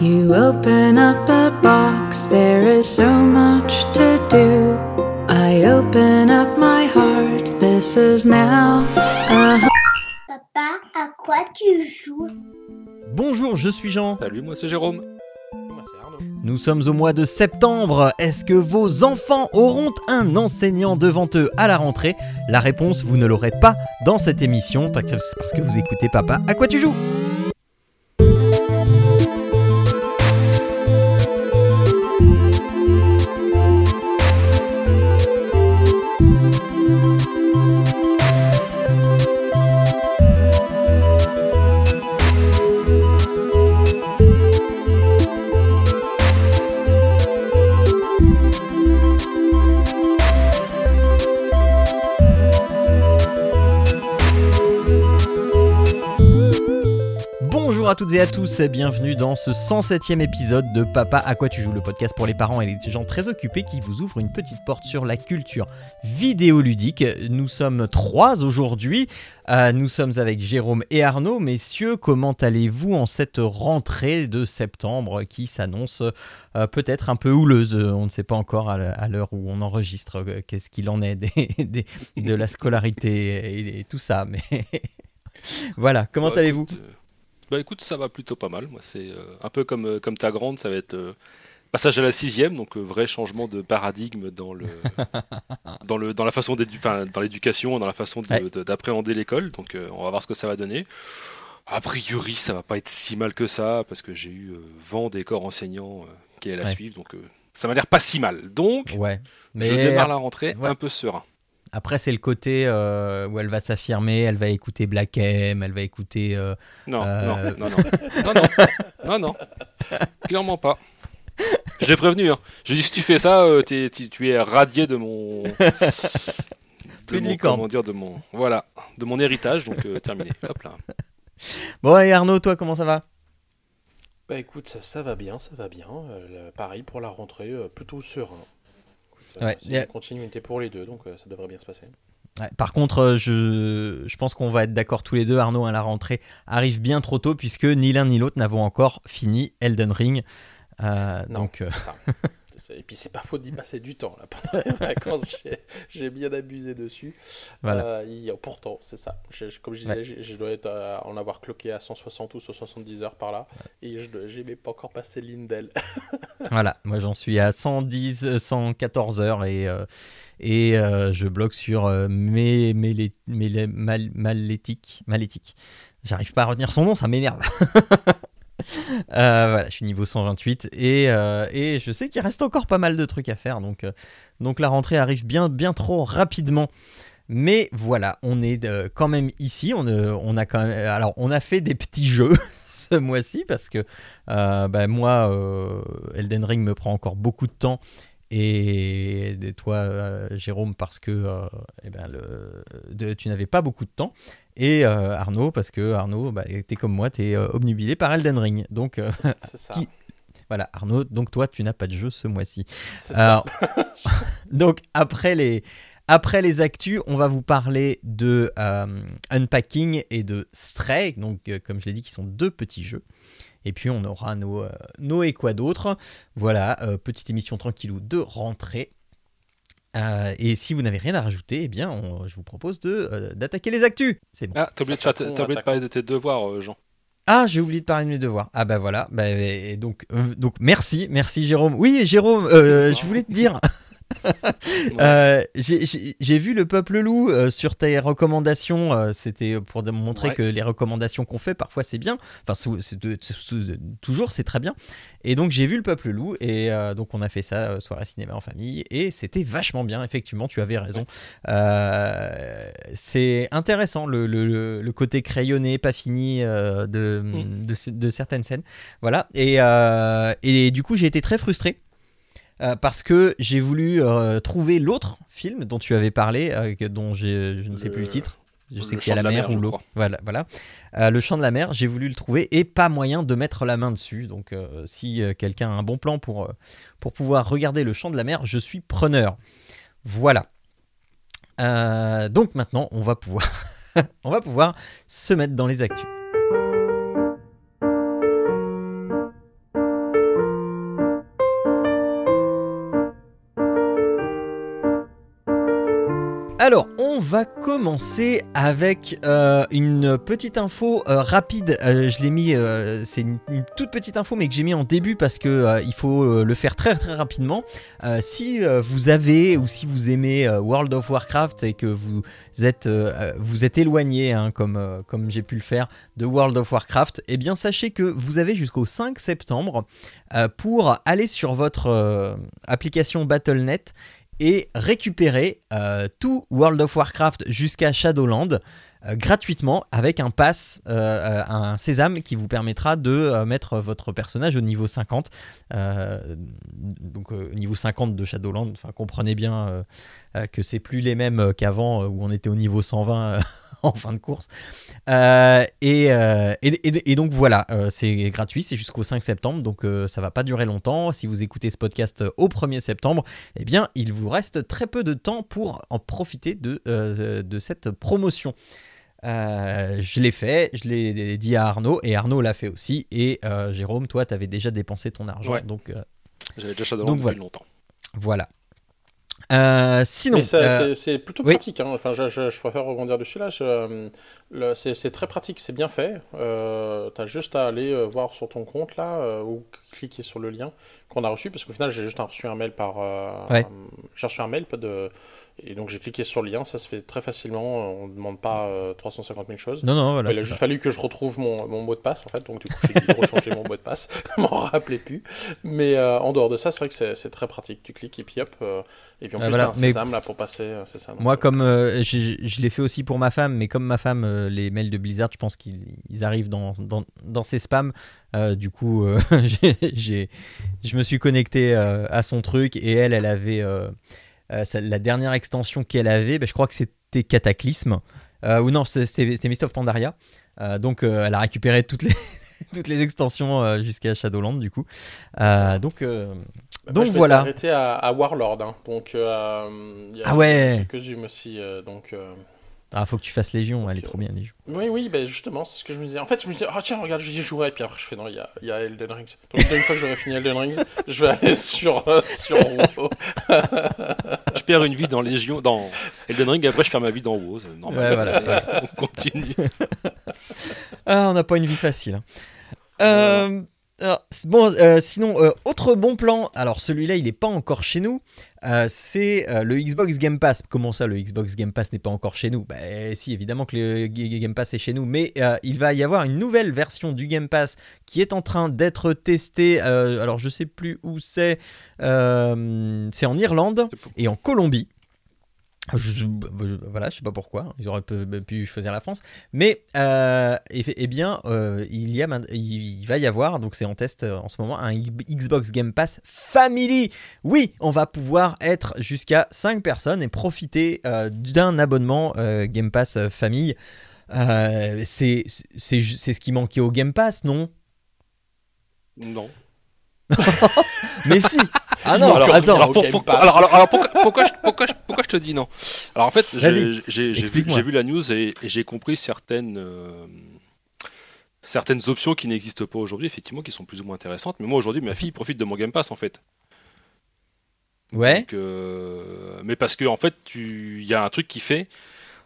You open up a box, there is so much to do. I open up my heart, this is now a Papa, à quoi tu joues? Bonjour, je suis Jean. Salut, moi c'est Jérôme. Moi, c'est Arnaud. Nous sommes au mois de septembre. Est-ce que vos enfants auront un enseignant devant eux à la rentrée? La réponse, vous ne l'aurez pas dans cette émission parce que, parce que vous écoutez Papa, à quoi tu joues? Bonjour à toutes et à tous, bienvenue dans ce 107e épisode de Papa à quoi tu joues, le podcast pour les parents et les gens très occupés qui vous ouvre une petite porte sur la culture vidéoludique. Nous sommes trois aujourd'hui, Euh, nous sommes avec Jérôme et Arnaud. Messieurs, comment allez-vous en cette rentrée de septembre qui s'annonce euh, peut-être un peu houleuse On ne sait pas encore à l'heure où on enregistre euh, qu'est-ce qu'il en est des- des- de la scolarité et, et tout ça, mais... voilà, comment Bah, allez-vous? écoute, euh, Bah écoute, ça va plutôt pas mal. Moi, c'est euh, un peu comme, euh, comme ta grande, ça va être euh, passage à la sixième, donc vrai changement de paradigme dans le dans le dans la façon enfin, dans l'éducation, dans la façon Ouais. d'appréhender l'école. Donc on va voir ce que ça va donner. A priori, ça va pas être si mal que ça parce que j'ai eu vent des corps enseignants qui allaient la Ouais. suivre, donc ça m'a l'air pas si mal. Donc Ouais. je démarre la rentrée un peu serein. Après, c'est le côté euh, où elle va s'affirmer, elle va écouter Black M, elle va écouter. euh, Non, Euh, non, non, non, non, non, non, non, clairement pas. Je l'ai prévenu. Hein. Je dis si tu fais ça, euh, t'es- tu, tu es radié de mon, de mon, comment dire, de mon, voilà, de mon héritage. Donc euh, terminé. Hop là. Bon, et Arnaud, toi, comment ça va? Bah écoute, ça, ça va bien, ça va bien. Euh, pareil pour la rentrée, euh, plutôt serein. Ouais, c'est y a- une continuité pour les deux, donc euh, ça devrait bien se passer. Ouais, Par contre, euh, je, je pense qu'on va être d'accord tous les deux. Arnaud, à la rentrée, arrive bien trop tôt puisque ni l'un ni l'autre n'avons encore fini Elden Ring. Euh, Non, donc, euh, Et puis c'est pas faute d'y passer du temps là. Pendant les vacances, j'ai- bien abusé dessus. Voilà. Euh, pourtant, c'est ça. Je- je- comme je disais, Ouais. je, je dois être, euh, en avoir cloqué à 160 ou 170 heures par là. Et je j'ai même pas encore passé l'Indel. voilà, moi j'en suis à 110, euh, 114 heures et, euh, et euh, je bloque sur mes, mes, les- mes, les- mal, malétique. Malétique. J'arrive pas à retenir son nom, ça m'énerve. Euh, voilà, je suis niveau 128 et, euh, et je sais qu'il reste encore pas mal de trucs à faire, donc, euh, donc la rentrée arrive bien, bien trop rapidement. Mais voilà, on est quand même ici. On, on a quand même, alors on a fait des petits jeux ce mois-ci parce que bah, moi, Elden Ring me prend encore beaucoup de temps. Et toi, euh, Jérôme, parce que euh, eh ben, le- de- tu n'avais pas beaucoup de temps. Et euh, Arnaud, parce que Arnaud, bah, t'es comme moi, t'es euh, obnubilé par Elden Ring. Donc ça. Qui- voilà, Arnaud, donc toi, tu n'as pas de jeu ce mois-ci. Donc après les, après les actus, on va vous parler de Unpacking et de Stray, donc comme je l'ai dit, qui sont deux petits jeux. Et puis on aura nos, euh, nos et quoi d'autre. Voilà, euh, petite émission tranquillou de rentrée. Euh, et si vous n'avez rien à rajouter, eh bien, on- je vous propose de euh, d'attaquer les actus. C'est bon. Ah, t'as oublié, de, oublié parler de tes devoirs, euh, Jean. Ah, j'ai oublié de parler de mes devoirs. Ah bah voilà. Bah, et donc, euh, donc merci, merci Jérôme. Oui, Jérôme, euh, je voulais te dire. Euh, j'ai- vu le peuple loup euh, sur tes recommandations. euh, C'était pour montrer Ouais. que les recommandations qu'on fait parfois c'est bien. Enfin, toujours c'est très bien. Et donc j'ai vu le peuple loup et donc on a fait ça soirée cinéma en famille et c'était vachement bien. Effectivement, tu avais raison. C'est intéressant le, le- le- le côté crayonné, pas fini de, Mm. de, de certaines scènes. Voilà. Et, et du coup j'ai été très frustré. Euh, parce que j'ai voulu euh, trouver l'autre film dont tu avais parlé, euh, dont je ne sais Le- plus le titre. Je le sais qu'il y a la mer mer, ou l'eau. Voilà, voilà. Le champ de la mer, j'ai voulu le trouver et pas moyen de mettre la main dessus. Donc, si quelqu'un a un bon plan pour, pour pouvoir regarder le champ de la mer, je suis preneur. Voilà. Donc maintenant, on va pouvoir, on va pouvoir se mettre dans les actus. Alors, on va commencer avec euh, une petite info euh, rapide. Euh, je l'ai mis, c'est une, toute petite info, mais que j'ai mis en début parce que il faut le faire très très rapidement. Si vous avez ou si vous aimez World of Warcraft et que vous êtes vous êtes éloigné, hein, comme comme j'ai pu le faire, de World of Warcraft, eh bien sachez que vous avez jusqu'au 5 septembre pour aller sur votre application Battle.net et récupérer euh, tout World of Warcraft jusqu'à Shadowland euh, gratuitement avec un pass, euh, un sésame qui vous permettra de mettre votre personnage au niveau 50. Euh, donc au niveau 50 de Shadowland, enfin comprenez bien que c'est plus les mêmes euh, qu'avant euh, où on était au niveau 120 euh, en fin de course. Euh, et, euh, et, et- et donc voilà, euh, c'est gratuit, c'est jusqu'au 5 septembre, donc euh, ça va pas durer longtemps. Si vous écoutez ce podcast euh, au 1er septembre, eh bien il vous reste très peu de temps pour en profiter de, euh, de cette promotion. Euh, je l'ai fait, je l'ai dit à Arnaud, et Arnaud l'a fait aussi. Et euh, Jérôme, toi, tu avais déjà dépensé ton argent, Ouais. donc euh, J'avais déjà Donc depuis voilà. longtemps. voilà. Euh, sinon, euh, c'est- plutôt oui. pratique. hein. Enfin, je, je- je préfère rebondir dessus là. Euh, c'est très pratique, c'est bien fait. Euh, T'as juste à aller voir sur ton compte là ou cliquer sur le lien qu'on a reçu parce qu'au final j'ai juste reçu un mail par. Ouais. J'ai reçu un mail pas de et donc j'ai cliqué sur le lien. Ça se fait très facilement. On ne demande pas euh, 350 000 choses. non, non, voilà. il a juste ça. fallu que je retrouve mon, mon mot de passe en fait, donc du coup j'ai dû rechanger mon mot de passe, m'en rappelais plus. Mais euh, en dehors de ça, c'est vrai que c'est très pratique. Tu cliques et puis hop, euh, et puis en Ah, plus voilà. t'as un Mais- sésame là pour passer, euh, c'est ça. donc, Moi, euh, comme euh, je l'ai fait aussi pour ma femme, mais comme ma femme, euh, les mails de Blizzard, je pense qu'ils ils arrivent dans, dans, dans ses spams. Euh, du coup, euh, j'ai- je me suis connecté euh, à son truc et elle, elle avait euh, la dernière extension qu'elle avait. ben, je crois que c'était Cataclysme. Euh, ou non, c'était Mist of Pandaria. Euh, donc, elle a récupéré toutes les, toutes les extensions jusqu'à Shadowland, du coup. Donc, Bah, Donc moi, je voilà. arrêté à, à Warlord, hein. donc euh, il y a Ah ouais. quelques-umes aussi, euh, donc. euh, ah, faut que tu fasses Légion. Elle est trop bien, Légion. Oui, oui, ben justement, c'est ce que je me disais. En fait, je me disais, ah tiens, regarde, je dis jouer, et puis après je fais non, il y a, y a Elden Ring. Donc une fois que j'aurai fini Elden Ring, je vais aller sur sur. Je perds une vie dans Légion, dans Elden Ring, et après je perds ma vie dans WoW. normal. Ouais, voilà. On continue. Ah, on n'a pas une vie facile. hein. Euh, alors, bon, euh, sinon, euh, autre bon plan. Alors, celui-là, il n'est pas encore chez nous. Euh, c'est le Xbox Game Pass. Comment ça, le Xbox Game Pass n'est pas encore chez nous? Bah, si, évidemment que le Game Pass est chez nous, mais il va y avoir une nouvelle version du Game Pass qui est en train d'être testée. alors, je sais plus où c'est. C'est en Irlande et en Colombie. Je, je- voilà, je sais pas pourquoi, ils auraient pu, pu choisir la France, mais euh, eh, eh bien, euh, il y a, il va y avoir, donc c'est en test euh, en ce moment, un Xbox Game Pass Family. Oui, on va pouvoir être jusqu'à 5 personnes et profiter euh, d'un abonnement Game Pass Famille. C'est ce qui manquait au Game Pass, non? Non. Mais si Ah non, alors, attends, alors, pour- pour- alors, alors- alors, pourquoi, pourquoi je, pourquoi, je, pourquoi je te dis non? Alors en fait, j'ai Vas-y, j'ai- j'ai vu, explique-moi. j'ai vu la news et, et j'ai compris certaines, euh, certaines options qui n'existent pas aujourd'hui, effectivement, qui sont plus ou moins intéressantes. Mais moi aujourd'hui, ma fille profite de mon Game Pass en fait. ouais, Donc, euh, mais parce que en fait, tu- il y a un truc qui fait.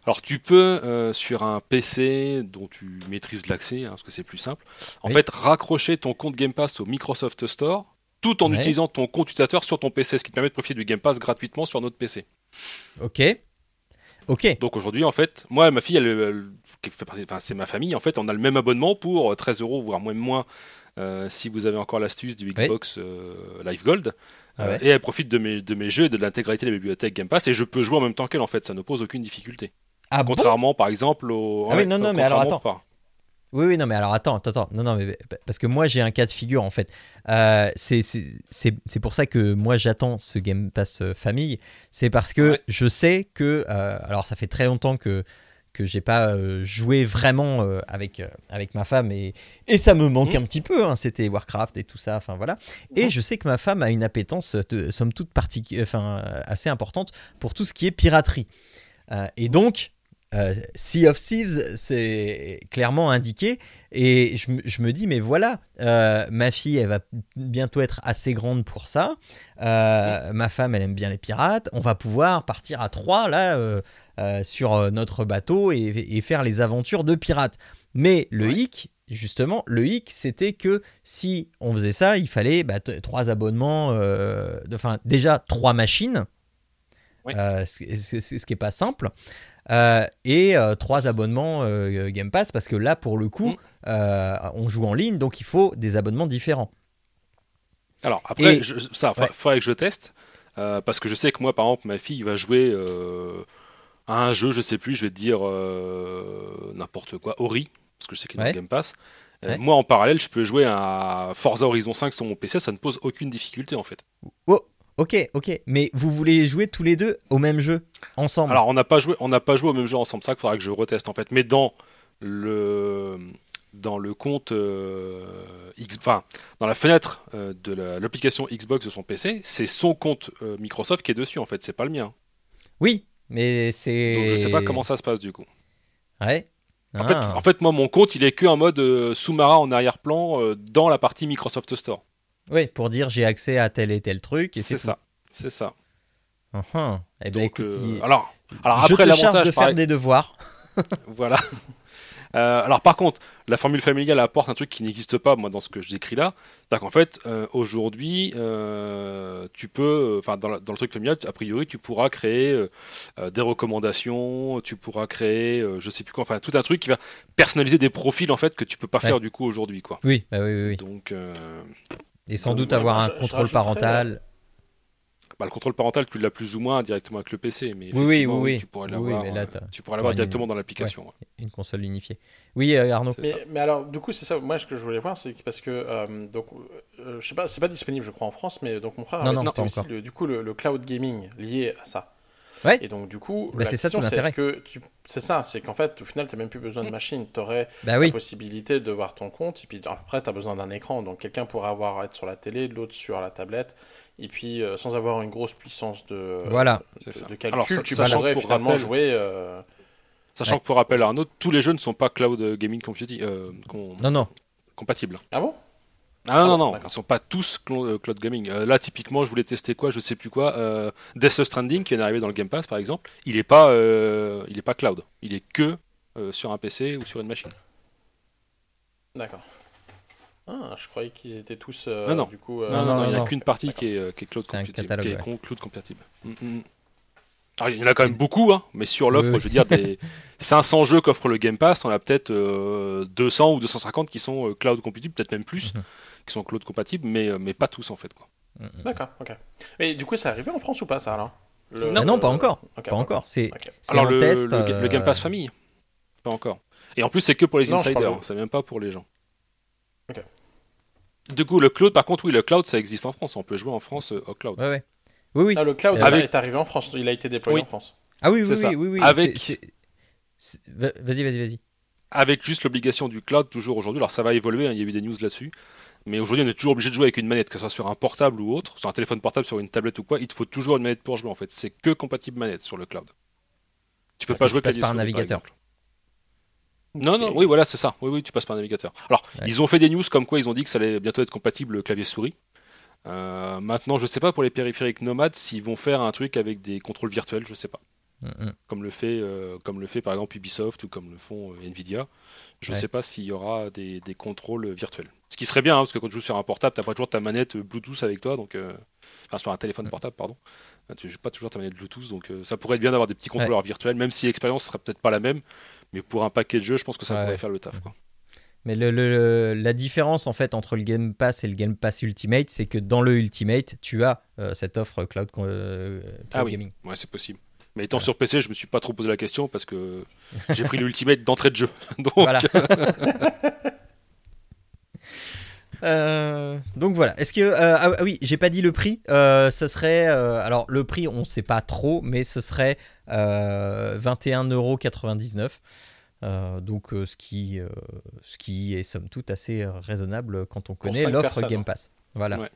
Alors tu peux euh, sur un PC dont tu maîtrises l'accès, hein, parce que c'est plus simple, en Oui. fait raccrocher ton compte Game Pass au Microsoft Store, tout en Ouais. utilisant ton compte utilisateur sur ton PC, ce qui te permet de profiter du Game Pass gratuitement sur notre PC. ok, ok, Donc aujourd'hui, en fait, moi, ma fille, elle, fait partie- enfin, c'est ma famille, en fait, on a le même abonnement pour euh, 13 euros, voire même moins, euh, si vous avez encore l'astuce du Xbox euh, Live Gold. Ah Euh. Et elle profite de mes, de mes jeux et de l'intégralité de la bibliothèque Game Pass, et je peux jouer en même temps qu'elle, en fait, ça ne pose aucune difficulté. Ah bon Contrairement, par exemple, au. Ah oui, non, non, mais alors, attends. pas- Oui, oui, non, mais alors attends, attends, attends. Non, non, mais parce que moi j'ai un cas de figure en fait. Euh, c'est- pour ça que moi j'attends ce Game Pass euh, famille. C'est parce que Ouais. je sais que. euh, alors ça fait très longtemps que que j'ai pas euh, joué vraiment euh, avec, euh, avec ma femme et, et ça me manque Mhm. un petit peu. hein, C'était Warcraft et tout ça, enfin voilà. Et Mhm. je sais que ma femme a une appétence, somme toute, enfin, assez importante pour tout ce qui est piraterie. Et donc, euh, Sea of Thieves, c'est clairement indiqué. Et je, me- je me dis, mais voilà, euh, ma fille, elle va bientôt être assez grande pour ça. Euh, Ma femme, elle aime bien les pirates. On va pouvoir partir à trois, là, sur notre bateau et, et faire les aventures de pirates. Mais le Ouais. hic, justement, le hic, c'était que si on faisait ça, il fallait bah, trois abonnements, enfin déjà trois machines, Ouais. euh, ce, ce- ce- ce qui est pas simple, euh, et euh, trois abonnements euh, Game Pass, parce que là, pour le coup, Mm. on joue en ligne, donc il faut des abonnements différents. Alors après, Et- je- ça, Ouais. faudrait que je teste. parce que je sais que moi, par exemple, ma fille va jouer à un jeu, je sais plus, je vais te dire n'importe quoi, Ori, parce que je sais qu'il est dans Ouais. le Game Pass. Ouais. Moi, en parallèle, je peux jouer à Forza Horizon 5 sur mon PC, ça ne pose aucune difficulté en fait. Oh, ok, ok, mais vous voulez jouer tous les deux au même jeu, ensemble? Alors, on n'a pas joué, on n'a pas joué au même jeu ensemble, ça qu'il faudra que je reteste en fait. Mais dans le dans le compte euh, X, enfin dans la fenêtre euh, de la- l'application Xbox de son PC, c'est son compte euh, Microsoft qui est dessus en fait, c'est pas le mien. Oui, mais c'est. Donc je sais pas comment ça se passe du coup. Ouais. En, fait, Ah. en fait, moi mon compte il est que en mode euh, sous-marin en arrière-plan dans la partie Microsoft Store. Oui, pour dire j'ai accès à tel et tel truc. et C'est ça, c'est ça. Ah, ah. Eh ben, Donc écoute, euh, il- alors alors je après l'avantage de faire pareil- des devoirs. Voilà. Euh, alors par contre, la formule familiale apporte un truc qui n'existe pas moi dans ce que je décris là. C'est-à-dire qu'en fait, euh, aujourd'hui, euh, tu peux, enfin dans, le truc familial, a priori, tu pourras créer des recommandations, tu pourras créer, je sais plus quoi, enfin tout un truc qui va personnaliser des profils en fait que tu peux pas Ouais. faire du coup aujourd'hui quoi. Oui, bah oui, oui, oui. Donc Et sans donc, doute ouais, avoir moi, un je- contrôle parental. bah, le contrôle parental, tu l'as plus ou moins directement avec le PC, mais Oui, oui, effectivement, oui, oui. tu pourrais Oui, l'avoir, euh, pourrais l'avoir une- directement dans l'application. ouais. Une console unifiée. Oui, euh, Arnaud. C'est ça. Mais, mais alors, du coup, c'est ça. Moi, ce que je voulais voir, c'est parce que euh, donc, euh, je sais pas, c'est pas disponible, je crois, en France, mais donc mon frère Non, avait non, encore. le- du coup le, le cloud gaming lié à ça. Ouais. Et donc du coup, Bah, c'est ça c'est tu, ça, qu'en fait, au final, t'as même plus besoin de machine. T'aurais Bah la possibilité de voir ton compte, et puis après, t'as besoin d'un écran. Donc quelqu'un pourra avoir être sur la télé, l'autre sur la tablette, et puis euh, sans avoir une grosse puissance de, Voilà. de, C'est ça. de calcul, Alors, tu sachant pourrais pour finalement rappel- jouer. euh, Sachant Ouais. que pour rappel Arnaud, tous les jeux ne sont pas cloud gaming compati- euh, com- Non, non. compatibles. Ah bon? Ah non, non, d'accord. ils sont pas tous clo- euh, cloud gaming. Euh, là, typiquement, je voulais tester quoi, je sais plus quoi. Euh, Death Stranding, qui est arrivé dans le Game Pass, par exemple, il est pas, euh, il est pas cloud. Il est que euh, sur un PC ou sur une machine. D'accord. Ah, je croyais qu'ils étaient tous. euh, Non, non. Du coup, euh, Non, non, il n'y a non. qu'une partie qui est, qui est cloud compatible. qui est ouais. cloud compatible. Mm, mm. Alors, il y en a quand même beaucoup, hein, mais sur l'offre, Oui, oui. je veux dire, des 500 jeux qu'offre le Game Pass, on a peut-être euh, 200 ou 250 qui sont euh, cloud compatibles, peut-être même plus, Mhm. Qui sont cloud compatibles, mais, euh, mais pas tous en fait. Quoi. D'accord, ok. Mais du coup, c'est arrivé en France ou pas ça alors? Le- Ah non, pas encore. Pas encore. C'est Ok. c'est Alors en le, test. le, le Game Pass euh, famille, pas encore. Et en plus, c'est que pour les Non, insiders, c'est même pas pour les gens. Ok. Du coup, le cloud, par contre, oui, le cloud, ça existe en France. On peut jouer en France euh, au cloud. Ouais, ouais. Oui, oui. Ah, le cloud Avec- est arrivé en France, il a été déployé Oui. en France. Ah oui, oui, ça. oui, oui, oui. Avec- c'est- c'est- c'est- va- Vas-y, vas-y, vas-y. Avec juste l'obligation du cloud, toujours aujourd'hui. Alors, ça va évoluer, hein, il y a eu des news là-dessus. Mais aujourd'hui, on est toujours obligé de jouer avec une manette, que ce soit sur un portable ou autre, sur un téléphone portable, sur une tablette ou quoi. Il te faut toujours une manette pour jouer, en fait. C'est que compatible manette sur le cloud. Tu peux Parce pas que jouer tu passes par un souris, navigateur. Non, non, oui, voilà, c'est ça. Oui, oui, tu passes par un navigateur. Alors, Ouais. ils ont fait des news comme quoi ils ont dit que ça allait bientôt être compatible clavier-souris. Euh, maintenant, je sais pas pour les périphériques nomades s'ils vont faire un truc avec des contrôles virtuels, je sais pas. Mm, mm. Comme le fait, euh, comme le fait par exemple Ubisoft ou comme le font euh, Nvidia. Je Ouais. sais pas s'il y aura des, des contrôles virtuels. Ce qui serait bien, hein, parce que quand tu joues sur un portable, t'as pas toujours ta manette Bluetooth avec toi, donc euh, enfin sur un téléphone portable, pardon. Tu joues pas toujours ta manette Bluetooth, donc euh, ça pourrait être bien d'avoir des petits contrôleurs virtuels, même si l'expérience sera peut-être pas la même. Mais pour un paquet de jeux, je pense que ça Ouais. pourrait faire le taf. Quoi. Mais le, le- la différence en fait entre le Game Pass et le Game Pass Ultimate, c'est que dans le Ultimate, tu as euh, cette offre cloud, cloud Ah oui. gaming. Ouais, c'est possible. Mais étant sur PC, je me suis pas trop posé la question parce que j'ai pris le Ultimate d'entrée de jeu. Donc, Voilà. Euh, donc voilà. Est-ce que euh, ah, oui, j'ai pas dit le prix. Euh, ce serait euh, alors le prix, on sait pas trop, mais ce serait euh, 21,99€. Euh, donc ce qui ce qui est somme toute assez raisonnable quand on connaît l'offre Game hein. Pass. Voilà. Ouais.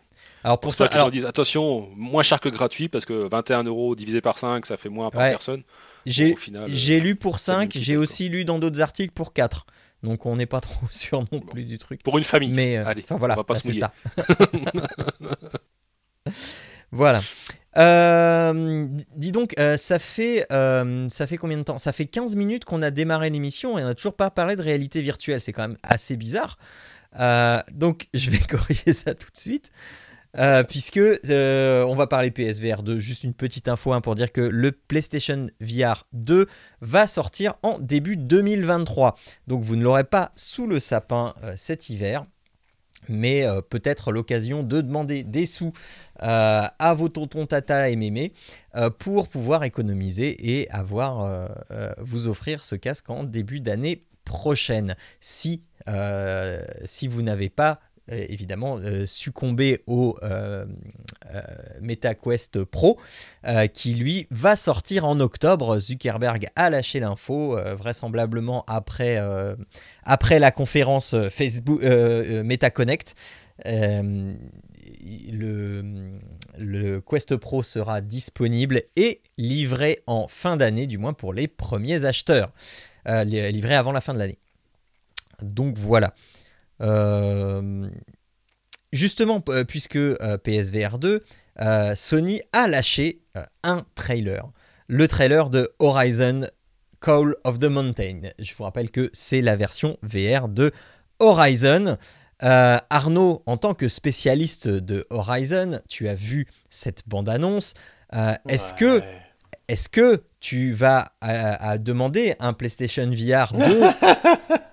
Alors pour pour ça ça, que alors, je leur dise attention, moins cher que gratuit parce que 21 euros divisé par 5, ça fait moins par Ouais. personne. j'ai lu pour ça vaut 5, une petite j'ai aussi lu dans d'autres articles pour 4. Donc on n'est pas trop sûr non plus du truc. Pour une famille. Mais euh, Allez, voilà, on va pas bah, se mouiller. ça. voilà. Euh, dis donc, euh, ça, fait, euh, ça fait combien de temps? Ça fait 15 minutes qu'on a démarré l'émission et on n'a toujours pas parlé de réalité virtuelle. C'est quand même assez bizarre. Donc, je vais corriger ça tout de suite. Euh, puisque euh, on va parler PSVR 2, juste une petite info hein, pour dire que le PlayStation VR 2 va sortir en début 2023. Donc vous ne l'aurez pas sous le sapin euh, cet hiver, mais peut-être l'occasion de demander des sous à vos tontons tata et mémé pour pouvoir économiser et avoir vous offrir ce casque en début d'année prochaine. Si, si vous n'avez pas évidemment euh, succomber au euh, euh, MetaQuest Pro euh, qui lui va sortir en octobre. Zuckerberg a lâché l'info euh, vraisemblablement après, euh, la conférence euh, Facebook euh, euh, MetaConnect. Euh, le, Quest Pro sera disponible et livré en fin d'année, du moins pour les premiers acheteurs, Euh, li- livré avant la fin de l'année. Donc voilà. Euh, justement, euh, puisque euh, PSVR 2, euh, Sony a lâché un trailer. Le trailer de Horizon Call of the Mountain. Je vous rappelle que c'est la version VR de Horizon. Euh, Arnaud, en tant que spécialiste de Horizon, tu as vu cette bande-annonce. Euh, Est-ce que est-ce que tu vas à, à demander un PlayStation VR 2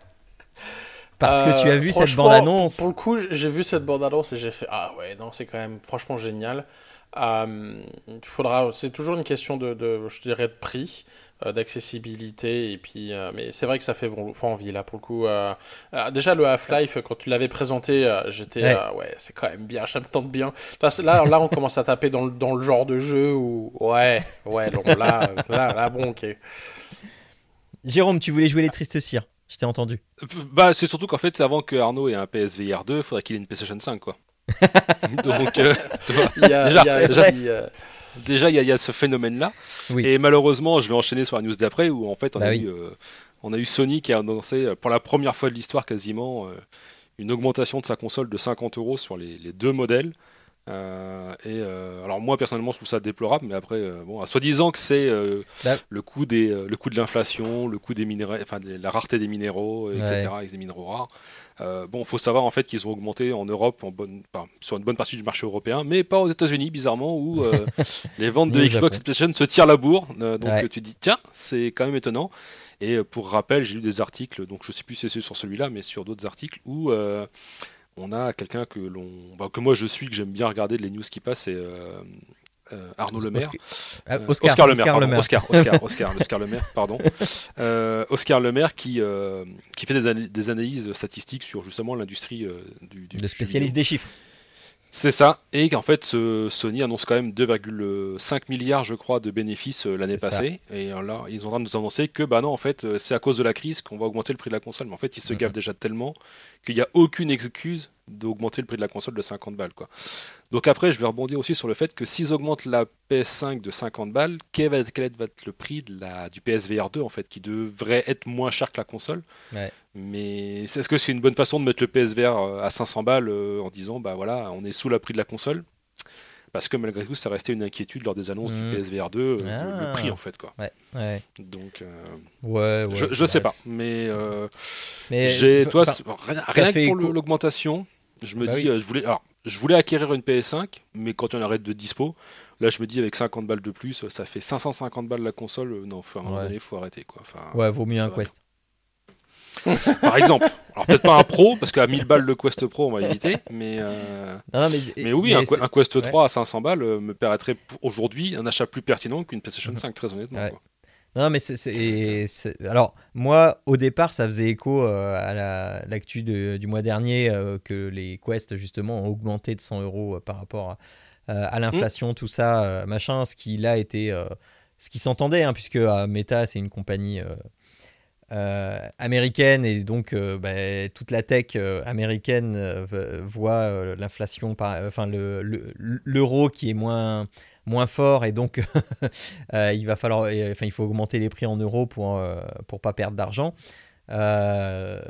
Parce que tu as Euh, vu cette bande-annonce. Pour le coup, j'ai vu cette bande-annonce et j'ai fait Ah ouais, non, c'est quand même franchement génial. Euh, faudra, c'est toujours une question de, de, je dirais, de prix, euh, d'accessibilité et puis, euh, mais c'est vrai que ça fait bon, envie là pour le coup. euh, euh, déjà le Half-Life, quand tu l'avais présenté, j'étais Ouais. ouais, c'est quand même bien, ça me tente bien. Là, là, là, on commence à taper dans le, dans le genre de jeu où ouais, ouais, non, là, là, là, bon, ok. Jérôme, tu voulais jouer les tristes cires. Je t'ai entendu. Bah, c'est surtout qu'en fait, avant que Arnaud ait un PSVR 2, il faudrait qu'il ait une PlayStation 5, quoi. Donc, euh, tu vois, Il y a, Déjà, il y a déjà- aussi, déjà, il y, a- il y a ce phénomène-là. Oui. Et malheureusement, je vais enchaîner sur la news d'après, où en fait, on, Bah a oui. eu, euh, on a eu Sony qui a annoncé, euh, pour la première fois de l'histoire quasiment, euh, une augmentation de sa console de 50 euros sur les, les deux modèles. Euh, et euh, alors moi personnellement je trouve ça déplorable mais après euh, bon soi-disant que c'est Bah. le coût des le coût de l'inflation le coût des minéraux enfin des- la rareté des minéraux etc avec des minéraux rares bon faut savoir en fait qu'ils ont augmenté en Europe en bonne enfin, sur une bonne partie du marché européen mais pas aux États-Unis bizarrement où les ventes de Xbox et PlayStation se tirent la bourre donc Ouais. tu dis tiens c'est quand même étonnant et pour rappel j'ai lu des articles donc je sais plus si c'est sur celui-là mais sur d'autres articles où on a quelqu'un que l'on bah, que moi je suis que j'aime bien regarder les news qui passent c'est euh, euh, Arnaud Lemaire Ah, euh, Oscar, Le Maire, pardon, Lemaire. Oscar, Oscar, Oscar, Oscar Le Maire, pardon. Euh, Oscar Le Maire qui, qui fait des, ana- des analyses statistiques sur justement l'industrie du, du Le spécialiste des chiffres. C'est ça, et qu'en fait euh, Sony annonce quand même 2,5 milliards, je crois, de bénéfices euh, l'année ça. passée, et là ils sont en train de nous annoncer que bah non, en fait, euh, c'est à cause de la crise qu'on va augmenter le prix de la console, mais en fait ils se Mhm. gavent déjà tellement qu'il n'y a aucune excuse d'augmenter le prix de la console de 50 balles, quoi. Donc après, je vais rebondir aussi sur le fait que s'ils augmentent la PS5 de 50 balles, quel va être, quel va être le prix de la, du PSVR 2 en fait, qui devrait être moins cher que la console. Ouais. Mais est-ce que c'est une bonne façon de mettre le PSVR euh, à 500 balles euh, en disant bah voilà, on est sous la prix de la console? Parce que malgré tout, ça restait une inquiétude lors des annonces du PSVR 2, euh, le- Ah. le, prix en fait quoi. Ouais, ouais. Donc euh, Ouais, je, je sais pas, mais euh, Mais, j'ai enfin, toi rien, rien que pour le- l'augmentation, je me Bah dis oui. euh, je voulais alors je voulais acquérir une PS5, mais quand on arrête de dispo, là je me dis avec 50 balles de plus, ça fait 550 balles la console, euh, non, faut, à un moment donné, faut arrêter quoi. Enfin, ouais, vaut mieux un Quest. par exemple. Alors peut-être pas un Pro, parce qu'à 1000 balles le Quest Pro on va éviter, mais euh, Non, mais, mais oui, un, Quest ouais. 3 à 500 balles me paraîtrait aujourd'hui un achat plus pertinent qu'une PlayStation 5, très honnêtement. Ouais. quoi. Non, mais c'est- Alors, moi, au départ, ça faisait écho euh, à la- l'actu du mois dernier euh, que les Quest, justement, ont augmenté de 100 euros euh, par rapport à, à l'inflation, tout ça, machin. Ce qui, là, était. ce qui s'entendait, hein, puisque Meta, c'est une compagnie. américaine et donc bah, toute la tech américaine voit l'inflation enfin le le- l'euro qui est moins moins fort et donc euh, il va falloir et, enfin il faut augmenter les prix en euros pour euh, pour pas perdre d'argent Euh,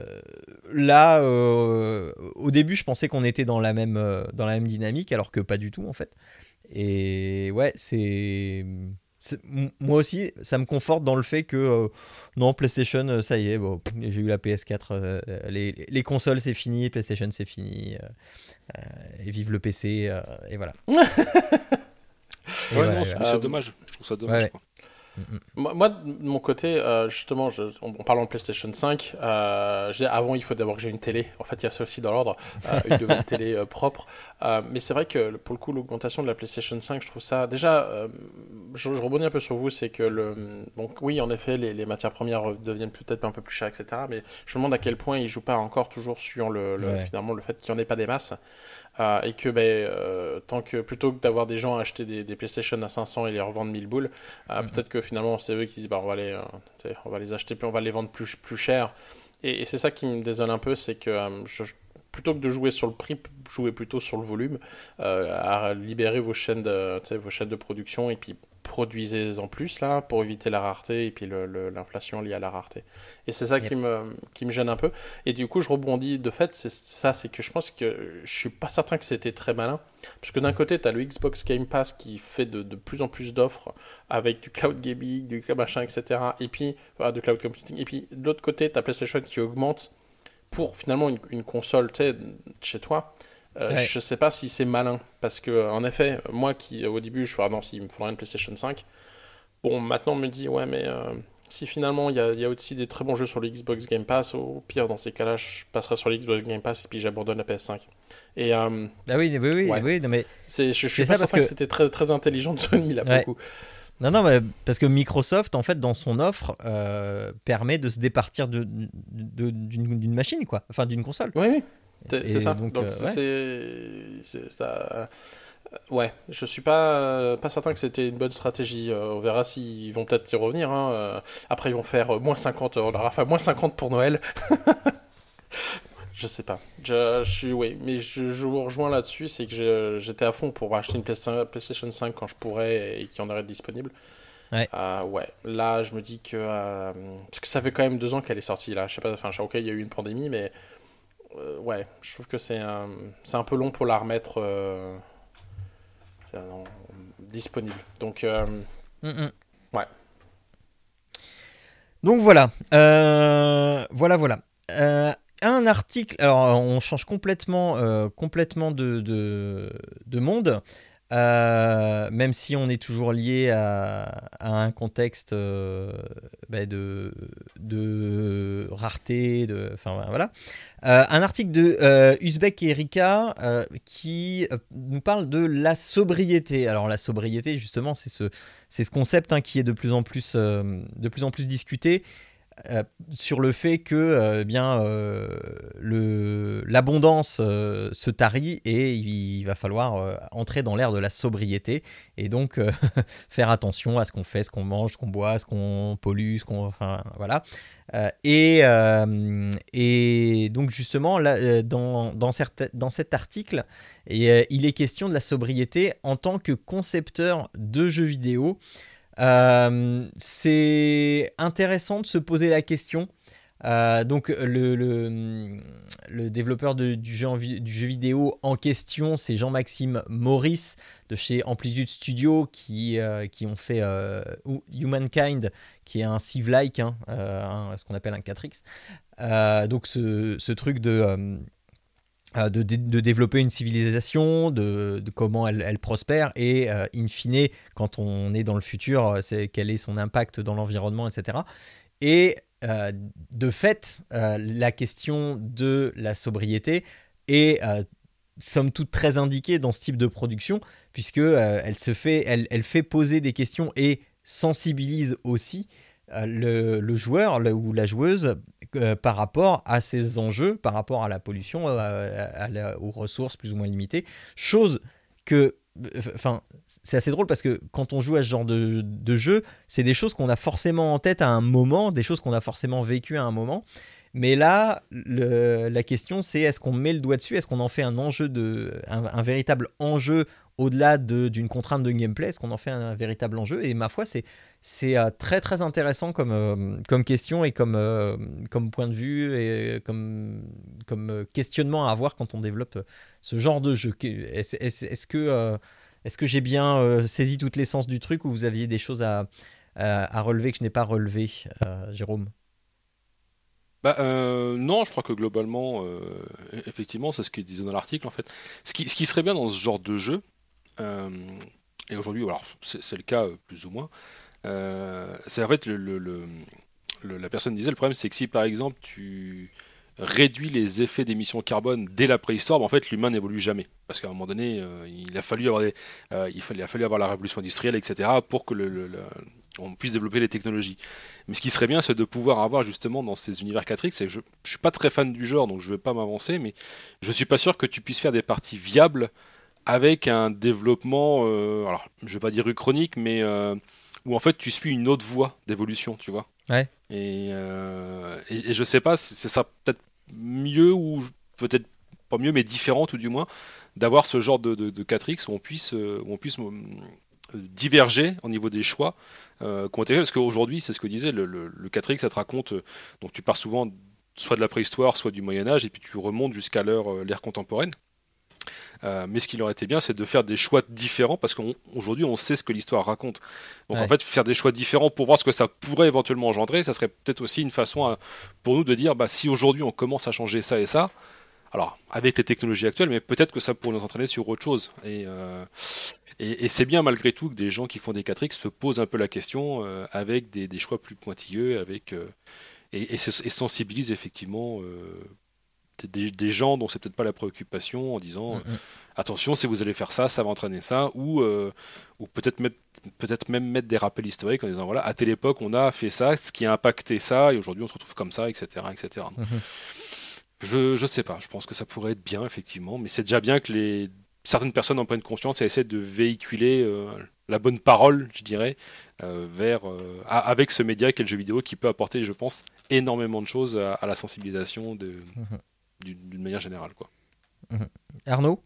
là euh, au début je pensais qu'on était dans la même euh, dans la même dynamique alors que pas du tout en fait Et ouais, c'est. Moi aussi, ça me conforte dans le fait que euh, non, PlayStation, euh, ça y est, bon, j'ai eu la PS4, euh, les, les consoles c'est fini, PlayStation c'est fini, euh, euh, et vive le PC, euh, et voilà. Ouais, non, c'est dommage. Je trouve ça dommage. ouais. quoi. Moi, de mon côté, euh, justement, je, en, en parlant de PlayStation 5, euh, avant, il faut d'abord que j'ai une télé. En fait, il y a ça aussi dans l'ordre, euh, une télé euh, propre. Euh, mais c'est vrai que pour le coup, l'augmentation de la PlayStation 5, je trouve ça. Déjà, euh, je, je rebondis un peu sur vous, c'est que le. Bon, oui, en effet, les, les matières premières deviennent peut-être un peu plus chères, etc. Mais je me demande à quel point ils jouent pas encore toujours sur le, le- Ouais. finalement le fait qu'il n'y en ait pas des masses. Euh, et que ben, euh, tant que plutôt que d'avoir des gens à acheter des, des PlayStation à 500 et les revendre 1000 boules, euh, Mhm. peut-être que finalement c'est eux qui disent bah, on, va les, euh, on va les acheter puis on va les vendre plus, plus cher. Et, et c'est ça qui me désole un peu, c'est que euh, je- plutôt que de jouer sur le prix, jouez plutôt sur le volume, à libérer vos chaînes, de, vos chaînes de production et puis produisez-en plus là pour éviter la rareté et puis l'inflation liée à la rareté. Et c'est ça Yep. qui, me, qui me gêne un peu. Et du coup, je rebondis de fait, c'est ça, c'est que je pense que je suis pas certain que c'était très malin. Parce que d'un côté, tu as le Xbox Game Pass qui fait de, de plus en plus d'offres avec du cloud gaming, du cloud machin, etc. Et puis, voilà, de cloud computing. Et puis, de l'autre côté, tu as PlayStation qui augmente pour finalement une, une console tu sais, chez toi. Euh, Ouais. Je sais pas si c'est malin. Parce que, en effet, moi qui, au début, je ah non, s'il me faudrait une PlayStation 5. Bon, maintenant, on me dit, ouais, mais euh, si finalement il y a, il y a aussi des très bons jeux sur le Xbox Game Pass, au pire, dans ces cas-là, je passerai sur le Xbox Game Pass et puis j'abandonne la PS5. Et euh, Ah oui, oui, oui, Ouais. oui, non, mais c'est, je, je suis pas certain que, que- c'était très, très intelligent de Sony là Ouais. le coup. Non, non, mais parce que Microsoft, en fait, dans son offre, euh, permet de se départir de- de- d'une d'une machine, quoi. Enfin, d'une console. Oui, oui, c'est, ça. donc, Donc, euh, ouais. c'est, ça. euh, Ouais, je suis pas, euh, pas certain que c'était une bonne stratégie. On verra s'ils vont peut-être y revenir. hein. Après, ils vont faire moins 50. On leur a fait moins 50 pour Noël. je sais pas. Je, je suis, oui, mais je, je vous rejoins là-dessus. C'est que j'étais à fond pour acheter une PlayStation PlayStation 5 quand je pourrais et qu'il y en aurait disponible. Ouais. Euh, ouais, là je me dis que. euh, parce que ça fait quand même deux ans qu'elle est sortie là. Je sais pas, enfin, ok, il y a eu une pandémie, mais. Euh, ouais, je trouve que c'est un, c'est un peu long pour la remettre euh, disponible. Donc, euh, Mm, mm. Ouais. Donc voilà, voilà, voilà. Un article. Alors, on change complètement, complètement de, de, de monde. Euh, même si on est toujours lié à, un contexte euh, bah, de, rareté, de, enfin voilà. Euh, un article de Uzbek et Erika qui nous parle de la sobriété. Alors la sobriété, justement, c'est ce, ce concept hein, qui est de plus en plus, de plus en plus discuté euh, sur le fait que euh, bien euh, l'abondance euh, se tarit et il, va falloir entrer dans l'ère de la sobriété et donc faire attention à ce qu'on fait, ce qu'on mange, ce qu'on boit, ce qu'on pollue, ce qu'on enfin voilà. Et, et donc justement là, dans, dans, certes- dans cet article, il est question de la sobriété en tant que concepteur de jeux vidéo. Euh, c'est intéressant de se poser la question. Euh, donc le, développeur du, jeu vidéo en question, c'est Jean-Maxime Maurice de chez Amplitude Studio qui, euh, ont fait euh, Humankind, qui est un Civ-like, hein, ce qu'on appelle un 4X. Euh, donc ce truc de... euh, de, de développer une civilisation, de, comment elle, elle prospère, et euh, in fine, quand on est dans le futur, euh, c'est quel est son impact dans l'environnement, etc. Et de fait, la question de la sobriété est somme toute très indiquée dans ce type de production, puisque elle se fait, elle, elle fait poser des questions et sensibilise aussi le, le joueur ou la joueuse euh, par rapport à ces enjeux, par rapport à la pollution, euh, aux ressources plus ou moins limitées, chose que, enfin, c'est assez drôle parce que quand on joue à ce genre de, de jeu, c'est des choses qu'on a forcément en tête à un moment, des choses qu'on a forcément vécues à un moment. Mais là, la question c'est est-ce qu'on met le doigt dessus, est-ce qu'on en fait un enjeu de, un véritable enjeu au-delà de- d'une contrainte de gameplay, est-ce qu'on en fait un, véritable enjeu? Et ma foi, c'est euh, très très intéressant comme, euh, comme question et comme, euh, comme point de vue et comme, comme questionnement à avoir quand on développe ce genre de jeu. Est-ce est-ce que, que j'ai bien saisi toute l'essence du truc ou vous aviez des choses à, à, relever que je n'ai pas relevées, euh, Jérôme? Bah, non, je crois que globalement, effectivement, c'est ce qu'il disait dans l'article en fait. Ce qui, ce qui serait bien dans ce genre de jeu, et aujourd'hui, alors c'est le cas euh, plus ou moins, euh, c'est en fait la personne disait le problème, c'est que si par exemple tu réduis les effets d'émissions carbone dès la préhistoire, bah, en fait l'humain n'évolue jamais, parce qu'à un moment donné, euh, il a fallu avoir des, euh, il a fallu avoir la révolution industrielle, etc., pour que le, on puisse développer les technologies. Mais ce qui serait bien, c'est de pouvoir avoir justement dans ces univers 4X, et je, je suis pas très fan du genre, donc je vais pas m'avancer, mais je suis pas sûr que tu puisses faire des parties viables avec un développement, euh, alors je vais pas dire chronique, mais euh, où en fait tu suis une autre voie d'évolution, tu vois. Ouais. Et, euh, et, et je sais pas, c'est ça peut-être mieux ou peut-être pas mieux, mais différent tout du moins, d'avoir ce genre de, de, de 4X où on puisse, euh, où on puisse euh, diverger au niveau des choix euh, faits. Parce qu'aujourd'hui, c'est ce que disait le, le, le 4X, ça te raconte, donc tu pars souvent soit de la préhistoire, soit du Moyen-Âge, et puis tu remontes jusqu'à l'ère contemporaine. Euh, mais ce qui aurait été bien, c'est de faire des choix différents parce qu'aujourd'hui, on sait ce que l'histoire raconte. Donc Ouais. en fait, faire des choix différents pour voir ce que ça pourrait éventuellement engendrer, ça serait peut-être aussi une façon à- pour nous de dire bah, si aujourd'hui on commence à changer ça et ça, alors avec les technologies actuelles, mais peut-être que ça pourrait nous entraîner sur autre chose. Et, euh, et, et c'est bien malgré tout que des gens qui font des 4X se posent un peu la question euh, avec des, des choix plus pointilleux, avec euh, et, et, se- et sensibilisent effectivement euh, des, des gens dont c'est peut-être pas la préoccupation en disant Mm, mm. attention si vous allez faire ça ça va entraîner ça ou euh, ou peut-être mettre- peut-être même mettre des rappels historiques en disant voilà à telle époque on a fait ça ce qui a impacté ça et aujourd'hui on se retrouve comme ça etc etc Mhm. je je sais pas je pense que ça pourrait être bien effectivement mais c'est déjà bien que les certaines personnes en prennent conscience et essaient de véhiculer euh, la bonne parole je dirais euh, vers euh, avec ce média qu'est le jeu vidéo qui peut apporter je pense énormément de choses à, à la sensibilisation de. D'une manière générale quoi Arnaud?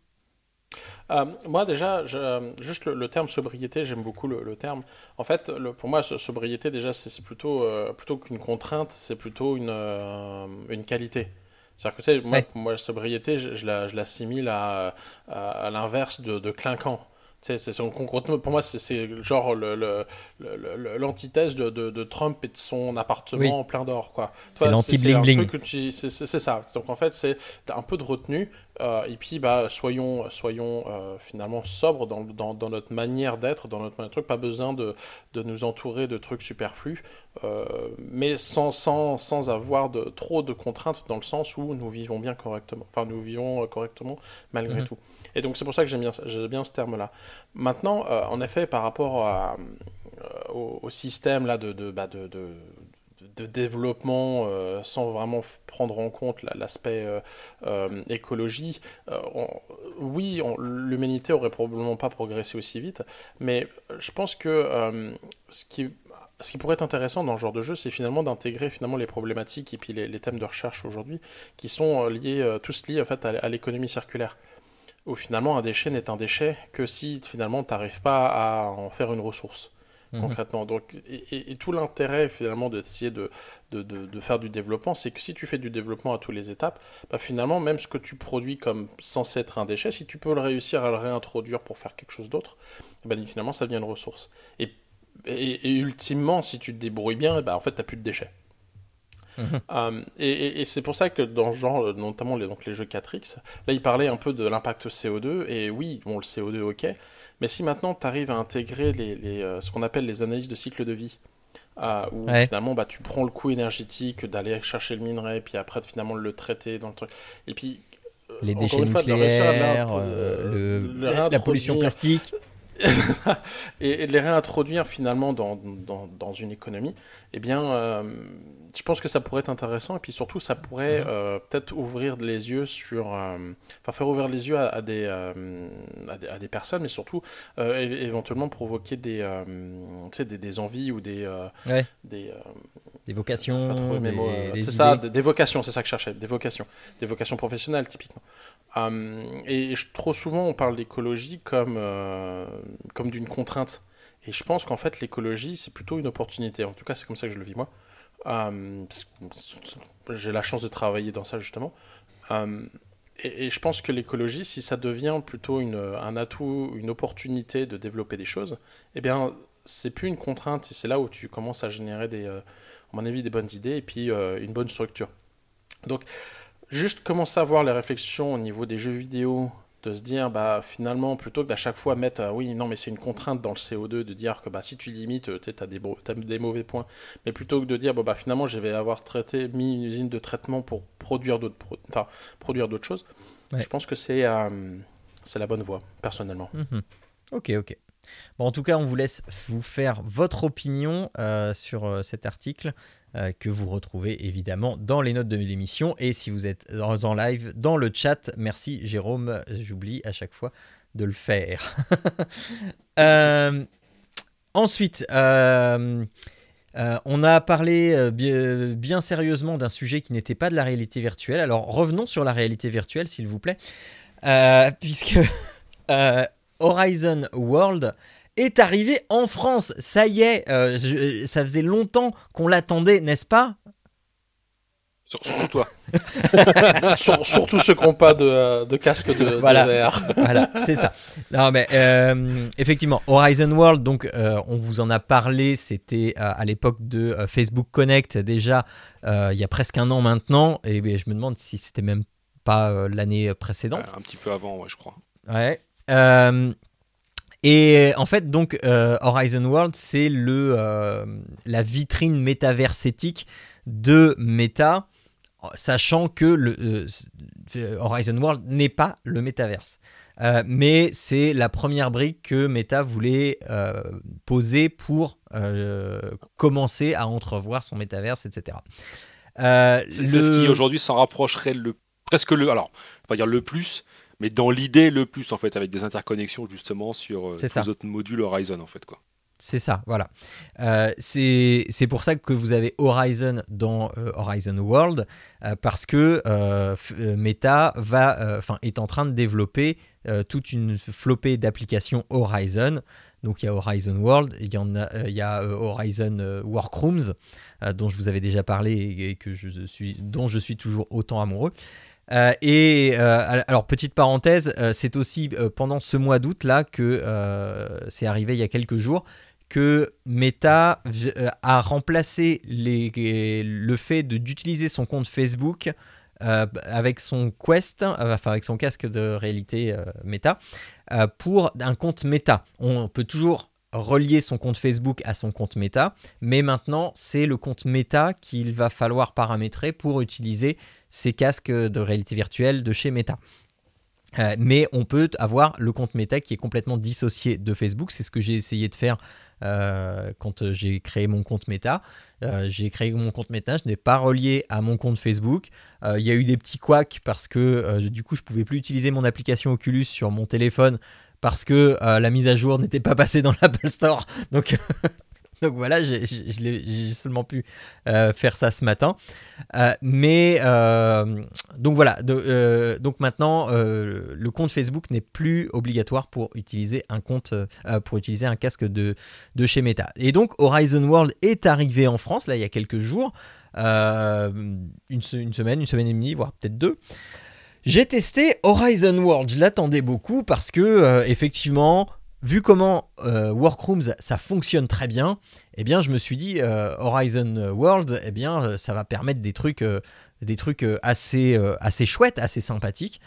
Euh, moi déjà, je- juste le, le terme sobriété, j'aime beaucoup le, le terme. En fait, le- pour moi, so- sobriété déjà, c'est plutôt euh, plutôt qu'une contrainte, c'est plutôt une euh, une qualité. C'est-à-dire que tu sais, moi, Ouais. pour moi, sobriété, je, je la- je l'assimile à, à, à l'inverse de, de clinquant. C'est son- concrètement, pour moi, c'est- c'est genre le- le- le- le- l'antithèse de, de, de Trump et de son appartement plein d'or, quoi. C'est Toi, l'anti-bling un bling. truc que tu- C'est c'est- c'est ça. Donc en fait, c'est un peu de retenue. euh, et puis, bah, soyons, soyons euh, finalement sobres dans, dans, dans notre manière d'être, dans notre manière de truc. Pas besoin de, de nous entourer de trucs superflus, euh, mais sans, sans, sans avoir de, trop de contraintes dans le sens où nous vivons bien correctement. Enfin, nous vivons correctement malgré Mhm. tout. Et donc, c'est pour ça que j'aime bien, ce terme-là. Maintenant, euh, en effet, par rapport euh, au, système là, de, bah, développement euh, sans vraiment prendre en compte la- l'aspect écologie, oui, l'humanité aurait probablement pas progressé aussi vite, mais je pense que ce qui pourrait être intéressant dans ce genre de jeu, c'est finalement d'intégrer finalement les problématiques et puis les, thèmes de recherche aujourd'hui qui sont liés, tous liés en fait à l'économie circulaire. Où finalement un déchet n'est un déchet que si finalement tu n'arrives pas à en faire une ressource Mhm. concrètement. Donc, et, et- et tout l'intérêt finalement d'essayer de, de, de, de faire du développement, c'est que si tu fais du développement à toutes les étapes, bah, finalement même ce que tu produis comme censé être un déchet, si tu peux le réussir à le réintroduire pour faire quelque chose d'autre, bah, finalement ça devient une ressource. Et, et, et ultimement, si tu te débrouilles bien, bah, en fait tu n'as plus de déchets. Euh, et et- et c'est pour ça que dans ce genre, euh, notamment les, donc les jeux 4X, là il parlait un peu de l'impact CO2, et oui, bon, le CO2, ok, mais si maintenant tu arrives à intégrer les, les, euh, ce qu'on appelle les analyses de cycle de vie, euh, où Ouais. finalement bah, tu prends le coût énergétique d'aller chercher le minerai, puis après finalement le traiter dans le truc, et puis Les déchets fois, de la réintroduire- pollution plastique. et, et de les réintroduire finalement dans, dans, dans une économie, eh bien, euh, je pense que ça pourrait être intéressant. Et puis surtout, ça pourrait euh, peut-être ouvrir les yeux sur. euh, Enfin, faire ouvrir les yeux à, à des, à, des, à des personnes, mais surtout éventuellement provoquer des, des, des envies ou des. Ouais. des Des vocations, des, mots, des c'est ça, des vocations, c'est ça que je cherchais, des vocations, des vocations professionnelles typiquement. Euh, et trop souvent on parle d'écologie comme, euh, comme d'une contrainte. Et je pense qu'en fait l'écologie c'est plutôt une opportunité. En tout cas c'est comme ça que je le vis moi. Que J'ai la chance de travailler dans ça justement. Euh, Et, je pense que l'écologie, si ça devient plutôt un atout, une opportunité de développer des choses, eh bien, c'est plus une contrainte. et C'est là où tu commences à générer des, euh, à mon avis, des bonnes idées et puis euh, une bonne structure. Donc, juste commencer à voir les réflexions au niveau des jeux vidéo, de se dire, bah, finalement, plutôt que d'à chaque fois mettre, euh, oui, non, mais c'est une contrainte dans le CO2 de dire que bah, si tu limites, tu as des, mauvais points, mais plutôt que de dire, bon, bah, finalement, je vais avoir traité, mis une usine de traitement pour produire d'autres pro- produire d'autres choses, Ouais. je pense que c'est euh, c'est la bonne voie, personnellement. Mhm. Ok, ok. En tout cas, on vous laisse vous faire votre opinion euh, sur euh, cet article euh, que vous retrouvez évidemment dans les notes de l'émission. Et si vous êtes en live, dans le chat, merci Jérôme, j'oublie à chaque fois de le faire. Ensuite, on a parlé bien, bien sérieusement d'un sujet qui n'était pas de la réalité virtuelle. Alors revenons sur la réalité virtuelle, s'il vous plaît, puisque Horizon World est arrivé en France. Ça y est, euh, je- ça faisait longtemps qu'on l'attendait, n'est-ce pas? Sur- Surtout toi. Sur- surtout ceux qui n'ont pas de, de casque de, de Voilà. VR. Voilà, c'est ça. Non, mais euh, effectivement, Horizon World, donc euh, on vous en a parlé, c'était euh, à l'époque de Facebook Connect, déjà il y a presque un an maintenant, et ben, je me demande si c'était même pas l'année précédente. Un petit peu avant, ouais, je crois. Ouais. Euh, et en fait, donc, euh, Horizon World, c'est le euh, la vitrine métaversétique de Meta, sachant que le, Horizon World n'est pas le métaverse. Euh, mais c'est la première brique que Meta voulait euh, poser pour euh, commencer à entrevoir son métaverse, etc. C'est ce qui aujourd'hui s'en rapprocherait le presque le alors pas dire le plus mais dans l'idée le plus en fait avec des interconnexions justement sur euh, les autres modules Horizon en fait quoi. C'est ça, voilà. Euh, c'est pour ça que vous avez Horizon dans euh, Horizon World, euh, parce que Meta va, est en train de développer toute une flopée d'applications Horizon. Donc il y a Horizon World, il y, en a, il y a Horizon Workrooms, dont je vous avais déjà parlé et, et que je suis, dont je suis toujours autant amoureux. Euh, et euh, alors petite parenthèse, euh, c'est aussi pendant ce mois d'août là que c'est arrivé il y a quelques jours que Meta a remplacé le fait d'utiliser son compte Facebook avec son Quest, enfin avec son casque de réalité Meta, pour un compte Meta. On peut toujours relier son compte Facebook à son compte Meta, mais maintenant c'est le compte Meta qu'il va falloir paramétrer pour utiliser ces casques de réalité virtuelle de chez Meta. Euh, mais on peut avoir le compte Meta qui est complètement dissocié de Facebook. C'est ce que j'ai essayé de faire euh, quand euh, j'ai créé mon compte Meta. J'ai créé mon compte Meta, je n'ai pas relié à mon compte Facebook. Il y a eu des petits couacs parce que du coup je pouvais plus utiliser mon application Oculus sur mon téléphone parce que la mise à jour n'était pas passée dans l'Apple Store. Donc, donc voilà, j'ai- seulement pu euh, faire ça ce matin. Euh, mais euh, donc voilà, donc maintenant le compte Facebook n'est plus obligatoire pour utiliser un compte, pour utiliser un casque de, de chez Meta. Et donc Horizon World est arrivé en France là il y a quelques jours, une, une semaine, une semaine et demie, voire peut-être deux. J'ai testé Horizon World, je l'attendais beaucoup parce que effectivement, vu comment euh, Workrooms ça fonctionne très bien, eh bien je me suis dit euh, Horizon World, eh bien euh, ça va permettre des trucs, des trucs assez, assez chouettes, assez sympathiques.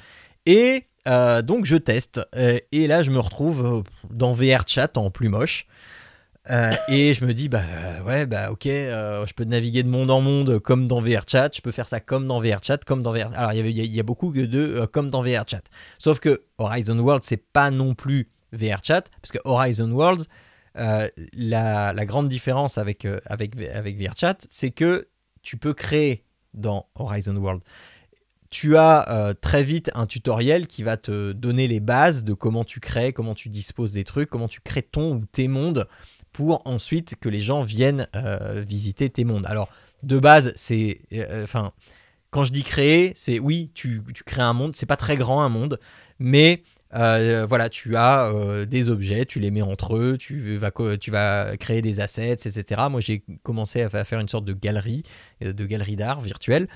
Et donc je teste et là je me retrouve dans VR Chat en plus moche. Et je me dis bah ouais bah ok je peux naviguer de monde en monde comme dans VRChat je peux faire ça comme dans VRChat comme dans VR alors il y, a- beaucoup de comme dans VRChat sauf que Horizon World c'est pas non plus VRChat parce que Horizon World euh, la, grande différence avec euh, avec avec VRChat c'est que tu peux créer dans Horizon World tu as euh, très vite un tutoriel qui va te donner les bases de comment tu crées, comment tu disposes des trucs, comment tu crées ton ou tes mondes pour ensuite que les gens viennent euh, visiter tes mondes. Alors, de base, c'est. Enfin, quand je dis créer, c'est oui, tu, tu crées un monde, c'est pas très grand un monde, mais. Euh, voilà, tu as euh, des objets, tu les mets entre eux, tu vas, tu vas créer des assets, etc. Moi, j'ai commencé à fa- à faire une sorte de galerie, euh, de galerie d'art virtuelle.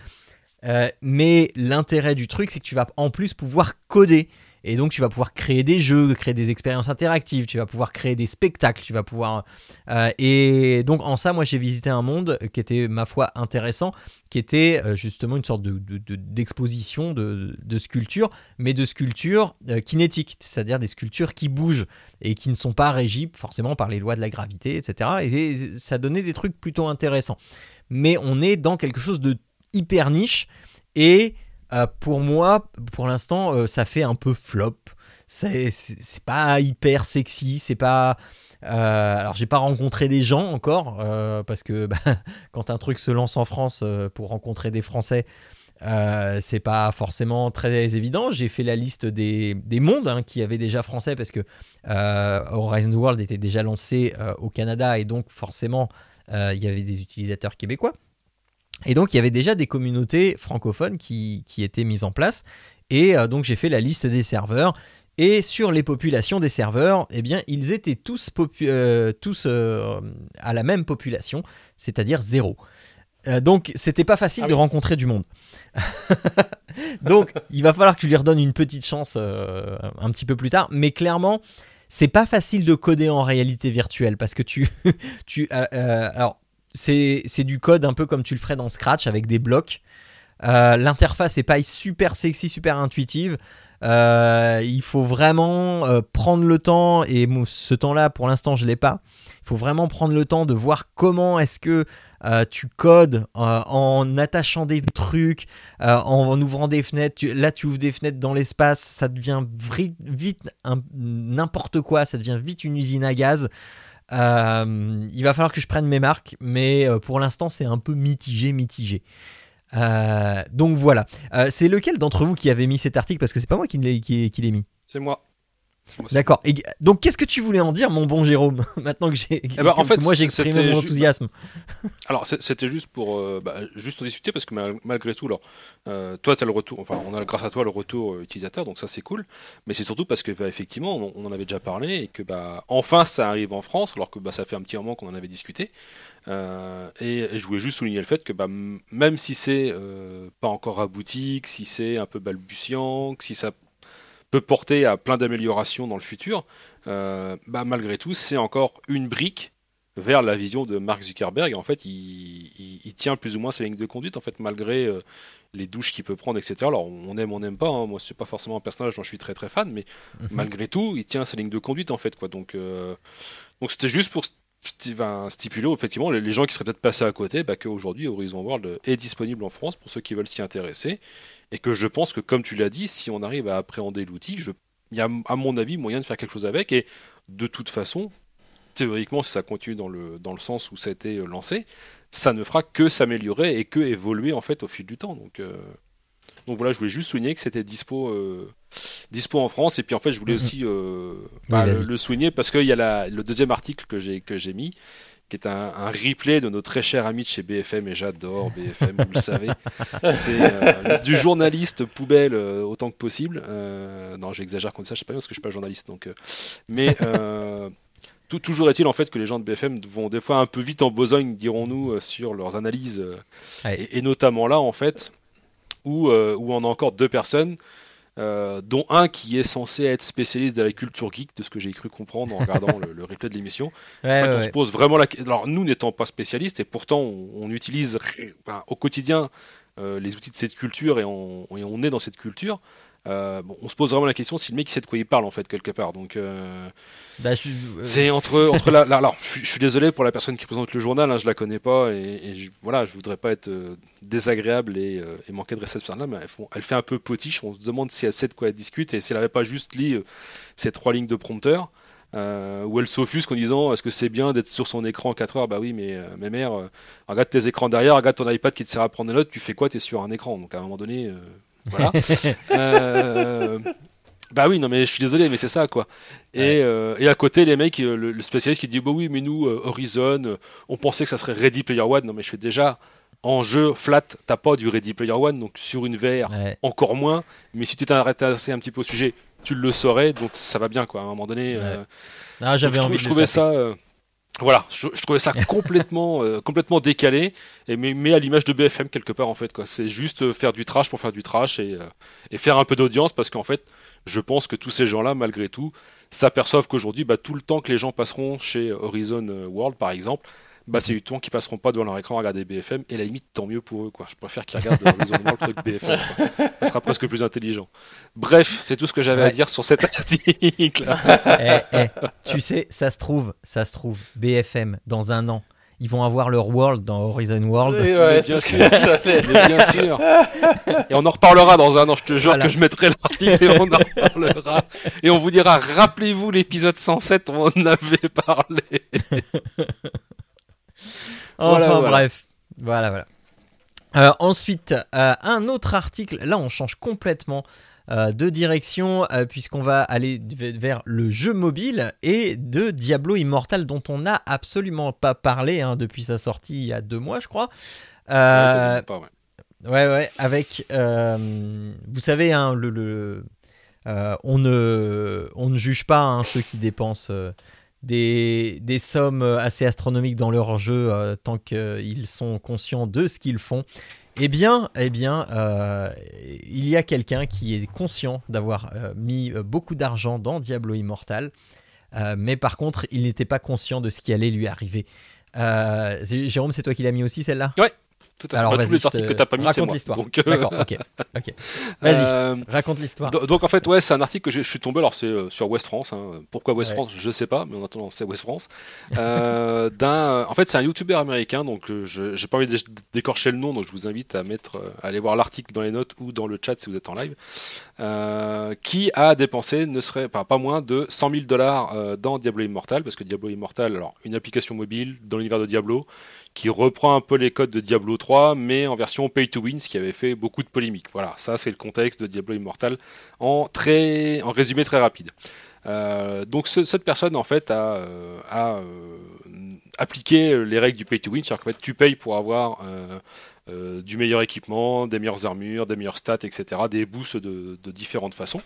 Euh, mais l'intérêt du truc, c'est que tu vas en plus pouvoir coder. Et donc, tu vas pouvoir créer des jeux, créer des expériences interactives, tu vas pouvoir créer des spectacles, tu vas pouvoir. euh, et donc, en ça, moi, j'ai visité un monde qui était, ma foi, intéressant, qui était euh, justement une sorte de, de- de- d'exposition de, sculptures, mais de sculptures euh, kinétiques, c'est-à-dire des sculptures qui bougent et qui ne sont pas régies forcément par les lois de la gravité, etc. Et ça donnait des trucs plutôt intéressants. Mais on est dans quelque chose de hyper niche et euh, pour moi, pour l'instant, euh, ça fait un peu flop. C'est pas hyper sexy, c'est pas. euh, alors, j'ai pas rencontré des gens encore, euh, parce que bah, quand un truc se lance en France pour rencontrer des Français, euh, c'est pas forcément très évident. J'ai fait la liste des, des mondes hein, qui avaient déjà français, parce que Horizon World était déjà lancé au Canada, et donc forcément, il y avait des utilisateurs québécois. Et donc, il y avait déjà des communautés francophones qui, qui étaient mises en place. Et euh, donc, j'ai fait la liste des serveurs. Et sur les populations des serveurs, eh bien, ils étaient tous, euh, tous euh, à la même population, c'est-à-dire zéro. Donc, c'était pas facile Ah de oui. rencontrer du monde. donc, il va falloir que tu lui redonnes une petite chance un petit peu plus tard. Mais clairement, c'est pas facile de coder en réalité virtuelle parce que tu, tu, euh, alors, c'est du code un peu comme tu le ferais dans Scratch avec des blocs. Euh, L'interface est pas super sexy, super intuitive. Euh, il faut vraiment euh, prendre le temps, et ce temps-là, pour l'instant, je l'ai pas. Il faut vraiment prendre le temps de voir comment est-ce que tu codes en attachant des trucs, en ouvrant des fenêtres. Là, tu ouvres des fenêtres dans l'espace, ça devient vite n'importe quoi, ça devient vite une usine à gaz. Euh, il va falloir que je prenne mes marques, mais euh, pour l'instant, c'est un peu mitigé, mitigé. Euh, donc voilà. C'est lequel d'entre vous qui avait mis cet article? Parce que c'est pas moi qui l'ai mis. C'est moi. D'accord. Donc qu'est-ce que tu voulais en dire, mon bon Jérôme Maintenant que j'ai, ben, en fait, moi j'ai exprimé mon juste- enthousiasme. Alors c'était juste pour euh, bah, juste en discuter parce que mal- malgré tout, alors, euh, toi tu as le retour, enfin on a grâce à toi le retour euh, utilisateur, donc ça c'est cool. Mais c'est surtout parce que bah, effectivement on, on en avait déjà parlé et que bah enfin ça arrive en France alors que bah, ça fait un petit moment qu'on en avait discuté. Euh, et, et je voulais juste souligner le fait que bah, même si c'est euh, pas encore abouti, que si c'est un peu balbutiant, que si ça peut porter à plein d'améliorations dans le futur, euh, bah, malgré tout c'est encore une brique vers la vision de Mark Zuckerberg. En fait, il, il- il tient plus ou moins ses lignes de conduite, en fait, malgré euh, les douches qu'il peut prendre, etc. Alors, on aime, on n'aime pas. hein. Moi, c'est pas forcément un personnage dont je suis très très fan, mais Mhm. malgré tout, il tient ses lignes de conduite, en fait, quoi. Donc, euh, donc c'était juste pour stipuler, effectivement, les, gens qui seraient peut-être passés à côté, bah, qu'aujourd'hui, Horizon World est disponible en France pour ceux qui veulent s'y intéresser, et que je pense que, comme tu l'as dit, si on arrive à appréhender l'outil, il y a, à mon avis, moyen de faire quelque chose avec, et de toute façon, théoriquement, si ça continue dans le, sens où ça a été lancé, ça ne fera que s'améliorer et que évoluer en fait au fil du temps. Donc, euh, donc voilà, je voulais juste souligner que c'était dispo, euh, dispo en France. Et puis en fait, je voulais aussi euh, bah, Oui, le, souligner parce qu'il y a la- le deuxième article que j'ai que j'ai mis qui est un, un replay de nos très chers amis de chez BFM, et j'adore BFM, vous le savez. C'est euh, du journaliste poubelle autant que possible. Non, j'exagère comme ça, je sais pas parce que je suis pas journaliste. Donc, mais tout- toujours est-il en fait que les gens de BFM vont des fois un peu vite en besogne, dirons-nous, sur leurs analyses. Ouais. et, et notamment là, en fait, où, euh, où on a encore deux personnes. euh, dont un qui est censé être spécialiste de la culture geek, de ce que j'ai cru comprendre en regardant le, le replay de l'émission. Ouais, En fait, ouais, on se pose vraiment la question. Alors, nous n'étant pas spécialistes, et pourtant, on, on utilise au quotidien euh, les outils de cette culture et on, et on est dans cette culture. Euh, bon, on se pose vraiment la question si le mec il sait de quoi il parle en fait quelque part. Donc euh, Bah, je- euh, c'est entre entre la, la- alors je, suis- je suis désolé pour la personne qui présente le journal, hein, je la connais pas et, et je, voilà je voudrais pas être euh, désagréable et, et manquer de respect à cette personne-là, mais elle, font- elle fait un peu potiche. On se demande si elle sait de quoi elle discute et si elle avait pas juste lu ces trois lignes de prompteur. Euh, où elle s'offusque en disant est-ce que c'est bien d'être sur son écran 4 heures? Bah oui, mais euh, mes mères, euh, regarde tes écrans derrière, regarde ton iPad qui te sert à prendre des notes, tu fais quoi? T'es sur un écran. Donc à un moment donné, voilà. Euh, bah oui, non mais je suis désolé, mais c'est ça quoi. Et, euh, et à côté, les mecs, euh, le, le spécialiste qui dit bah oui, mais nous, Horizon, on pensait que ça serait Ready Player One. Non mais je fais déjà en jeu flat, t'as pas du Ready Player One, donc sur une VR ouais. encore moins. Mais si tu t'intéressais un petit peu au sujet, tu le saurais, donc ça va bien quoi. À un moment donné, euh, Ah, j'avais je, envie je de trouvais ça. Voilà, je, je trouvais ça complètement, euh, complètement décalé, et mais, mais à l'image de BFM quelque part en fait quoi. C'est juste euh, faire du trash pour faire du trash et, euh, et faire un peu d'audience parce qu'en fait, je pense que tous ces gens-là, malgré tout, s'aperçoivent qu'aujourd'hui, bah, tout le temps que les gens passeront chez Horizon World par exemple, bah, c'est du temps qu'ils passeront pas devant leur écran à regarder BFM, et à la limite, tant mieux pour eux quoi. Je préfère qu'ils regardent Horizon World plutôt que BFM. Quoi. Ça sera presque plus intelligent. Bref, c'est tout ce que j'avais à dire sur cet article. Eh, eh, tu sais, ça se trouve, ça se trouve, BFM, dans un an, ils vont avoir leur World dans Horizon World. Ouais, c'est bien sûr. bien. Et on en reparlera dans un an. Je te jure Voilà. que je mettrai l'article et on en reparlera. Et on vous dira, rappelez-vous l'épisode 107, on en avait parlé. Enfin Voilà, voilà. bref, voilà, voilà. Euh, ensuite, euh, un autre article, là on change complètement euh, de direction puisqu'on va aller vers le jeu mobile et de Diablo Immortal dont on n'a absolument pas parlé hein, depuis sa sortie il y a deux mois je crois. Ouais, pas, ouais. Ouais, ouais, avec, vous savez, hein, le, le- on, ne, on ne juge pas hein, ceux qui dépensent des, des sommes assez astronomiques dans leur jeu euh, tant qu'ils sont conscients de ce qu'ils font. Eh bien, eh bien euh, il y a quelqu'un qui est conscient d'avoir euh, mis euh, beaucoup d'argent dans Diablo Immortal, euh, mais par contre, il n'était pas conscient de ce qui allait lui arriver. Euh, Jérôme, c'est toi qui l'as mis aussi celle-là? Tout à fait. Alors, vas-y, tous les articles que t'as pas mis, c'est raconte moi. l'histoire. Donc, euh, D'accord, ok. ok. Vas-y, euh, raconte l'histoire. do- donc en fait, ouais, c'est un article que je suis tombé. Alors c'est euh, sur West France. hein. Pourquoi West Ouais. France Je sais pas, mais en attendant, c'est West France. Euh, d'un, en fait, c'est un YouTuber américain. Donc je j'ai pas envie de d'écorcher le nom, donc je vous invite à mettre, à aller voir l'article dans les notes ou dans le chat si vous êtes en live. Qui a dépensé ne serait pas, pas moins de 100 000 dollars dans Diablo Immortal, parce que Diablo Immortal, alors une application mobile dans l'univers de Diablo, qui reprend un peu les codes de Diablo 3, mais en version pay to win, ce qui avait fait beaucoup de polémiques. Voilà, ça c'est le contexte de Diablo Immortal en, résumé très rapide. Euh, donc ce- cette personne en fait a, euh, euh, appliqué les règles du pay to win, c'est-à-dire qu'en fait tu payes pour avoir euh, du meilleur équipement, des meilleures armures, des meilleures stats, etc., des boosts de, différentes façons.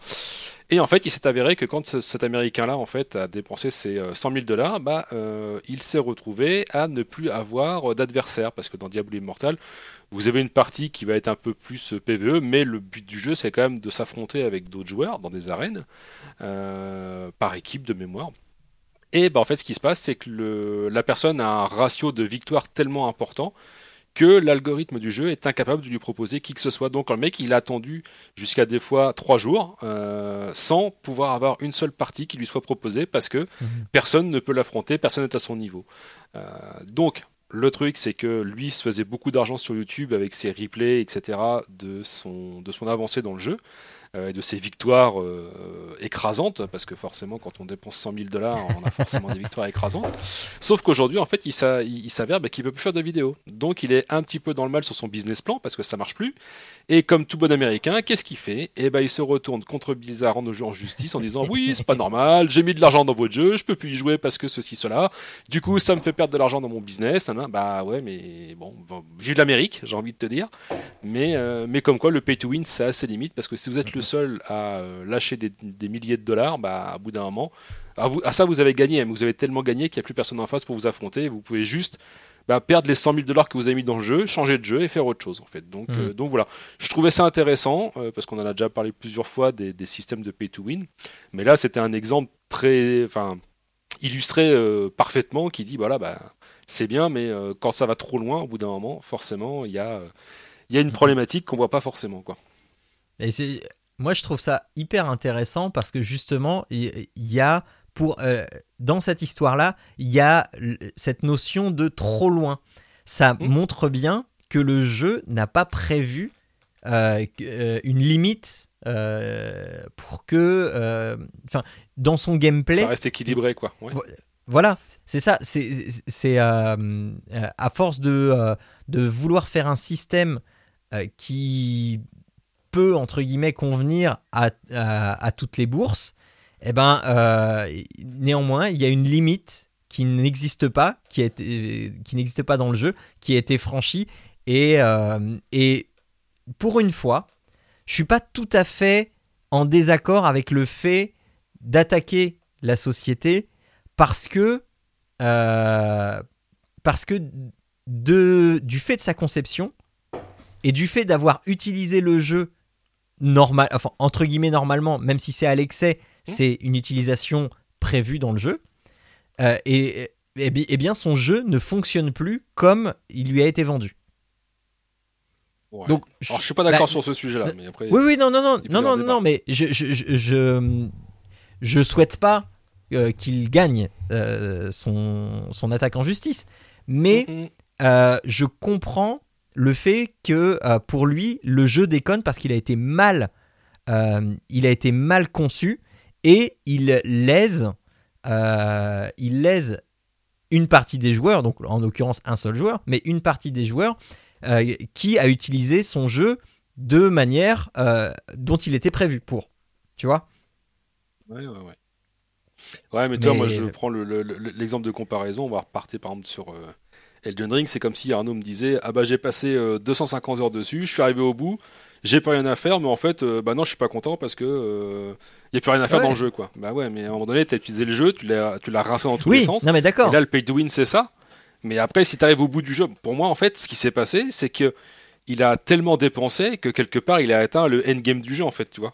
Et en fait, il s'est avéré que quand ce- cet Américain-là, en fait, a dépensé ses euh, 100 000 dollars, bah, euh, il s'est retrouvé à ne plus avoir euh, d'adversaire, parce que dans Diablo Immortal, vous avez une partie qui va être un peu plus euh, PVE, mais le but du jeu, c'est quand même de s'affronter avec d'autres joueurs dans des arènes, euh, par équipe de mémoire. Et bah, en fait, ce qui se passe, c'est que le- la personne a un ratio de victoire tellement important que l'algorithme du jeu est incapable de lui proposer qui que ce soit. Donc le mec, il a attendu jusqu'à des fois trois jours euh, sans pouvoir avoir une seule partie qui lui soit proposée parce que Mhm. personne ne peut l'affronter, personne n'est à son niveau. Euh, donc le truc, c'est que lui se faisait beaucoup d'argent sur YouTube avec ses replays, etc., de son, de son avancée dans le jeu et de ses victoires euh, écrasantes, parce que forcément, quand on dépense 100 000 dollars, on a forcément des victoires écrasantes. Sauf qu'aujourd'hui, en fait, il s'a- il il s'avère bah, qu'il peut plus faire de vidéos. Donc, il est un petit peu dans le mal sur son business plan parce que ça marche plus. Et comme tout bon Américain, qu'est-ce qu'il fait? Eh ben, il se retourne contre Blizzard en, en justice en disant oui, c'est pas normal, j'ai mis de l'argent dans votre jeu, je peux plus y jouer parce que ceci cela. Du coup, ça me fait perdre de l'argent dans mon business. Bah ouais, mais bon, bon, vive l'Amérique, j'ai envie de te dire. Mais, euh, mais comme quoi, le pay to win, c'est assez limite parce que si vous êtes le seul à euh, lâcher des, des milliers de dollars, bah, à bout d'un moment, à, vous- à ça vous avez gagné, mais vous avez tellement gagné qu'il n'y a plus personne en face pour vous affronter. Vous pouvez juste bah, perdre les 100 000 dollars que vous avez mis dans le jeu, changer de jeu et faire autre chose en fait. Donc, Mhm. euh, donc voilà, je trouvais ça intéressant euh, parce qu'on en a déjà parlé plusieurs fois des, des systèmes de pay to win, mais là c'était un exemple très, enfin, illustré euh, parfaitement qui dit voilà bah c'est bien, mais quand ça va trop loin, au bout d'un moment, forcément il y a, il y a une problématique qu'on voit pas forcément quoi. Et c'est- moi, je trouve ça hyper intéressant parce que justement, il y, a pour euh, dans cette histoire-là, il y a cette notion de trop loin. Ça Mhm. montre bien que le jeu n'a pas prévu euh, euh, une limite euh, pour que, enfin, dans son gameplay, Ça reste équilibré quoi. Ouais. voilà, c'est ça. C'est à force de, de vouloir faire un système qui peut entre guillemets convenir à, à- toutes les bourses. Eh ben, euh, néanmoins, il y a une limite qui n'existe pas, qui, été- qui n'existe pas dans le jeu, qui a été franchie. Et, euh, et pour une fois, je suis pas tout à fait en désaccord avec le fait d'attaquer la société parce que euh, parce que de, du fait de sa conception et du fait d'avoir utilisé le jeu normal, enfin entre guillemets normalement, même si c'est à l'excès, c'est une utilisation prévue dans le jeu. euh, et, et bi- eh bien, son jeu ne fonctionne plus comme il lui a été vendu. Ouais. Donc, Alors, je suis pas d'accord bah, sur ce sujet-là, mais après. Oui, oui, non, non, non, non, non, non, mais je, je, je, je, je souhaite pas euh, qu'il gagne euh, son, son attaque en justice, mais Mhm. euh, je comprends le fait que euh, pour lui, le jeu déconne parce qu'il a été mal, euh, il a été mal conçu et il lèse, euh, il lèse une partie des joueurs, donc en l'occurrence un seul joueur, mais une partie des joueurs qui a utilisé son jeu de manière dont il était prévu pour. Tu vois? Ouais, ouais, ouais. Ouais, mais, toi, moi, je prends le- le- le- l'exemple de comparaison. On va repartir par exemple sur euh, Elden Ring. C'est comme si Arnaud me disait Ah bah, j'ai passé euh, 250 heures dessus, je suis arrivé au bout, j'ai pas rien à faire, mais en fait, euh, bah non, je suis pas content parce que. euh, y a plus rien à faire Ouais. dans le jeu, quoi. Bah ouais, mais à un moment donné, t'as utilisé le jeu, tu l'as tu l'as rincé dans tous Oui, les sens. non mais d'accord. Et là, le pay to win, c'est ça. Mais après, si tu arrives au bout du jeu, pour moi, en fait, ce qui s'est passé, c'est que il a tellement dépensé que quelque part, il a atteint le endgame du jeu, en fait, tu vois.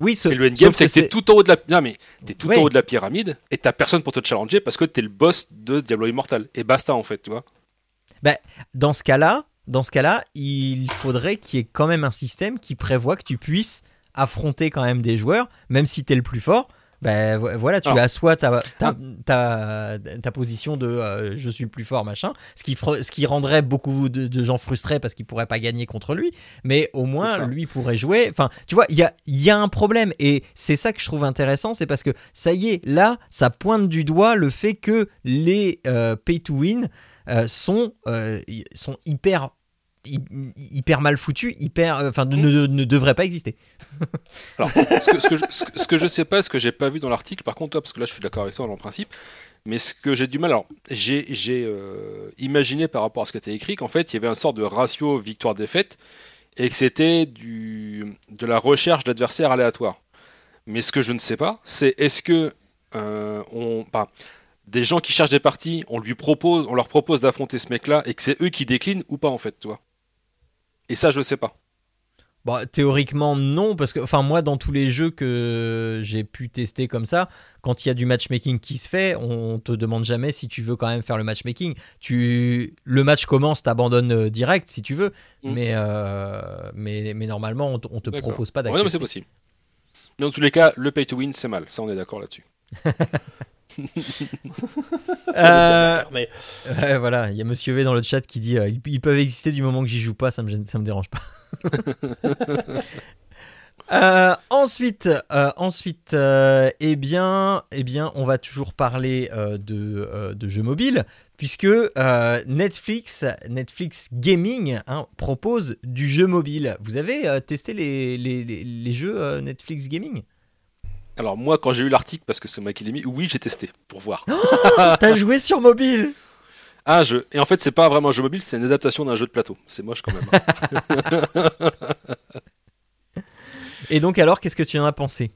Oui, ce- Et le endgame, sauf c'est que que t'es tout en haut de la, non mais t'es tout Ouais. en haut de la pyramide et t'as personne pour te challenger parce que t'es le boss de Diablo Immortal. Et basta, en fait, tu vois. dans ce cas-là, dans ce cas-là, il faudrait qu'il y ait quand même un système qui prévoit que tu puisses affronter quand même des joueurs, même si tu es le plus fort. Ben vo- voilà, tu Alors. as soit ta, ta, ta, ta position de euh, je suis plus fort, machin, ce qui, ce qui rendrait beaucoup de, de gens frustrés parce qu'ils pourraient pas gagner contre lui, mais au moins lui pourrait jouer. Enfin, tu vois, il y a, y a un problème et c'est ça que je trouve intéressant, c'est parce que ça y est, là, ça pointe du doigt le fait que les euh, pay to win euh, sont, euh, sont hyper, hy- hyper mal foutus, hyper, euh, enfin, ne, ne, ne devraient pas exister. Alors, ce que, ce que je, ce que- ce que je sais pas, ce que j'ai pas vu dans l'article, par contre, toi, parce que là, je suis d'accord avec toi dans le principe, mais ce que j'ai du mal, alors, j'ai euh, imaginé par rapport à ce qui était écrit qu'en fait, il y avait un sort de ratio victoire-défaite et que c'était du de la recherche d'adversaires aléatoires. Mais ce que je ne sais pas, c'est est-ce que euh, on, des gens qui cherchent des parties, on lui propose, on leur propose d'affronter ce mec-là et que c'est eux qui déclinent ou pas en fait, tu vois? Et ça, je sais pas. Bon, théoriquement, non, parce que, enfin, moi, dans tous les jeux que j'ai pu tester comme ça, quand il y a du matchmaking qui se fait, on te demande jamais si tu veux quand même faire le matchmaking. Tu, le match commence, t'abandonnes euh, direct si tu veux, Mm. mais, euh, mais, mais normalement, on on te propose pas Ouais, non, mais d'accepter. c'est possible. Mais dans tous les cas, le pay to win, c'est mal. Ça, on est d'accord là-dessus. Euh, Mais Ouais, voilà, il y a Monsieur V dans le chat qui dit euh, ils, ils peuvent exister du moment que j'y joue pas, ça me, gêne- ça me dérange pas. Euh, ensuite, euh, ensuite euh, eh, bien, eh bien, on va toujours parler euh, de, euh, de jeux mobiles, puisque euh, Netflix, Netflix Gaming hein, propose du jeu mobile. Vous avez euh, testé les, les, les- les jeux euh, Netflix Gaming? Alors, moi, quand j'ai eu l'article, parce que c'est moi qui l'ai mis, oui, j'ai testé pour voir. T'as joué sur mobile Un jeu. Et en fait, c'est pas vraiment un jeu mobile, c'est une adaptation d'un jeu de plateau. C'est moche quand même. Et donc alors, qu'est-ce que tu en as pensé?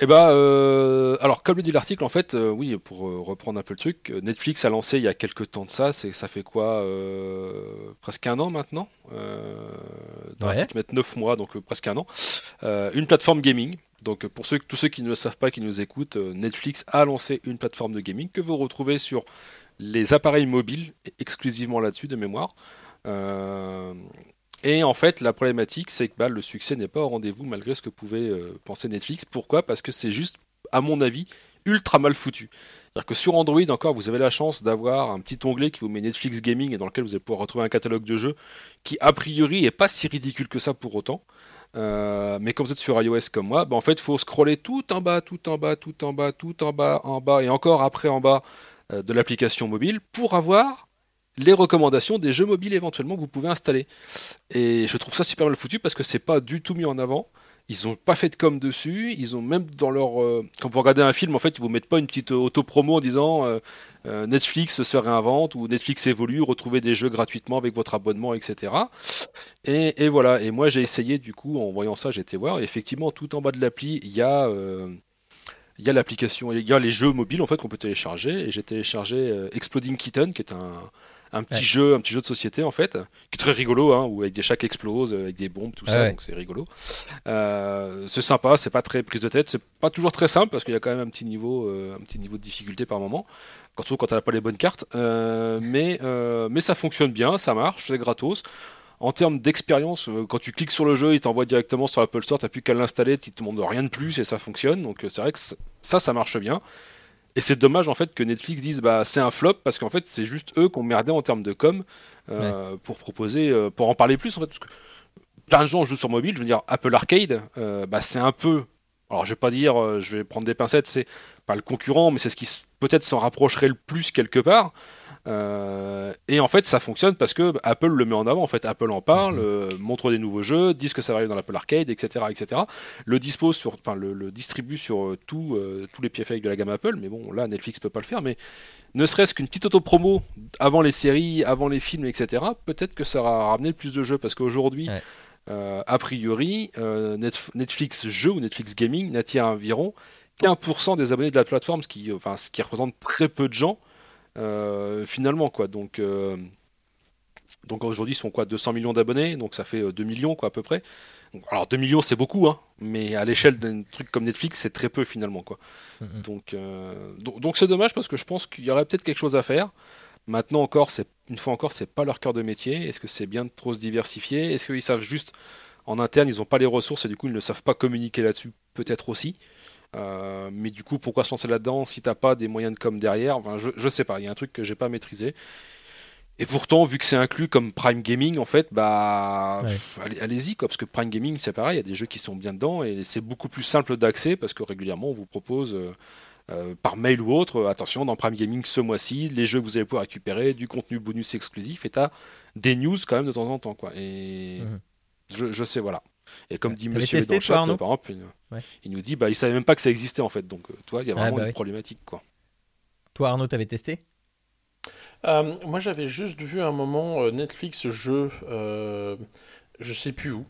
Eh ben, euh, alors comme le dit l'article, en fait, euh, oui, pour euh, reprendre un peu le truc, Netflix a lancé il y a quelques temps de ça, c'est ça fait quoi, presque un an maintenant, dans Ouais. l'article, mettre 9 mois, donc presque un an, une plateforme gaming. Donc pour ceux, tous ceux qui ne le savent pas, qui nous écoutent, Netflix a lancé une plateforme de gaming que vous retrouvez sur les appareils mobiles, exclusivement là-dessus de mémoire. Euh, et en fait, la problématique, c'est que bah, le succès n'est pas au rendez-vous malgré ce que pouvait euh, penser Netflix. Pourquoi? Parce que c'est juste, à mon avis, ultra mal foutu. C'est-à-dire que sur Android, encore, vous avez la chance d'avoir un petit onglet qui vous met Netflix Gaming et dans lequel vous allez pouvoir retrouver un catalogue de jeux qui, a priori, est pas si ridicule que ça pour autant. Euh, mais quand vous êtes sur iOS comme moi, bah, en fait, il faut scroller tout en bas, tout en bas, tout en bas, tout en bas, en bas et encore après en bas euh, de l'application mobile pour avoir les recommandations des jeux mobiles éventuellement que vous pouvez installer. Et je trouve ça super mal foutu parce que c'est pas du tout mis en avant. Ils ont pas fait de com dessus. Ils ont même dans leur. euh, quand vous regardez un film, en fait, ils vous mettent pas une petite auto-promo en disant euh, euh, Netflix se réinvente ou Netflix évolue, retrouvez des jeux gratuitement avec votre abonnement, etc. Et, voilà. Et moi, j'ai essayé, du coup, en voyant ça, j'ai été voir. Et effectivement, tout en bas de l'appli, il y a. il y a l'application, il y a les jeux mobiles en fait qu'on peut télécharger. Et j'ai téléchargé Exploding Kitten, qui est un, un petit Ouais. jeu, un petit jeu de société en fait, qui est très rigolo, hein, où avec des chaque explose, euh, avec des bombes, tout ça, ouais. donc c'est rigolo. Euh, c'est sympa, c'est pas très prise de tête, c'est pas toujours très simple parce qu'il y a quand même un petit niveau, euh, un petit niveau de difficulté par moment, surtout quand t'as pas les bonnes cartes. Euh, mais mais ça fonctionne bien, ça marche, c'est gratos. En termes d'expérience, quand tu cliques sur le jeu, il t'envoie directement sur l'Apple Store, t'as plus qu'à l'installer, il te demande rien de plus et ça fonctionne. Donc c'est vrai que ça, ça marche bien. Et c'est dommage en fait que Netflix dise bah c'est un flop parce qu'en fait c'est juste eux qui ont merdé en termes de com euh, pour proposer, euh, pour en parler plus en fait. Parce que plein de gens jouent sur mobile, je veux dire Apple Arcade, euh, bah c'est un peu, alors je vais pas dire, euh, je vais prendre des pincettes, c'est pas le concurrent, mais c'est ce qui peut-être s'en rapprocherait le plus quelque part. Euh, et en fait, ça fonctionne parce que Apple le met en avant. En fait, Apple en parle, euh, montre des nouveaux jeux, disent que ça va aller dans l'Apple Arcade, etc., etc. Le dispose sur, enfin, le, le distribue sur euh, tout, tous les pieds de la gamme Apple. Mais bon, là, Netflix peut pas le faire. Mais ne serait-ce qu'une petite auto-promo avant les séries, avant les films, etc. Peut-être que ça aura ramené plus de jeux parce qu'aujourd'hui. Ouais. Euh, a priori, euh, Netf- Netflix jeux ou Netflix gaming n'attire environ 1% des abonnés de la plateforme, ce qui, enfin, ce qui représente très peu de gens. Euh, finalement quoi donc donc aujourd'hui ils sont quoi 200 millions d'abonnés donc ça fait euh, 2 millions quoi à peu près donc, alors 2 millions c'est beaucoup hein mais à l'échelle d'un truc comme Netflix c'est très peu finalement quoi Mhm. donc euh, donc donc c'est dommage parce que je pense qu'il y aurait peut-être quelque chose à faire maintenant encore c'est une fois encore c'est pas leur cœur de métier. Est-ce que c'est bien de trop se diversifier? Est-ce qu'ils savent juste en interne ils n'ont pas les ressources et du coup ils ne savent pas communiquer là-dessus peut-être aussi. Euh, mais du coup, pourquoi se lancer là-dedans si t'as pas des moyens de com derrière? Enfin, je, je sais pas, il y a un truc que j'ai pas maîtrisé. Et pourtant, vu que c'est inclus comme Prime Gaming, en fait, bah, Ouais. allez-y, quoi, parce que Prime Gaming, c'est pareil, il y a des jeux qui sont bien dedans et c'est beaucoup plus simple d'accès parce que régulièrement, on vous propose euh, par mail ou autre, euh, attention, dans Prime Gaming ce mois-ci, les jeux que vous allez pouvoir récupérer, du contenu bonus exclusif et t'as des news quand même de temps en temps, quoi. Et Mhm. je, je sais, voilà. Et comme dit Monsieur testé, dans le chat, Arnaud par exemple, Ouais. il nous dit, bah, il savait même pas que ça existait en fait. Donc, euh, toi, il y a Ah, vraiment bah une oui. problématique, quoi. Toi, Arnaud, t'avais testé? Euh, moi, j'avais juste vu un moment euh, Netflix jeu, euh, je sais plus où.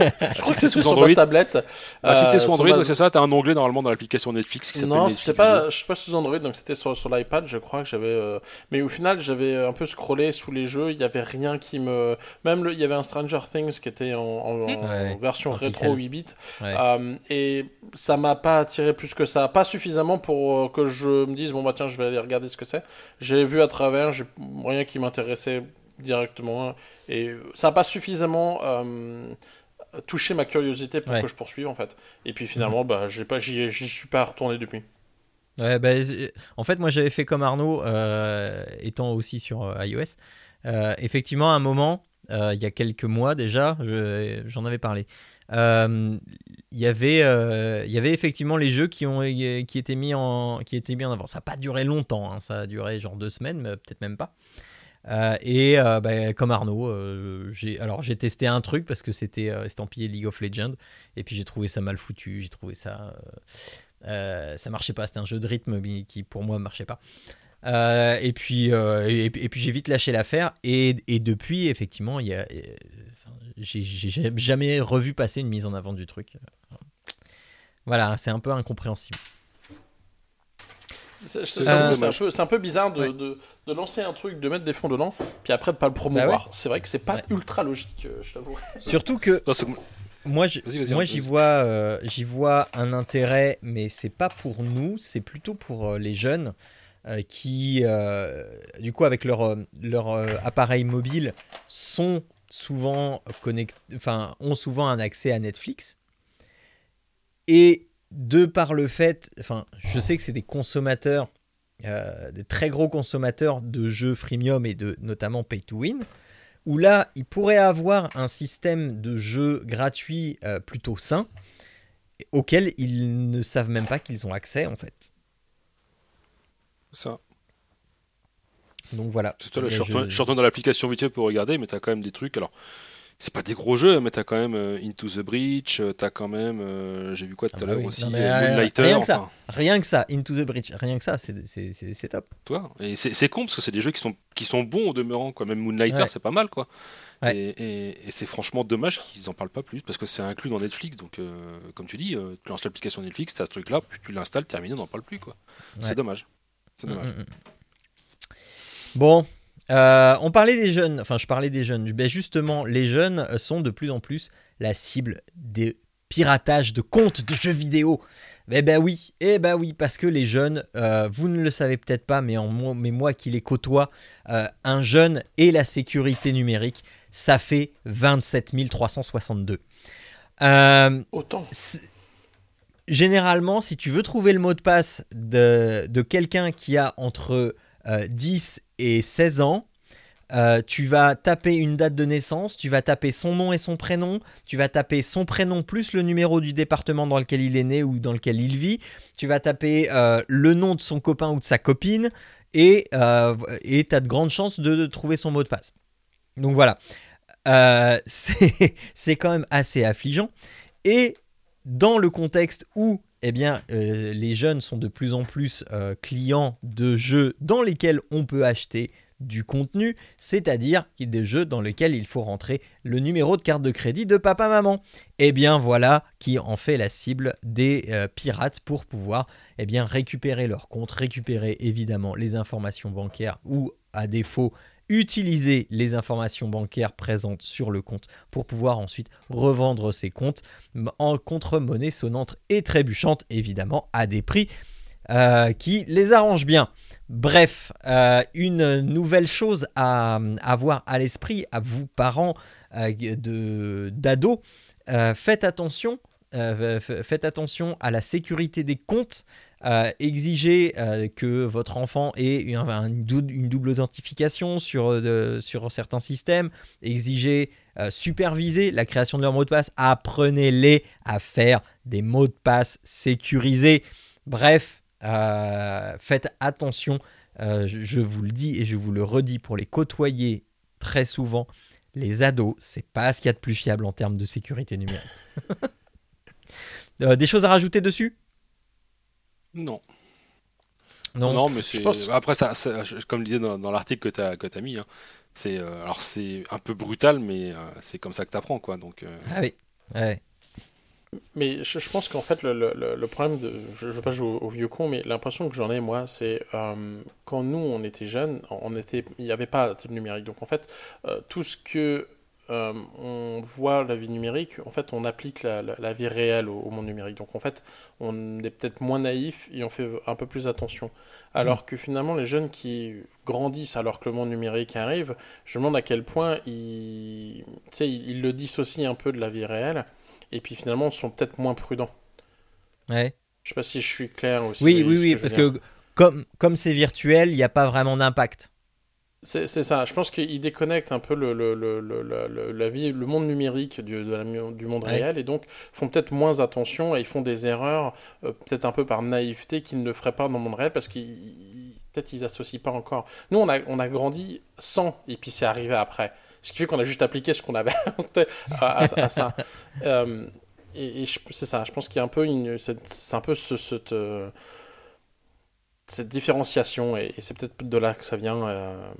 Je crois que c'est c'était sous Android. tablette. Bah, si Euh, sous Android, ouais, c'est ça, t'as un onglet normalement dans l'application Netflix qui s'appelle Non, c'était pas, je sais pas sous Android, donc c'était sur, sur l'iPad, je crois que j'avais. euh, Mais au final, j'avais un peu scrollé sous les jeux, il y avait rien qui me. Même le... il y avait un Stranger Things qui était en, en- en Ouais, version rétro pixel. 8 bits. Ouais. Euh, et ça m'a pas attiré plus que ça, pas suffisamment pour euh, que je me dise bon bah tiens je vais aller regarder ce que c'est. J'ai vu à travers, j'ai rien qui m'intéressait directement et ça a pas suffisamment euh, touché ma curiosité pour Ouais. que je poursuive en fait. Et puis finalement bah j'ai pas j'y j'y suis pas retourné depuis. Ouais, bah, en fait, moi j'avais fait comme Arnaud, euh, étant aussi sur euh, iOS. Euh, effectivement, à un moment, il y a quelques mois déjà, je- j'en avais parlé. Il y avait, il y avait effectivement les jeux qui ont qui étaient mis en qui étaient mis en avant. Ça n'a pas duré longtemps, hein, ça a duré genre deux semaines, mais peut-être même pas. Euh, et euh, bah, comme Arnaud, euh, j'ai testé un truc parce que c'était estampillé League of Legends et puis j'ai trouvé ça mal foutu, j'ai trouvé ça ça marchait pas, c'était un jeu de rythme qui pour moi marchait pas. Et puis, et, puis j'ai vite lâché l'affaire. Et, et depuis, effectivement, j'ai jamais revu passer une mise en avant du truc. Voilà, c'est un peu incompréhensible. C'est un, peu- c'est un peu bizarre de, Ouais. de, de lancer un truc, de mettre des fonds dedans, puis après de pas le promouvoir. Bah C'est vrai que c'est pas Ouais. ultra logique, euh, je t'avoue. Surtout que Non, moi, j'y vois, euh, j'y vois un intérêt, mais c'est pas pour nous, c'est plutôt pour euh, les jeunes euh, qui, euh, du coup, avec leur, leur euh, appareil mobile, sont souvent connectés, enfin, ont souvent un accès à Netflix. Et de par le fait, enfin, je sais que c'est des consommateurs, euh, des très gros consommateurs de jeux freemium et de notamment pay to win, où là, ils pourraient avoir un système de jeu gratuit euh, plutôt sain, auquel ils ne savent même pas qu'ils ont accès en fait. ça. Donc voilà. C'est toi, là, Mais je suis retourné- je- dans l'application vite pour regarder, mais t'as quand même des trucs. Alors, c'est pas des gros jeux, mais t'as quand même euh, Into the Breach, euh, t'as quand même, euh, j'ai vu quoi tout Ah à bah l'heure oui. aussi, Non, Moonlighter, rien que ça. enfin, Rien que ça, Into the Breach, rien que ça, c'est- top. toi. Et c'est con parce que c'est des jeux qui sont, qui sont bons au demeurant, quoi. Même Moonlighter, Ouais. c'est pas mal, quoi. Ouais. Et, et- et c'est franchement dommage qu'ils en parlent pas plus parce que c'est inclus dans Netflix. Donc, euh, comme tu dis, euh, tu lances l'application Netflix, t'as ce truc-là, puis tu l'installes, terminé, on n'en parle plus, quoi. Ouais. C'est dommage. C'est dommage. Mm, mm, mm. Bon, euh, on parlait des jeunes, enfin je parlais des jeunes. Ben justement, les jeunes euh, sont de plus en plus la cible des piratages de comptes de jeux vidéo. Eh ben oui, eh ben oui, parce que les jeunes, euh, vous ne le savez peut-être pas, mais, en moi, mais moi qui les côtoie, euh, un jeune et la sécurité numérique, ça fait 27 362. Euh, Autant. Généralement, si tu veux trouver le mot de passe de, de quelqu'un qui a entre euh, 10 et 16 ans, euh, tu vas taper une date de naissance, tu vas taper son nom et son prénom, tu vas taper son prénom plus le numéro du département dans lequel il est né ou dans lequel il vit, tu vas taper euh, le nom de son copain ou de sa copine, et tu as de grandes chances de, de trouver son mot de passe. Donc voilà, Euh, c'est quand même assez affligeant. Et dans le contexte où eh bien, euh, les jeunes sont de plus en plus euh, clients de jeux dans lesquels on peut acheter du contenu, c'est-à-dire des jeux dans lesquels il faut rentrer le numéro de carte de crédit de papa-maman. Et bien voilà qui en fait la cible des euh, pirates pour pouvoir eh récupérer leur compte, récupérer évidemment les informations bancaires ou à défaut utiliser les informations bancaires présentes sur le compte pour pouvoir ensuite revendre ces comptes en contre-monnaie sonnante et trébuchante, évidemment, à des prix euh, qui les arrangent bien. Bref, euh, une nouvelle chose à avoir à l'esprit, à vous parents euh, d'ados, euh, faites attention. faites attention à la sécurité des comptes. Euh, exigez euh, que votre enfant ait une, un- une dou- une double authentification sur, euh, sur certains systèmes. Exigez euh, superviser la création de leur mot de passe. Apprenez-les à faire des mots de passe sécurisés. Bref, euh, faites attention. Je, je vous le dis et je vous le redis pour les côtoyer très souvent. Les ados, c'est pas ce qu'il y a de plus fiable en termes de sécurité numérique. Des choses à rajouter dessus? Non. Non. Non, mais c'est. pense- Après, ça, ça- je- comme je disais dans, dans l'article que tu as, que as mis, hein, c'est euh, alors c'est un peu brutal, mais euh, c'est comme ça que tu apprends, quoi. Donc, euh, Ah oui. Ouais. Mais je, je pense qu'en fait, le, le- le- le problème de. Je ne veux pas jouer au, au vieux con, mais l'impression que j'en ai, moi, c'est euh, quand nous, on était jeunes, on était, il n'y avait pas de numérique. Donc, en fait, euh, tout ce que euh, on voit la vie numérique, en fait, on applique la, la- la vie réelle au, au monde numérique. Donc, en fait, on est peut-être moins naïf et on fait un peu plus attention. Alors que finalement, les jeunes qui grandissent alors que le monde numérique arrive, je me demande à quel point ils, ils, ils le dissocient un peu de la vie réelle et puis finalement sont peut-être moins prudents. Ouais. Je sais pas si je suis clair aussi. Oui, oui, oui, parce dire. que comme comme c'est virtuel, il n'y a pas vraiment d'impact. C'est ça, je pense qu'ils déconnectent un peu le, le- le- le- le- le- la vie, le monde numérique du, de la mu- du monde Ouais. réel et donc font peut-être moins attention et ils font des erreurs, euh, peut-être un peu par naïveté qu'ils ne le feraient pas dans le monde réel parce qu'ils ils- peut-être ils associent pas encore. Nous, on a, on a grandi sans et puis c'est arrivé après. Ce qui fait qu'on a juste appliqué ce qu'on avait à, à- à ça. Euh, et c'est ça, je pense qu'il y a un peu, une, c'est c'est un peu ce, cette, euh, cette différenciation et, et c'est peut-être de là que ça vient. euh,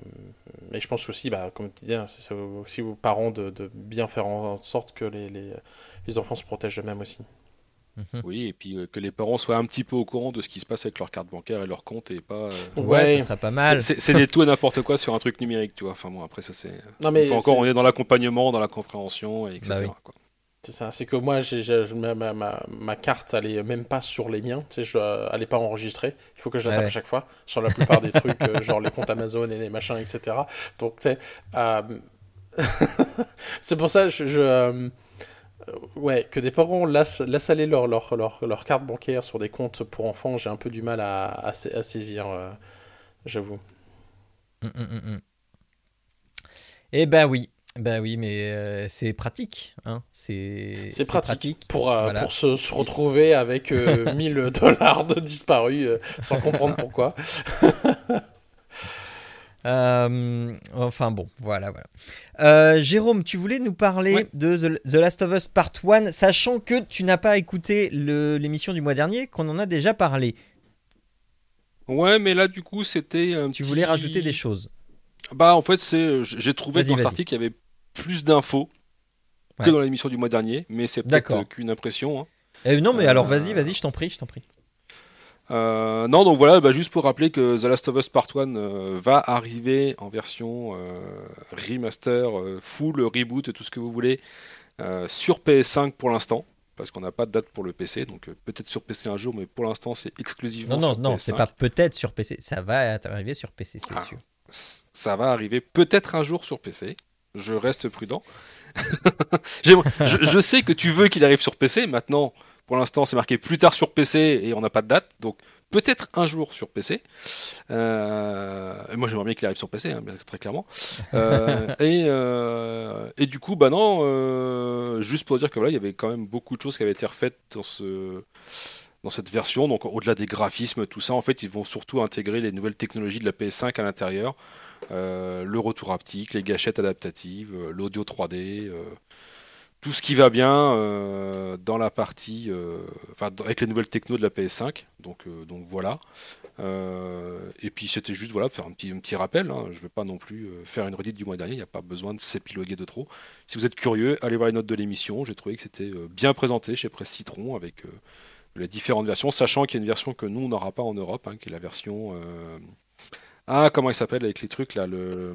mais je pense aussi, bah, comme tu disais, hein, c'est aussi aux parents de, de bien faire en sorte que les, les, les enfants se protègent eux-mêmes aussi. oui, et puis euh, que les parents soient un petit peu au courant de ce qui se passe avec leur carte bancaire et leur compte et pas. euh, Ouais, Ouais. ça serait pas mal. C'est des tout et n'importe quoi sur un truc numérique, tu vois. Enfin bon, après ça c'est. Non, mais Une fois encore, on est dans l'accompagnement, dans la compréhension, et etc. Bah oui. quoi. C'est ça, c'est que moi, ma, ma, ma, ma carte, elle est même pas sur les miens, tu sais, je, elle est pas enregistrée. Il faut que je la tape ouais. à chaque fois, sur la plupart des trucs, euh, genre les comptes Amazon et les machins, etc. Donc, tu sais, euh, c'est pour ça, je, je, euh, ouais, que des parents laissent, laissent aller leur, leur, leur, leur carte bancaire sur des comptes pour enfants, j'ai un peu du mal à, à, sa- à saisir, j'avoue. Mm, mm, mm, mm. Eh ben oui, ben oui, mais euh, c'est pratique, hein. C'est pratique, pour, euh, Voilà. pour se, se retrouver avec euh, 1000 dollars de disparus euh, sans comprendre pourquoi. Euh, enfin bon, voilà, voilà. Euh, Jérôme, tu voulais nous parler Ouais. de The, The Last of Us Part 1, sachant que tu n'as pas écouté l'émission du mois dernier, qu'on en a déjà parlé. Ouais, mais là, du coup, c'était un Tu petit- voulais rajouter des choses. Bah, en fait, c'est j'ai trouvé dans cet article qu'il y avait plus d'infos que dans l'émission du mois dernier, mais c'est peut-être euh, qu'une impression. hein. Euh, non, mais Euh, alors vas-y, vas-y, je t'en prie, je t'en prie. Euh, non, donc voilà, bah, juste pour rappeler que The Last of Us Part 1 euh, va arriver en version euh, remaster, euh, full reboot, tout ce que vous voulez, euh, sur PS5 pour l'instant, parce qu'on n'a pas de date pour le PC, donc euh, peut-être sur PC un jour, mais pour l'instant c'est exclusivement Non, non, sur non, PS5. c'est pas peut-être sur PC, ça va arriver sur PC, c'est Ah. sûr. Ça va arriver peut-être un jour sur PC. Je reste prudent. Je, je sais que tu veux qu'il arrive sur PC. Maintenant, pour l'instant, c'est marqué plus tard sur PC et on n'a pas de date. Donc, peut-être un jour sur PC. Euh, et moi, j'aimerais bien qu'il arrive sur PC, hein, très clairement. Euh, et, euh, et du coup, bah non, juste pour dire que voilà, il y avait quand même beaucoup de choses qui avaient été refaites dans ce dans cette version. Donc, au-delà des graphismes, tout ça, en fait, ils vont surtout intégrer les nouvelles technologies de la PS5 à l'intérieur. Euh, le retour haptique, les gâchettes adaptatives, euh, l'audio 3D, euh, tout ce qui va bien dans la partie, avec les nouvelles techno de la PS5. Donc, voilà. Et puis c'était juste voilà faire un petit, rappel. hein. Je ne vais pas non plus faire une redite du mois dernier. Il n'y a pas besoin de s'épiloguer de trop. Si vous êtes curieux, allez voir les notes de l'émission. J'ai trouvé que c'était bien présenté chez Presse Citron avec les différentes versions, sachant qu'il y a une version que nous on n'aura pas en Europe, hein, qui est la version ah, comment il s'appelle avec les trucs là le...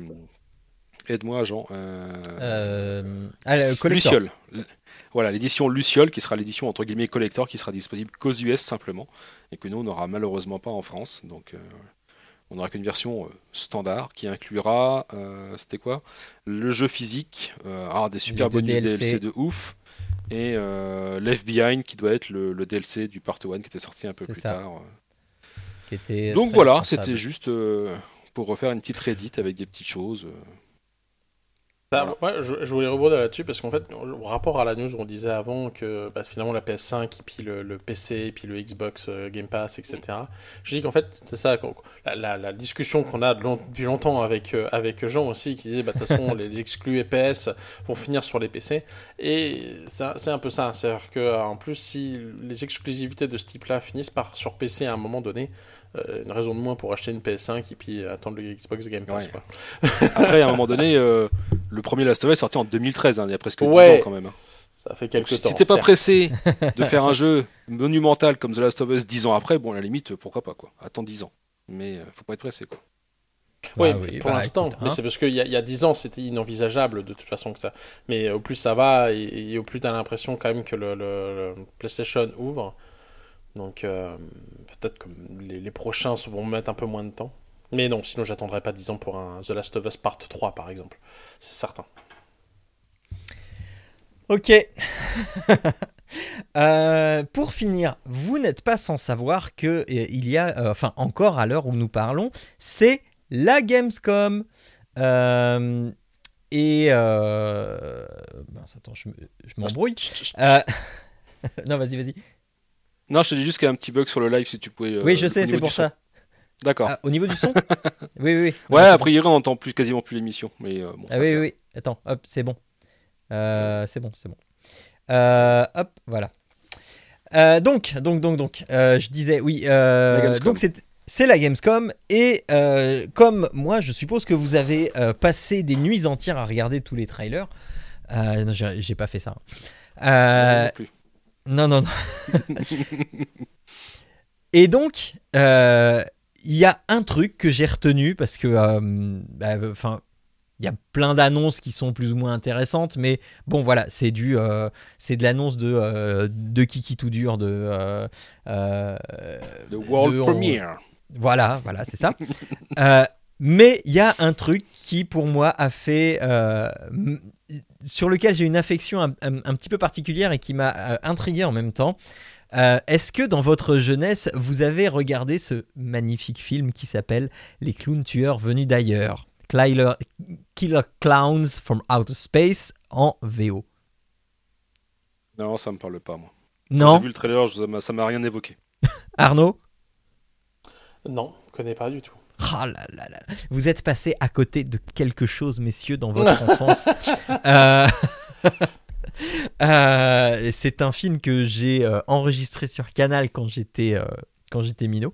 Aide-moi, Jean. Euh... Euh... ah, collector. Luciole. Voilà, l'édition Luciole, qui sera l'édition entre guillemets collector, qui sera disponible qu'aux US simplement, et que nous, on n'aura malheureusement pas en France. Donc, euh, on n'aura qu'une version euh, standard qui inclura, euh, c'était quoi? Le jeu physique, euh, ah, des super bonus DLC. DLC. de ouf, et euh, Left Behind, qui doit être le, le DLC du Part 1 qui était sorti un peu plus ça. tard. Qui était Donc voilà, c'était juste euh, pour refaire une petite Reddit avec des petites choses. euh. Ouais, je, je voulais rebondir là-dessus parce qu'en fait, au rapport à la news, on disait avant que bah, finalement la PS5 et puis le, le PC et puis le Xbox euh, Game Pass, etc. Je dis qu'en fait, c'est ça, la, la- la discussion qu'on a depuis longtemps avec, euh, avec Jean aussi, qui disait, bah, de toute façon, les exclus EPS vont finir sur les PC. Et c'est c'est un peu ça. C'est-à-dire qu'en plus, si les exclusivités de ce type-là finissent par sur PC à un moment donné, euh, une raison de moins pour acheter une PS5 et puis attendre le Xbox Game Pass. Ouais. quoi. Après, à un moment donné, euh, le premier Last of Us est sorti en 2013, hein, il y a presque 10 Ouais. ans quand même. hein. Ça fait quelques Si temps. t'étais pas certes. pressé de faire un jeu monumental comme The Last of Us 10 ans après, bon, à la limite, pourquoi pas, quoi. Attends 10 ans. Mais euh, faut pas être pressé, quoi. Oui, Bah oui, pour bah, l'instant. Mais hein. c'est parce qu'il y, y a 10 ans, c'était inenvisageable de toute façon que ça. Mais au plus ça va, et, et au plus tu as l'impression quand même que le, le- le PlayStation ouvre. Donc euh, peut-être que les, les prochains vont mettre un peu moins de temps. Mais non, sinon j'attendrai pas 10 ans pour un The Last of Us Part 3 par exemple. C'est certain. Ok. Euh, pour finir, vous n'êtes pas sans savoir que euh, il y a, euh, enfin encore à l'heure où nous parlons, c'est la Gamescom. Euh, et mince, attends, je, me- je m'embrouille. Non, vas-y, vas-y. Non, je te dis juste qu'il y a un petit bug sur le live si tu pouvais. euh, oui, je au sais, c'est pour ça. D'accord. Ah, au niveau du son Oui, oui, oui. ouais, a priori, on n'entend plus, quasiment plus l'émission. Mais euh, bon, Ah oui, oui, oui. Attends, hop, c'est bon. Euh, c'est bon, c'est bon. Euh, hop, voilà. Euh, donc, donc, donc, donc, euh, je disais, oui. euh, donc, c'est la Gamescom. Et euh, comme moi, je suppose que vous avez euh, passé des nuits entières à regarder tous les trailers. Euh, non, j'ai pas fait ça. Euh, non plus. Non, non, non. Et donc, euh, il y a un truc que j'ai retenu parce que, euh, bah, enfin, il y a plein d'annonces qui sont plus ou moins intéressantes, mais bon, voilà, c'est du, euh, c'est de l'annonce de euh, de Kiki tout dur, de, euh, euh, The World de- on- Premiere. voilà, voilà, c'est ça. Mais il y a un truc qui, pour moi, a fait. euh, sur lequel j'ai une affection un, un- un petit peu particulière et qui m'a euh, intrigué en même temps. Euh, Est-ce que dans votre jeunesse, vous avez regardé ce magnifique film qui s'appelle Les clowns tueurs venus d'ailleurs? Killer, Killer Clowns from Outer Space en VO Non, ça me parle pas, moi. Non? J'ai vu le trailer, je- ça m'a- ça m'a rien évoqué. Arnaud? Non, je connais pas du tout. Ah là là là. Vous êtes passé à côté de quelque chose, messieurs, dans votre enfance. Euh, euh, c'est un film que j'ai euh, enregistré sur Canal quand j'étais quand j'étais minot.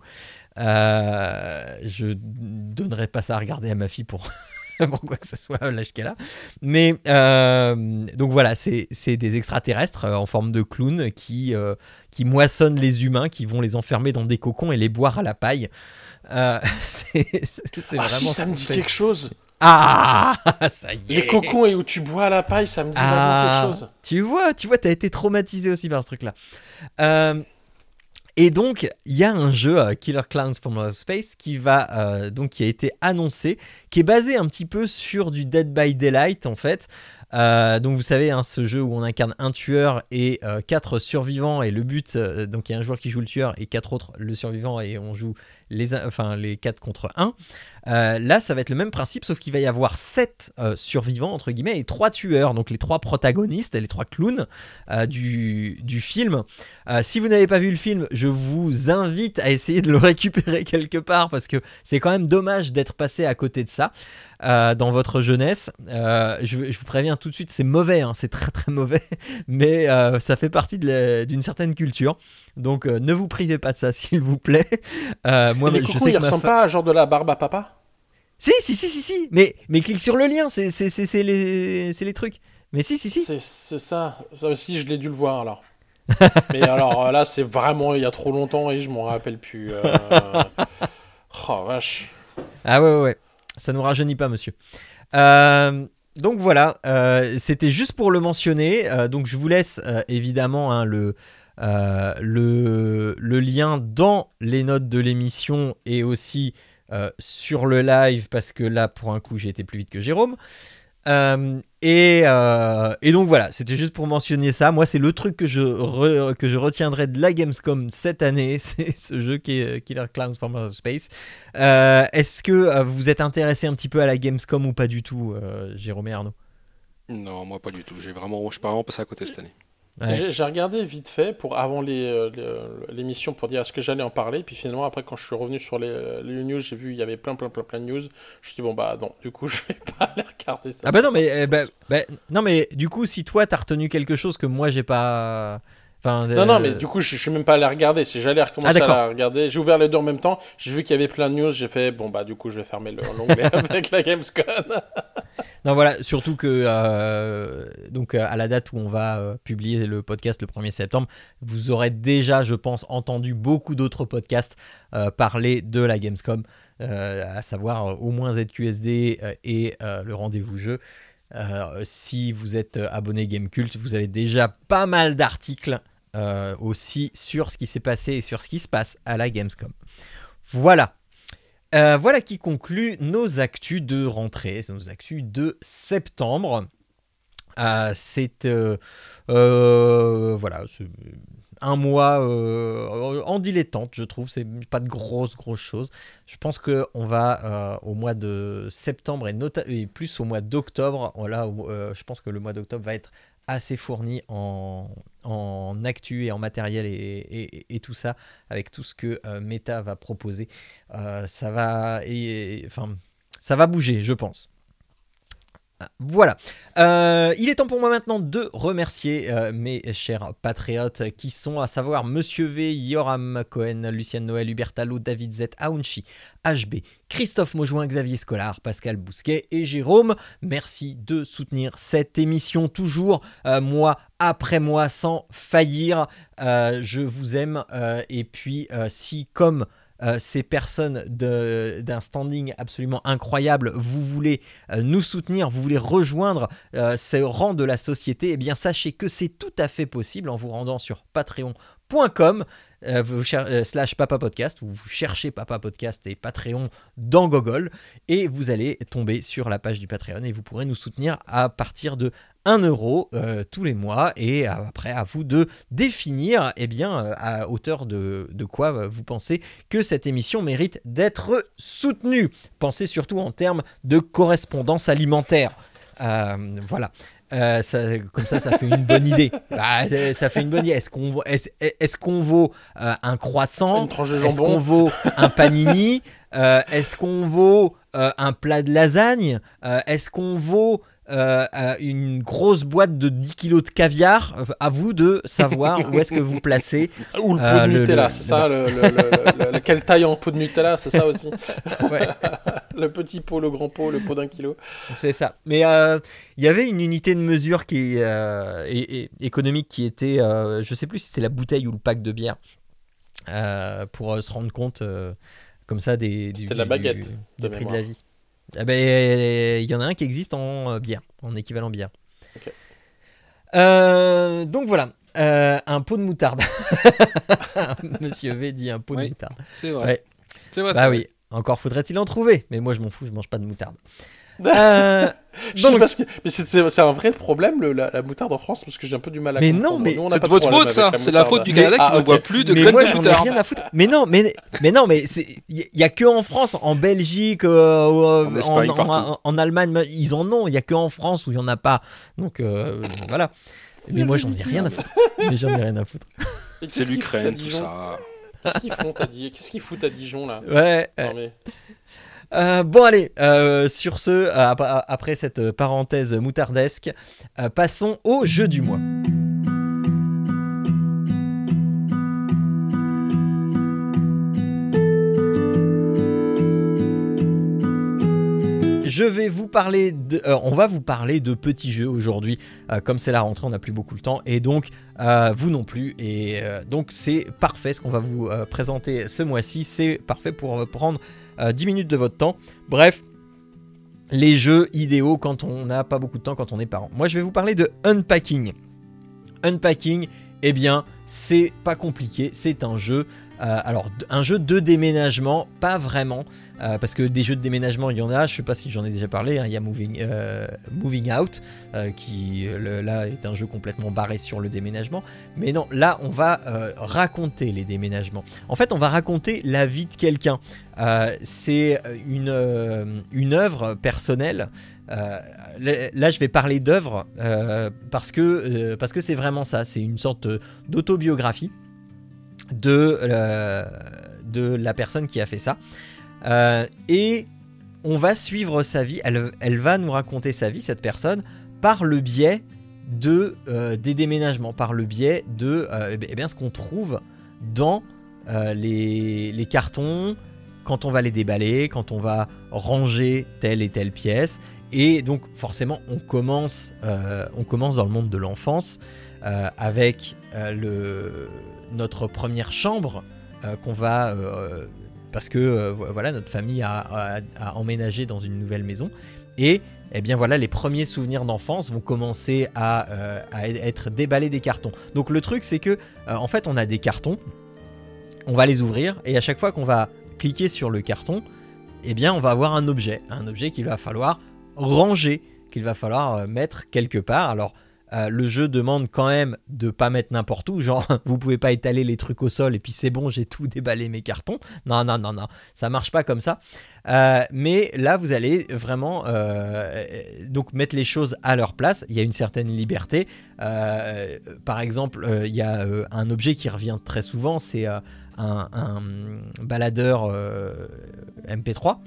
Je donnerai pas ça à regarder à ma fille pour, pour quoi que ce soit l'âge qu'elle a. Mais euh, donc voilà, c'est des extraterrestres en forme de clowns qui, euh, qui moissonnent les humains, qui vont les enfermer dans des cocons et les boire à la paille. Euh, c'est Ah si, ça me dit quelque chose. Ah, ça y est. Les cocons et où tu bois à la paille, ça me dit vraiment Ah, quelque chose. tu vois, tu vois, t'as été traumatisé aussi par ce truc-là. Euh, et donc, il y a un jeu euh, Killer Clowns from Outer Space qui va donc qui a été annoncé, qui est basé un petit peu sur du Dead by Daylight en fait. Euh, donc vous savez, hein, ce jeu où on incarne un tueur et euh, quatre survivants et le but, euh, donc il y a un joueur qui joue le tueur et quatre autres le survivant et on joue les, enfin, les quatre contre un. Là, ça va être le même principe, sauf qu'il va y avoir 7 survivants, entre guillemets, et 3 tueurs, donc les 3 protagonistes, les 3 clowns du, du film. Si vous n'avez pas vu le film, je vous invite à essayer de le récupérer quelque part, parce que c'est quand même dommage d'être passé à côté de ça euh, dans votre jeunesse. Euh, je, je vous préviens tout de suite, c'est mauvais, hein, c'est très très mauvais, mais euh, ça fait partie d'une certaine culture. Donc ne vous privez pas de ça, s'il vous plaît. Moi, les je cocons, sais ils que ressemblent fa- pas à genre de la barbe à papa? Si, si, si, si, si. Mais, mais clique sur le lien, c'est, c'est, c'est, c'est les, c'est les trucs. Mais si, si, si. C'est ça. Ça aussi, je l'ai dû le voir alors. Mais alors là, c'est vraiment il y a trop longtemps et je m'en rappelle plus. Oh vache. Ah ouais, ouais, ouais. Ça nous rajeunit pas, monsieur. Euh, donc voilà, euh, c'était juste pour le mentionner. Euh, donc je vous laisse évidemment hein, le, le, le lien dans les notes de l'émission et aussi sur le live parce que là, pour un coup, j'ai été plus vite que Jérôme. Euh, et, euh, et donc voilà, c'était juste pour mentionner ça. Moi, c'est le truc que je, que je retiendrai de la Gamescom cette année, c'est ce jeu qui est Killer Clowns from Outer Space. Euh, Est-ce que vous êtes intéressé un petit peu à la Gamescom ou pas du tout, Jérôme et Arnaud? Non, moi pas du tout. J'ai vraiment, je suis pas vraiment passé à côté cette année. Ouais. J'ai regardé vite fait pour avant les, euh, les- l'émission pour dire est-ce que j'allais en parler. Puis finalement, après, quand je suis revenu sur les, les news, j'ai vu il y avait plein, plein, plein, plein de news. Je me suis dit bon bah non, du coup, je vais pas aller regarder ça. Ah bah non, mais euh, bah, bah, non, mais du coup, si toi t'as retenu quelque chose que moi j'ai pas, enfin, Non, non, euh, mais du coup, je, je suis même pas allé regarder. Si j'allais recommencer Ah, à la regarder, j'ai ouvert les deux en même temps. J'ai vu qu'il y avait plein de news. J'ai fait, bon, bah, du coup, je vais fermer le- l'onglet avec la Gamescom. Non, voilà, surtout que euh, donc euh, à la date où on va euh, publier le podcast le 1er septembre, vous aurez déjà, je pense, entendu beaucoup d'autres podcasts euh, parler de la Gamescom, euh, à savoir euh, au moins ZQSD euh, et euh, le rendez-vous jeu. Euh, si vous êtes euh, abonné Gamecult, vous avez déjà pas mal d'articles euh, aussi sur ce qui s'est passé et sur ce qui se passe à la Gamescom. Voilà. Euh, voilà qui conclut nos actus de rentrée, nos actus de septembre. Euh, c'est voilà, un mois en dilettante, je trouve. C'est pas de grosses grosses choses. Je pense que on va au mois de septembre et, et plus au mois d'octobre. Je pense que le mois d'octobre va être assez fourni en, en actu et en matériel et, tout ça avec tout ce que euh, Meta va proposer. Euh, ça va, enfin, ça va bouger, je pense. Voilà. Euh, il est temps pour moi maintenant de remercier euh, mes chers patriotes qui sont à savoir Monsieur V, Yoram Cohen, Lucienne Noël, Hubert Talot, David Z, Aounchi, HB, Christophe Maujoin, Xavier Scolar, Pascal Bousquet et Jérôme. Merci de soutenir cette émission toujours, euh, mois après mois, sans faillir. Je vous aime. et puis, si comme euh, ces personnes d'un standing absolument incroyable, vous voulez euh, nous soutenir, vous voulez rejoindre euh, ce rang de la société, eh bien sachez que c'est tout à fait possible en vous rendant sur patreon.com euh, euh, slash papa podcast ou vous cherchez papa podcast et Patreon dans Google et vous allez tomber sur la page du Patreon et vous pourrez nous soutenir à partir de 1 euro euh, tous les mois et après à vous de définir eh bien à hauteur de, de quoi vous pensez que cette émission mérite d'être soutenue. Pensez surtout en termes de correspondance alimentaire. Voilà. Euh, ça- comme ça, ça fait une bonne idée. Bah, ça fait une bonne idée. Est-ce qu'on vaut, est-ce, qu'on vaut euh, un croissant? Est-ce qu'on vaut un panini? Euh, Est-ce qu'on vaut un plat de lasagne? Est-ce qu'on vaut euh, une grosse boîte de 10 kilos de caviar À vous de savoir où est-ce que vous placez. Ou le pot Euh, de le- Nutella, c'est ça le, le- le- le- le- Quelle taille en pot de Nutella, c'est ça aussi Ouais, Le petit pot, le grand pot, le pot d'un kilo. c'est ça. Mais euh, il y avait une unité de mesure qui est, économique qui était, je sais plus si c'était la bouteille ou le pack de bière, pour se rendre compte comme ça des, du, la baguette, du de prix de la vie. Ah ben, il y en a un qui existe en euh, bière, en équivalent bière. Euh, donc voilà, euh, un pot de moutarde. Monsieur V dit un pot de Oui. moutarde. C'est vrai. Ouais. C'est vrai. Bah oui, encore faudrait-il en trouver, mais moi je m'en fous, je mange pas de moutarde. Euh, Je sais donc, pas ce que- Mais c'est- un vrai problème, le- la, la moutarde en France, parce que j'ai un peu du mal à Mais comprendre. non, mais Nous, on n'a C'est pas de votre faute, ça. C'est la faute du Mais- Canada qui ah, ne ok. boit plus de mais graines moi de moutarde. rien à foutre. Mais non, mais, mais non, mais il y, a que en France, en Belgique, euh, euh, En Espagne, en, partout. en- en Allemagne, mais ils en ont. Il y a que en France où il y en a pas. Donc euh, voilà. Mais moi j'en ai rien à foutre. Mais j'en ai rien à foutre. C'est l'Ukraine, tout Dijon ça. Qu'est-ce qu'ils font à Di- Qu'est-ce qu'ils foutent à Dijon, là Ouais. Euh, bon allez, euh, sur ce, euh, ap- après cette parenthèse moutardesque, passons au jeu du mois. Je vais vous parler de, on va vous parler de petits jeux aujourd'hui. Comme c'est la rentrée, on n'a plus beaucoup de temps et donc vous non plus. Et donc c'est parfait ce qu'on va vous présenter ce mois-ci. C'est parfait pour prendre 10 minutes de votre temps. Bref, les jeux idéaux quand on n'a pas beaucoup de temps, quand on est parent. Moi, je vais vous parler de Unpacking. Unpacking, eh bien, c'est pas compliqué. C'est un jeu. Euh, alors, un jeu de déménagement, pas vraiment, euh, parce que des jeux de déménagement, il y en a. Je sais pas si j'en ai déjà parlé. hein, Il y a Moving, euh, Out, qui là est un jeu complètement barré sur le déménagement. Mais non, là, on va raconter les déménagements. En fait, on va raconter la vie de quelqu'un. C'est une, œuvre personnelle. Là, je vais parler d'œuvre parce que parce que c'est vraiment ça. C'est une sorte d'autobiographie de euh, de la personne qui a fait ça. Euh, et on va suivre sa vie. Elle, va nous raconter sa vie, cette personne, par le biais de euh, des déménagements, par le biais de eh bien, ce qu'on trouve dans les, cartons, quand on va les déballer, quand on va ranger telle et telle pièce. Et donc forcément, on commence, dans le monde de l'enfance avec le, notre première chambre euh, qu'on va... euh, parce que euh, vo- voilà, notre famille a, emménagé dans une nouvelle maison. Et eh bien voilà, les premiers souvenirs d'enfance vont commencer à, à être déballés des cartons. Donc le truc, c'est que en fait, on a des cartons, on va les ouvrir, et à chaque fois qu'on va cliquer sur le carton, eh bien, on va avoir un objet, un objet qu'il va falloir ranger, qu'il va falloir mettre quelque part. Alors, euh, le jeu demande quand même de pas mettre n'importe où, genre vous pouvez pas étaler les trucs au sol et puis c'est bon, j'ai tout déballé mes cartons. Non, non, non, non, ça marche pas comme ça. Euh, mais là, vous allez vraiment euh, donc mettre les choses à leur place. Il y a une certaine liberté. Par exemple, il y a un objet qui revient très souvent, c'est un, baladeur euh, MP3.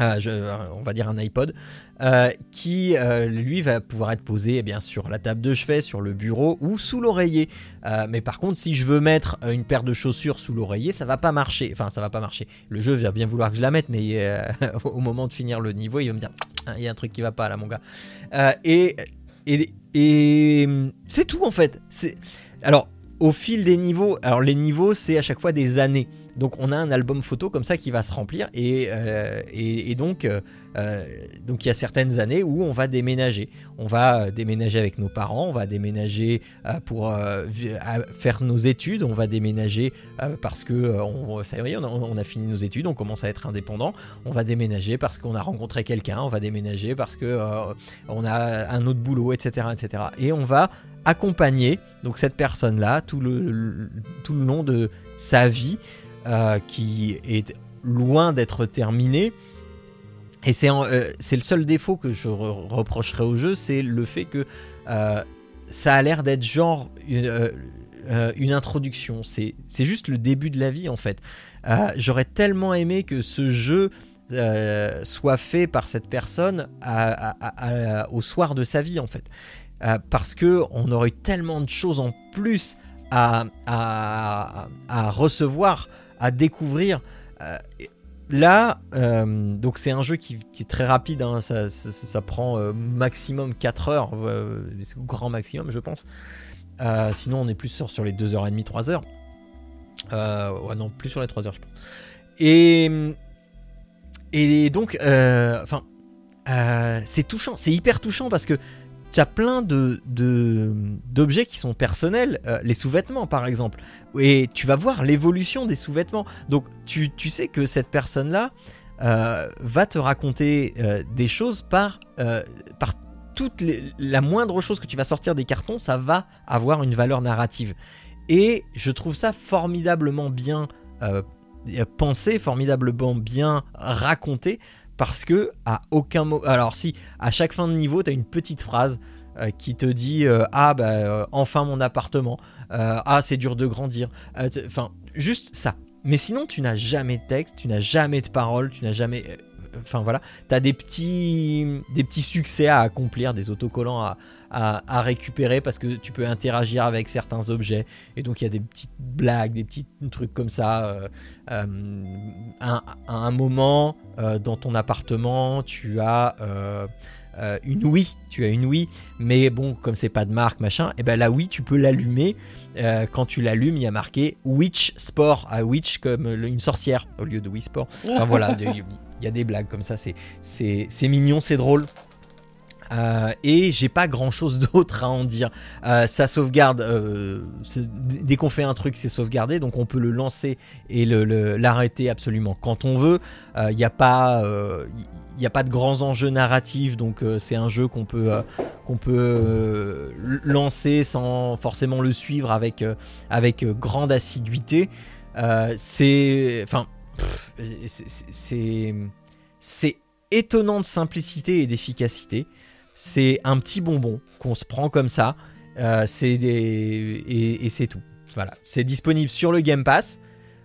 euh, je- euh, on va dire un iPod, euh, qui euh, lui va pouvoir être posé eh bien, sur la table de chevet, sur le bureau ou sous l'oreiller. Euh, mais par contre, si je veux mettre une paire de chaussures sous l'oreiller, ça va pas marcher. Enfin, ça va pas marcher. Le jeu va bien vouloir que je la mette, mais au moment de finir le niveau, il va me dire Ah, il y a un truc qui va pas là, mon gars. Et et, et c'est tout en fait. Alors au fil des niveaux. Alors les niveaux, c'est à chaque fois des années. Donc on a un album photo comme ça qui va se remplir et, euh, euh, euh, donc il y a certaines années où on va déménager. On va déménager avec nos parents, on va déménager pour faire nos études, on va déménager parce que on, ça y est, on a, fini nos études, on commence à être indépendant. On va déménager parce qu'on a rencontré quelqu'un, on va déménager parce que on a un autre boulot, etc., etc. Et on va accompagner donc cette le, le- tout le long de sa vie euh, qui est loin d'être terminée Et c'est euh, le seul défaut que je re- reprocherais au jeu, c'est le fait que euh, ça a l'air d'être genre une, euh, une introduction. C'est juste le début de la vie en fait. J'aurais tellement aimé que ce jeu soit fait par cette personne au soir de sa vie en fait. Parce que on aurait eu tellement de choses en plus à- à recevoir, à découvrir. Euh, là, euh, donc c'est un jeu qui, qui est très rapide, hein, ça, ça- ça prend euh, maximum 4 heures, grand maximum je pense. Sinon on est plus sur, sur les 2h30, 3h. Euh, ouais non, plus sur les 3 heures je pense. Et, et donc, enfin, euh, c'est touchant, c'est hyper touchant parce que tu as plein de d'objets qui sont personnels, euh, les sous-vêtements par exemple, et tu vas voir l'évolution des sous-vêtements. Donc tu, sais que cette personne-là euh, va te raconter euh, des choses par, par toute la moindre chose que tu vas sortir des cartons, ça va avoir une valeur narrative. Et je trouve ça formidablement bien pensé, formidablement bien raconté, parce que à aucun moment... Alors si, à chaque fin de niveau, tu as une petite phrase euh, qui te dit euh, Ah, bah, euh, enfin mon appartement. Ah, c'est dur de grandir. Enfin, juste ça. Mais sinon, tu n'as jamais de texte, tu n'as jamais de paroles, tu n'as jamais. Enfin voilà, tu as des petits, des petits succès à accomplir, des autocollants à, à, à récupérer parce que tu peux interagir avec certains objets. Et donc il y a des petites blagues, des petits trucs comme ça. euh, euh, un- à un moment, euh, dans ton appartement, tu as. une Wii, tu as une Wii, mais bon, comme c'est pas de marque, machin, et ben la Wii, tu peux l'allumer. Euh, quand tu l'allumes, il y a marqué Witch Sport, à Witch comme le- une sorcière au lieu de Wii Sport. Enfin voilà, de- y a des blagues comme ça, c'est mignon, c'est drôle. Euh, et j'ai pas grand chose d'autre à en dire. Euh, ça sauvegarde, euh, dès qu'on fait un truc, c'est sauvegardé, donc on peut le lancer et le- le- l'arrêter absolument quand on veut. Il n'y a pas, il a pas de grands enjeux narratifs, donc c'est un jeu qu'on peut, qu'on peut lancer sans forcément le suivre avec, avec grande assiduité. C'est, enfin, c'est- étonnant de simplicité et d'efficacité. C'est un petit bonbon qu'on se prend comme ça. Euh, et, c'est tout. Voilà, c'est disponible sur le Game Pass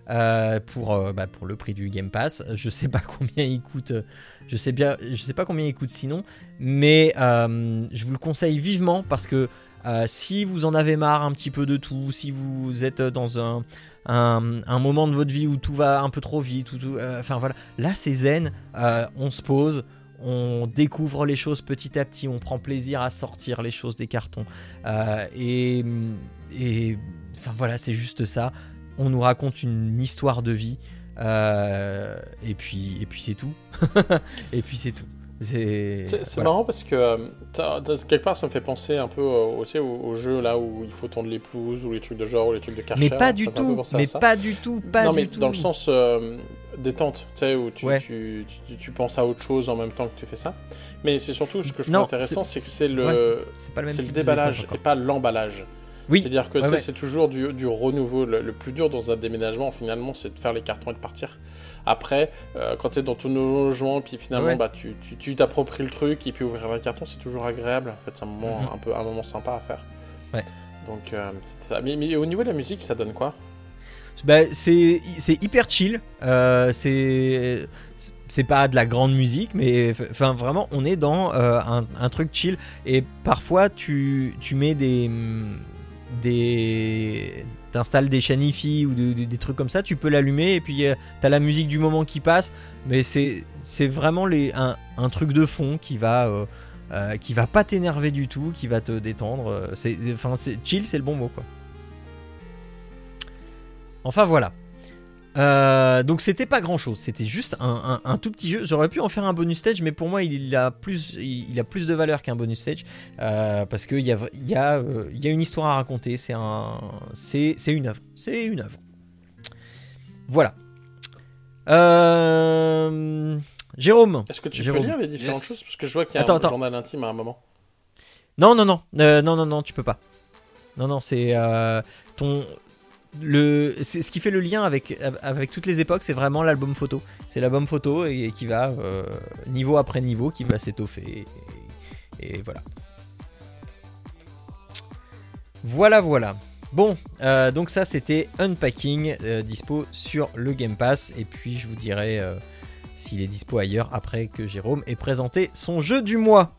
euh, pour euh, bah, pour le prix du Game Pass. Je sais pas combien il coûte. Je sais bien, je sais pas combien il coûte sinon, mais je vous le conseille vivement parce que si vous en avez marre un petit peu de tout, si vous êtes dans un un, moment de votre vie où tout va un peu trop vite, ou tout, euh, enfin voilà, là c'est zen, euh, on se pose, on découvre les choses petit à petit, on prend plaisir à sortir les choses des cartons. Euh, et, et enfin voilà, c'est juste ça. On nous raconte une histoire de vie. et puis, et puis c'est tout. et puis c'est tout. C'est voilà. marrant parce que euh, quelque part ça me fait penser un peu euh, au, tu sais, au, au jeu là où il faut tondre les pelouses ou les trucs de genre ou les trucs de Karcher. Mais pas du tout. Mais pas du tout. Pas non du mais tout. dans le sens euh, détente, tu sais, où tu, Ouais. tu, tu, tu penses à autre chose en même temps que tu fais ça. Mais c'est surtout ce que je trouve Non, intéressant, c'est- que c'est le, ouais, pas le même déballage et pas l'emballage. Oui. C'est-à-dire que Ouais, c'est toujours du, du renouveau. Le, le plus dur dans un déménagement, finalement, c'est de faire les cartons et de partir. Après, euh, quand tu es dans ton logement, puis finalement, Ouais. bah, tu tu- tu t'appropries le truc et puis ouvrir un carton, c'est toujours agréable. En fait, c'est un moment, Mhm. un, peu, un moment sympa à faire. Ouais. Donc, euh, c'est ça. Mais, mais au niveau de la musique, ça donne quoi? Bah, c'est c'est hyper chill. Euh, c'est c'est pas de la grande musique, mais enfin vraiment, on est dans euh, un, un truc chill. Et parfois, tu, tu mets des des t'installes des Shanifi ou de- de- des trucs comme ça, tu peux l'allumer et puis euh, t'as la musique du moment qui passe. Mais c'est vraiment un, truc de fond qui va euh, euh, qui va pas t'énerver du tout, qui va te détendre. C'est c'est chill, c'est le bon mot. Enfin voilà. Euh, donc c'était pas grand chose, c'était juste un, un- un tout petit jeu. J'aurais pu en faire un bonus stage, mais pour moi il a plus, il, il a plus de valeur qu'un bonus stage euh, parce qu'il y a, il y, a, euh, y a une histoire à raconter. C'est un, c'est, c'est une œuvre, c'est une œuvre. Voilà. Euh, Jérôme. Est-ce que tu Jérôme. peux lire les différentes Yes. choses? Parce que je vois qu'il y a Attends, un attends. journal intime à un moment. Non, non, non, euh, non, non, non, tu peux pas. Non, non, c'est euh, ton ce qui fait le lien avec, avec toutes les époques, c'est vraiment l'album photo. C'est l'album photo et, qui va euh, niveau après niveau, qui va s'étoffer. Et, voilà. Voilà, voilà. Bon, euh, donc ça c'était Unpacking, euh, dispo sur le Game Pass. Et puis je vous dirai s'il est dispo ailleurs après que Jérôme ait présenté son jeu du mois.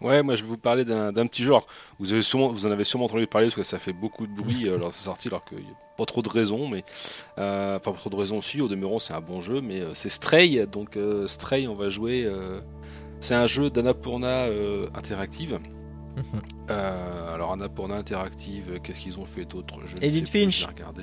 Ouais, moi je vais vous parler d'un petit jeu. Alors, vous, avez sûrement, vous en avez sûrement entendu parler parce que ça fait beaucoup de bruit euh, lors de sa sortie, alors qu'il n'y a pas trop de raisons. Mais, euh, enfin, pas trop de raisons aussi. Au demeurant, c'est un bon jeu, mais euh, c'est Stray. Donc, euh, Stray, on va jouer. c'est un jeu d'Annapurna Interactive. Mhm. Alors, Annapurna Interactive, qu'est-ce qu'ils ont fait d'autre? Je ne Edith plus, Finch. je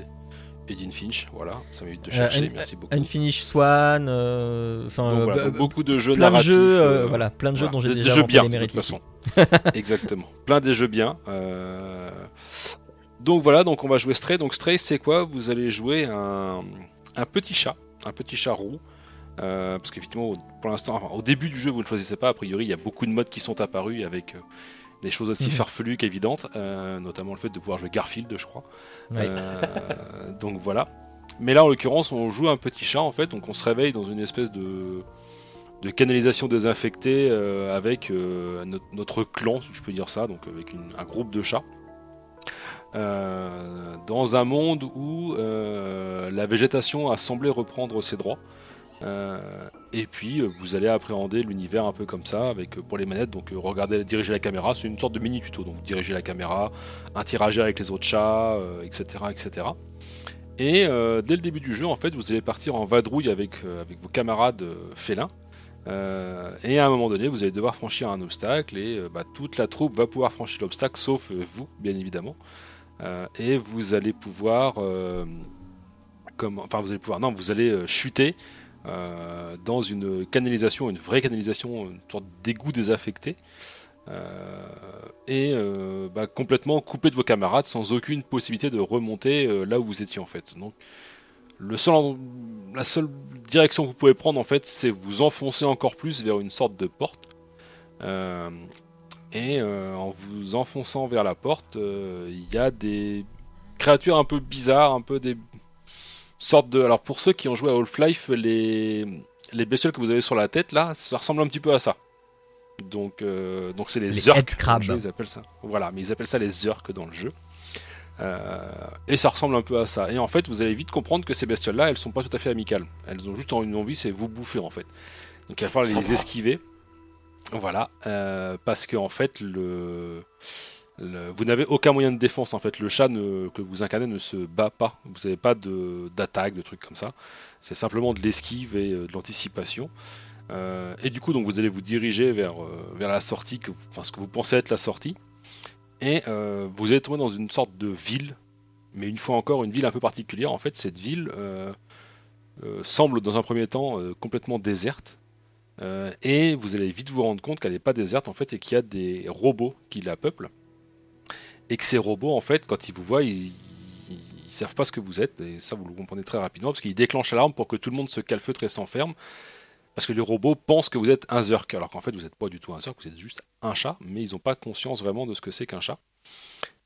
Edith Finch, voilà, ça m'évite de Euh, chercher, merci beaucoup. Unfinished Swan, euh, enfin euh, voilà, donc beaucoup de jeux plein de narratifs. jeux, euh, euh, voilà, plein de jeux voilà. dont j'ai déjà jeux bien, les de toute façon. Exactement. Plein des jeux bien. euh, Donc voilà, donc on va jouer Stray. Donc Stray, c'est quoi? Vous allez jouer un... un petit chat, un petit chat roux. Euh, parce qu'effectivement, pour l'instant, enfin, au début du jeu, vous ne choisissez pas. A priori, il y a beaucoup de modes qui sont apparus avec euh, des choses aussi Mhm. farfelues qu'évidentes, euh, notamment le fait de pouvoir jouer Garfield, je crois. Ouais. Euh, donc voilà. Mais là, en l'occurrence, on joue un petit chat en fait, donc on se réveille dans une espèce de, de canalisation désinfectée euh, avec notre, notre clan, si je peux dire ça, donc avec une- un groupe de chats. Euh, dans un monde où euh, la végétation a semblé reprendre ses droits. Euh, et puis euh, vous allez appréhender l'univers un peu comme ça avec euh, pour les manettes donc regardez diriger la caméra c'est une sorte de mini tuto donc vous dirigez la caméra interagir avec les autres chats etc etc et dès le début du jeu en fait vous allez partir en vadrouille avec, avec vos camarades félins. Et à un moment donné vous allez devoir franchir un obstacle et bah, toute la troupe va pouvoir franchir l'obstacle sauf vous bien évidemment. Et vous allez pouvoir comme, enfin vous allez pouvoir non vous allez chuter euh, dans une canalisation, une vraie canalisation, une sorte d'égout désaffecté, euh, et euh, bah, complètement coupé de vos camarades sans aucune possibilité de remonter là où vous étiez en fait. Donc la seule direction que vous pouvez prendre en fait, c'est vous enfoncer encore plus vers une sorte de porte. Et en vous enfonçant vers la porte, il y a des créatures un peu bizarres, un peu des sorte de. Alors pour ceux qui ont joué à Half-Life, les les bestioles que vous avez sur la tête là, ça ressemble un petit peu à ça. Donc euh, donc c'est les, Les le ils appellent ça. Voilà, mais ils appellent ça les Zurks dans le jeu. Euh, et ça ressemble un peu à ça. Et en fait, vous allez vite comprendre que ces bestioles-là, elles sont pas tout à fait amicales. Elles ont juste une envie, c'est vous bouffer en fait. Donc il va falloir les esquiver. Voilà, euh, parce que en fait, le, vous n'avez aucun moyen de défense. En fait, le chat que vous incarnez ne se bat pas. Vous n'avez pas d'attaque, de, trucs comme ça. C'est simplement de l'esquive et euh, de l'anticipation. Euh, et du coup, donc vous allez vous diriger vers, euh, la sortie, ce que vous pensez être la sortie. Et vous allez tomber dans une sorte de ville, mais une fois encore, une ville un peu particulière. En fait, cette ville semble dans un premier temps complètement déserte. Et vous allez vite vous rendre compte qu'elle n'est pas déserte en fait et qu'il y a des robots qui la peuplent. Et que ces robots en fait, quand ils vous voient, ils, savent pas ce que vous êtes. Et ça, vous le comprenez très rapidement parce qu'ils déclenchent l'alarme pour que tout le monde se calfeutre et s'enferme. Parce que les robots pensent que vous êtes un Zurk, alors qu'en fait vous n'êtes pas du tout un Zurk, vous êtes juste un chat, mais ils n'ont pas conscience vraiment de ce que c'est qu'un chat.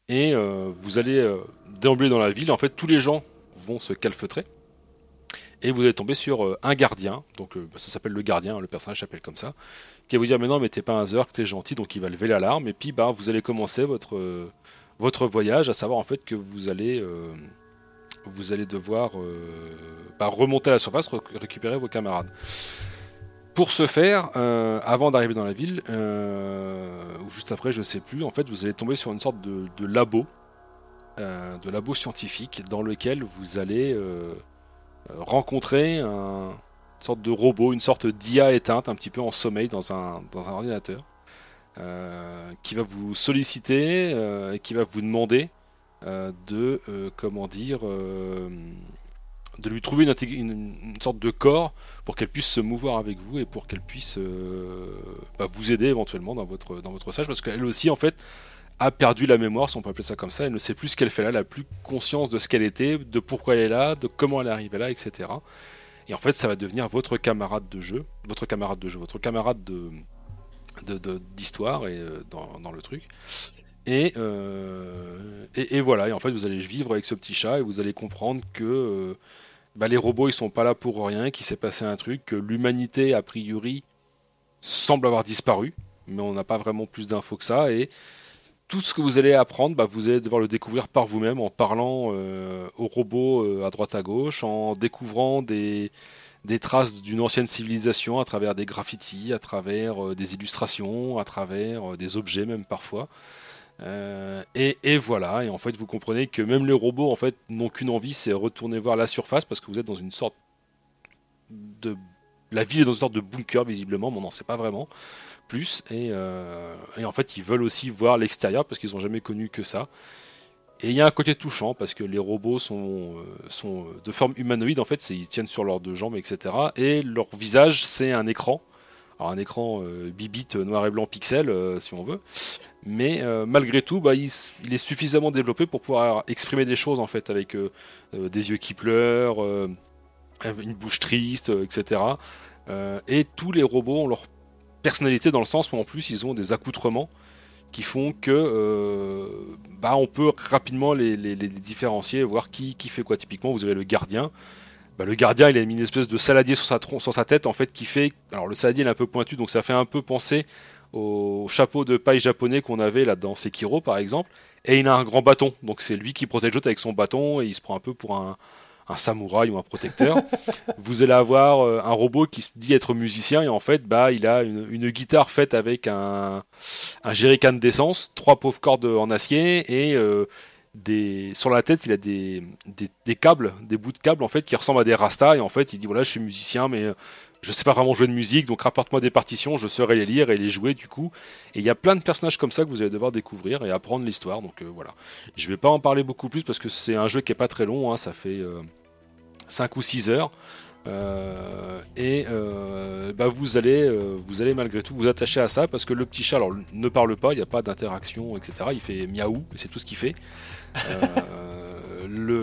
Et euh, vous allez euh, déambuler dans la ville, en fait tous les gens vont se calfeutrer, et vous allez tomber sur euh, un gardien, donc euh, ça s'appelle le gardien, le personnage s'appelle comme ça, qui va vous dire mais non mais t'es pas un Zurk, t'es gentil, donc il va lever l'alarme, et puis bah, vous allez commencer votre, euh, votre voyage, à savoir en fait que vous allez... vous allez devoir bah, remonter à la surface, récupérer vos camarades. Pour ce faire, avant d'arriver dans la ville, ou juste après, je sais plus, en fait, vous allez tomber sur une sorte de, de labo, de labo scientifique, dans lequel vous allez rencontrer un, une sorte de robot, une sorte d'IA éteinte, un petit peu en sommeil dans un, ordinateur, euh, qui va vous solliciter euh, et qui va vous demander euh, de, euh, comment dire, euh, de lui trouver une, sorte de corps pour qu'elle puisse se mouvoir avec vous et pour qu'elle puisse euh, bah, vous aider éventuellement dans votre, dans votre stage parce qu'elle aussi en fait a perdu la mémoire si on peut appeler ça comme ça. Elle ne sait plus ce qu'elle fait là elle n'a plus conscience de ce qu'elle était de pourquoi elle est là de comment elle est arrivée là etc et en fait ça va devenir votre camarade de jeu votre camarade de jeu votre camarade de d'histoire et euh, dans, le truc. Et, euh, et, et voilà, et en fait vous allez vivre avec ce petit chat et vous allez comprendre que euh, bah, les robots ils sont pas là pour rien, qu'il s'est passé un truc, que l'humanité a priori semble avoir disparu, mais on n'a pas vraiment plus d'infos que ça. Et tout ce que vous allez apprendre, bah, vous allez devoir le découvrir par vous-même en parlant euh, aux robots euh, à droite à gauche, en découvrant des, traces d'une ancienne civilisation à travers des graffitis, à travers euh, des illustrations, à travers des objets même parfois. Et, et voilà, et en fait vous comprenez que même les robots en fait n'ont qu'une envie, c'est retourner voir la surface parce que vous êtes dans une sorte de... La ville est dans une sorte de bunker visiblement, mais on n'en sait pas vraiment euh, et en fait ils veulent aussi voir l'extérieur parce qu'ils n'ont jamais connu que ça. Et il y a un côté touchant parce que les robots sont, euh, de forme humanoïde en fait, ils tiennent sur leurs deux jambes, etc. Et leur visage c'est un écran. Alors un écran euh, bibit noir et blanc pixel euh, si on veut. Mais malgré tout, bah, il, il est suffisamment développé pour pouvoir exprimer des choses en fait avec des yeux qui pleurent, une bouche triste, etc. Et tous les robots ont leur personnalité dans le sens où en plus ils ont des accoutrements qui font que euh, bah, on peut rapidement les, différencier, voir qui, qui fait quoi. Typiquement, vous avez le gardien. Bah, le gardien, il a mis une espèce de saladier sur sa, sur sa tête, en fait, qui fait. Alors, le saladier, il est un peu pointu, donc ça fait un peu penser au chapeau de paille japonais qu'on avait là dans Sekiro, par exemple. Et il a un grand bâton, donc c'est lui qui protège l'autre avec son bâton, et il se prend un peu pour un, un samouraï ou un protecteur. vous allez avoir euh, un robot qui se dit être musicien, et en fait, bah, il a une, une guitare faite avec un, un jerrycan d'essence, trois pauvres cordes en acier et euh, des sur la tête il a des, des, des câbles, des bouts de câbles en fait qui ressemblent à des rastas et en fait il dit voilà je suis musicien mais euh, je sais pas vraiment jouer de musique donc rapporte-moi des partitions, je saurai les lire et les jouer du coup et il y a plein de personnages comme ça que vous allez devoir découvrir et apprendre l'histoire donc euh, voilà. Je vais pas en parler beaucoup plus parce que c'est un jeu qui est pas très long, hein, ça fait 5 ou 6 heures. Euh, et euh, bah vous allez euh, vous allez malgré tout vous attacher à ça parce que le petit chat alors ne parle pas il n'y a pas d'interaction etc il fait miaou et c'est tout ce qu'il fait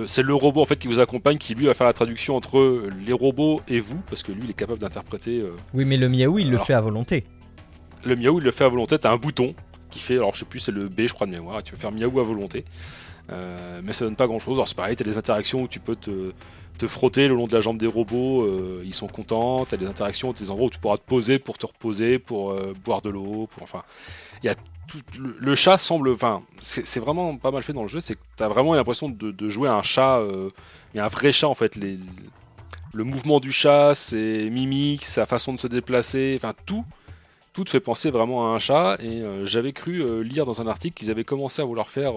c'est le robot en fait qui vous accompagne qui lui va faire la traduction entre les robots et vous parce que lui il est capable d'interpréter Oui, mais le miaou, il le fait à volonté. le miaou, il le fait à volonté. T'as un bouton qui fait, alors je sais plus, c'est le B, je crois, de mémoire. et Tu peux faire miaou à volonté. Mais ça donne pas grand chose. Alors c'est pareil, t'as des interactions où tu peux te, te frotter le long de la jambe des robots. euh, ils sont contents. T'as des interactions, t'as des endroits où tu pourras te poser pour te reposer, pour euh, boire de l'eau. Pour enfin, y a tout, le, chat semble, enfin, c'est vraiment pas mal fait dans le jeu. C'est que t'as vraiment l'impression de, jouer à un chat, euh, mais un vrai chat en fait. Le mouvement du chat, ses mimiques, sa façon de se déplacer, enfin tout tout te fait penser vraiment à un chat et euh, j'avais cru lire dans un article qu'ils avaient commencé à vouloir faire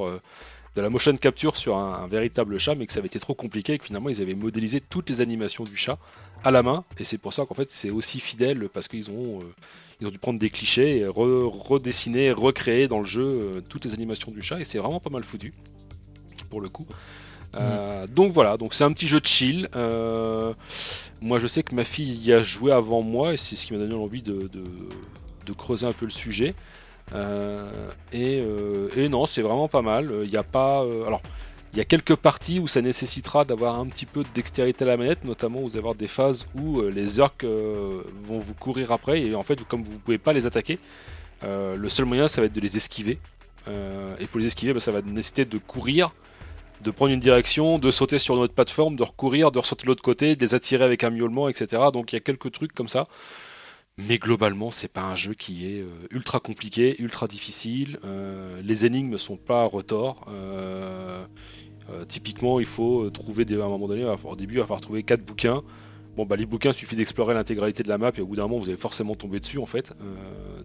de la motion capture sur un, un véritable chat mais que ça avait été trop compliqué et que finalement ils avaient modélisé toutes les animations du chat à la main. Et c'est pour ça qu'en fait c'est aussi fidèle parce qu'ils ont euh, ils ont dû prendre des clichés et re- redessiner recréer dans le jeu euh, toutes les animations du chat. Et c'est vraiment pas mal foutu pour le coup. Euh, donc voilà, donc c'est un petit jeu de chill. Euh, moi je sais que ma fille y a joué avant moi et c'est ce qui m'a donné l'envie de, de, de creuser un peu le sujet. Euh, et, euh, et non, c'est vraiment pas mal. Il n'y a pas. euh, alors, il y a quelques parties où ça nécessitera d'avoir un petit peu de dextérité à la manette, notamment vous allez avoir des phases où les orques vont vous courir après et en fait, comme vous ne pouvez pas les attaquer, le seul moyen ça va être de les esquiver. Et pour les esquiver, bah, ça va nécessiter de courir, de prendre une direction, de sauter sur une autre plateforme, de recourir, de ressauter de l'autre côté, de les attirer avec un miaulement, etc. Donc il y a quelques trucs comme ça. Mais globalement, c'est pas un jeu qui est euh, ultra compliqué, ultra difficile. Euh, les énigmes sont pas retors. Euh, euh, typiquement, il faut trouver des, à un moment donné, au début, il va falloir trouver quatre bouquins. Bon, bah, les bouquins, il suffit d'explorer l'intégralité de la map et au bout d'un moment, vous allez forcément tomber dessus en fait.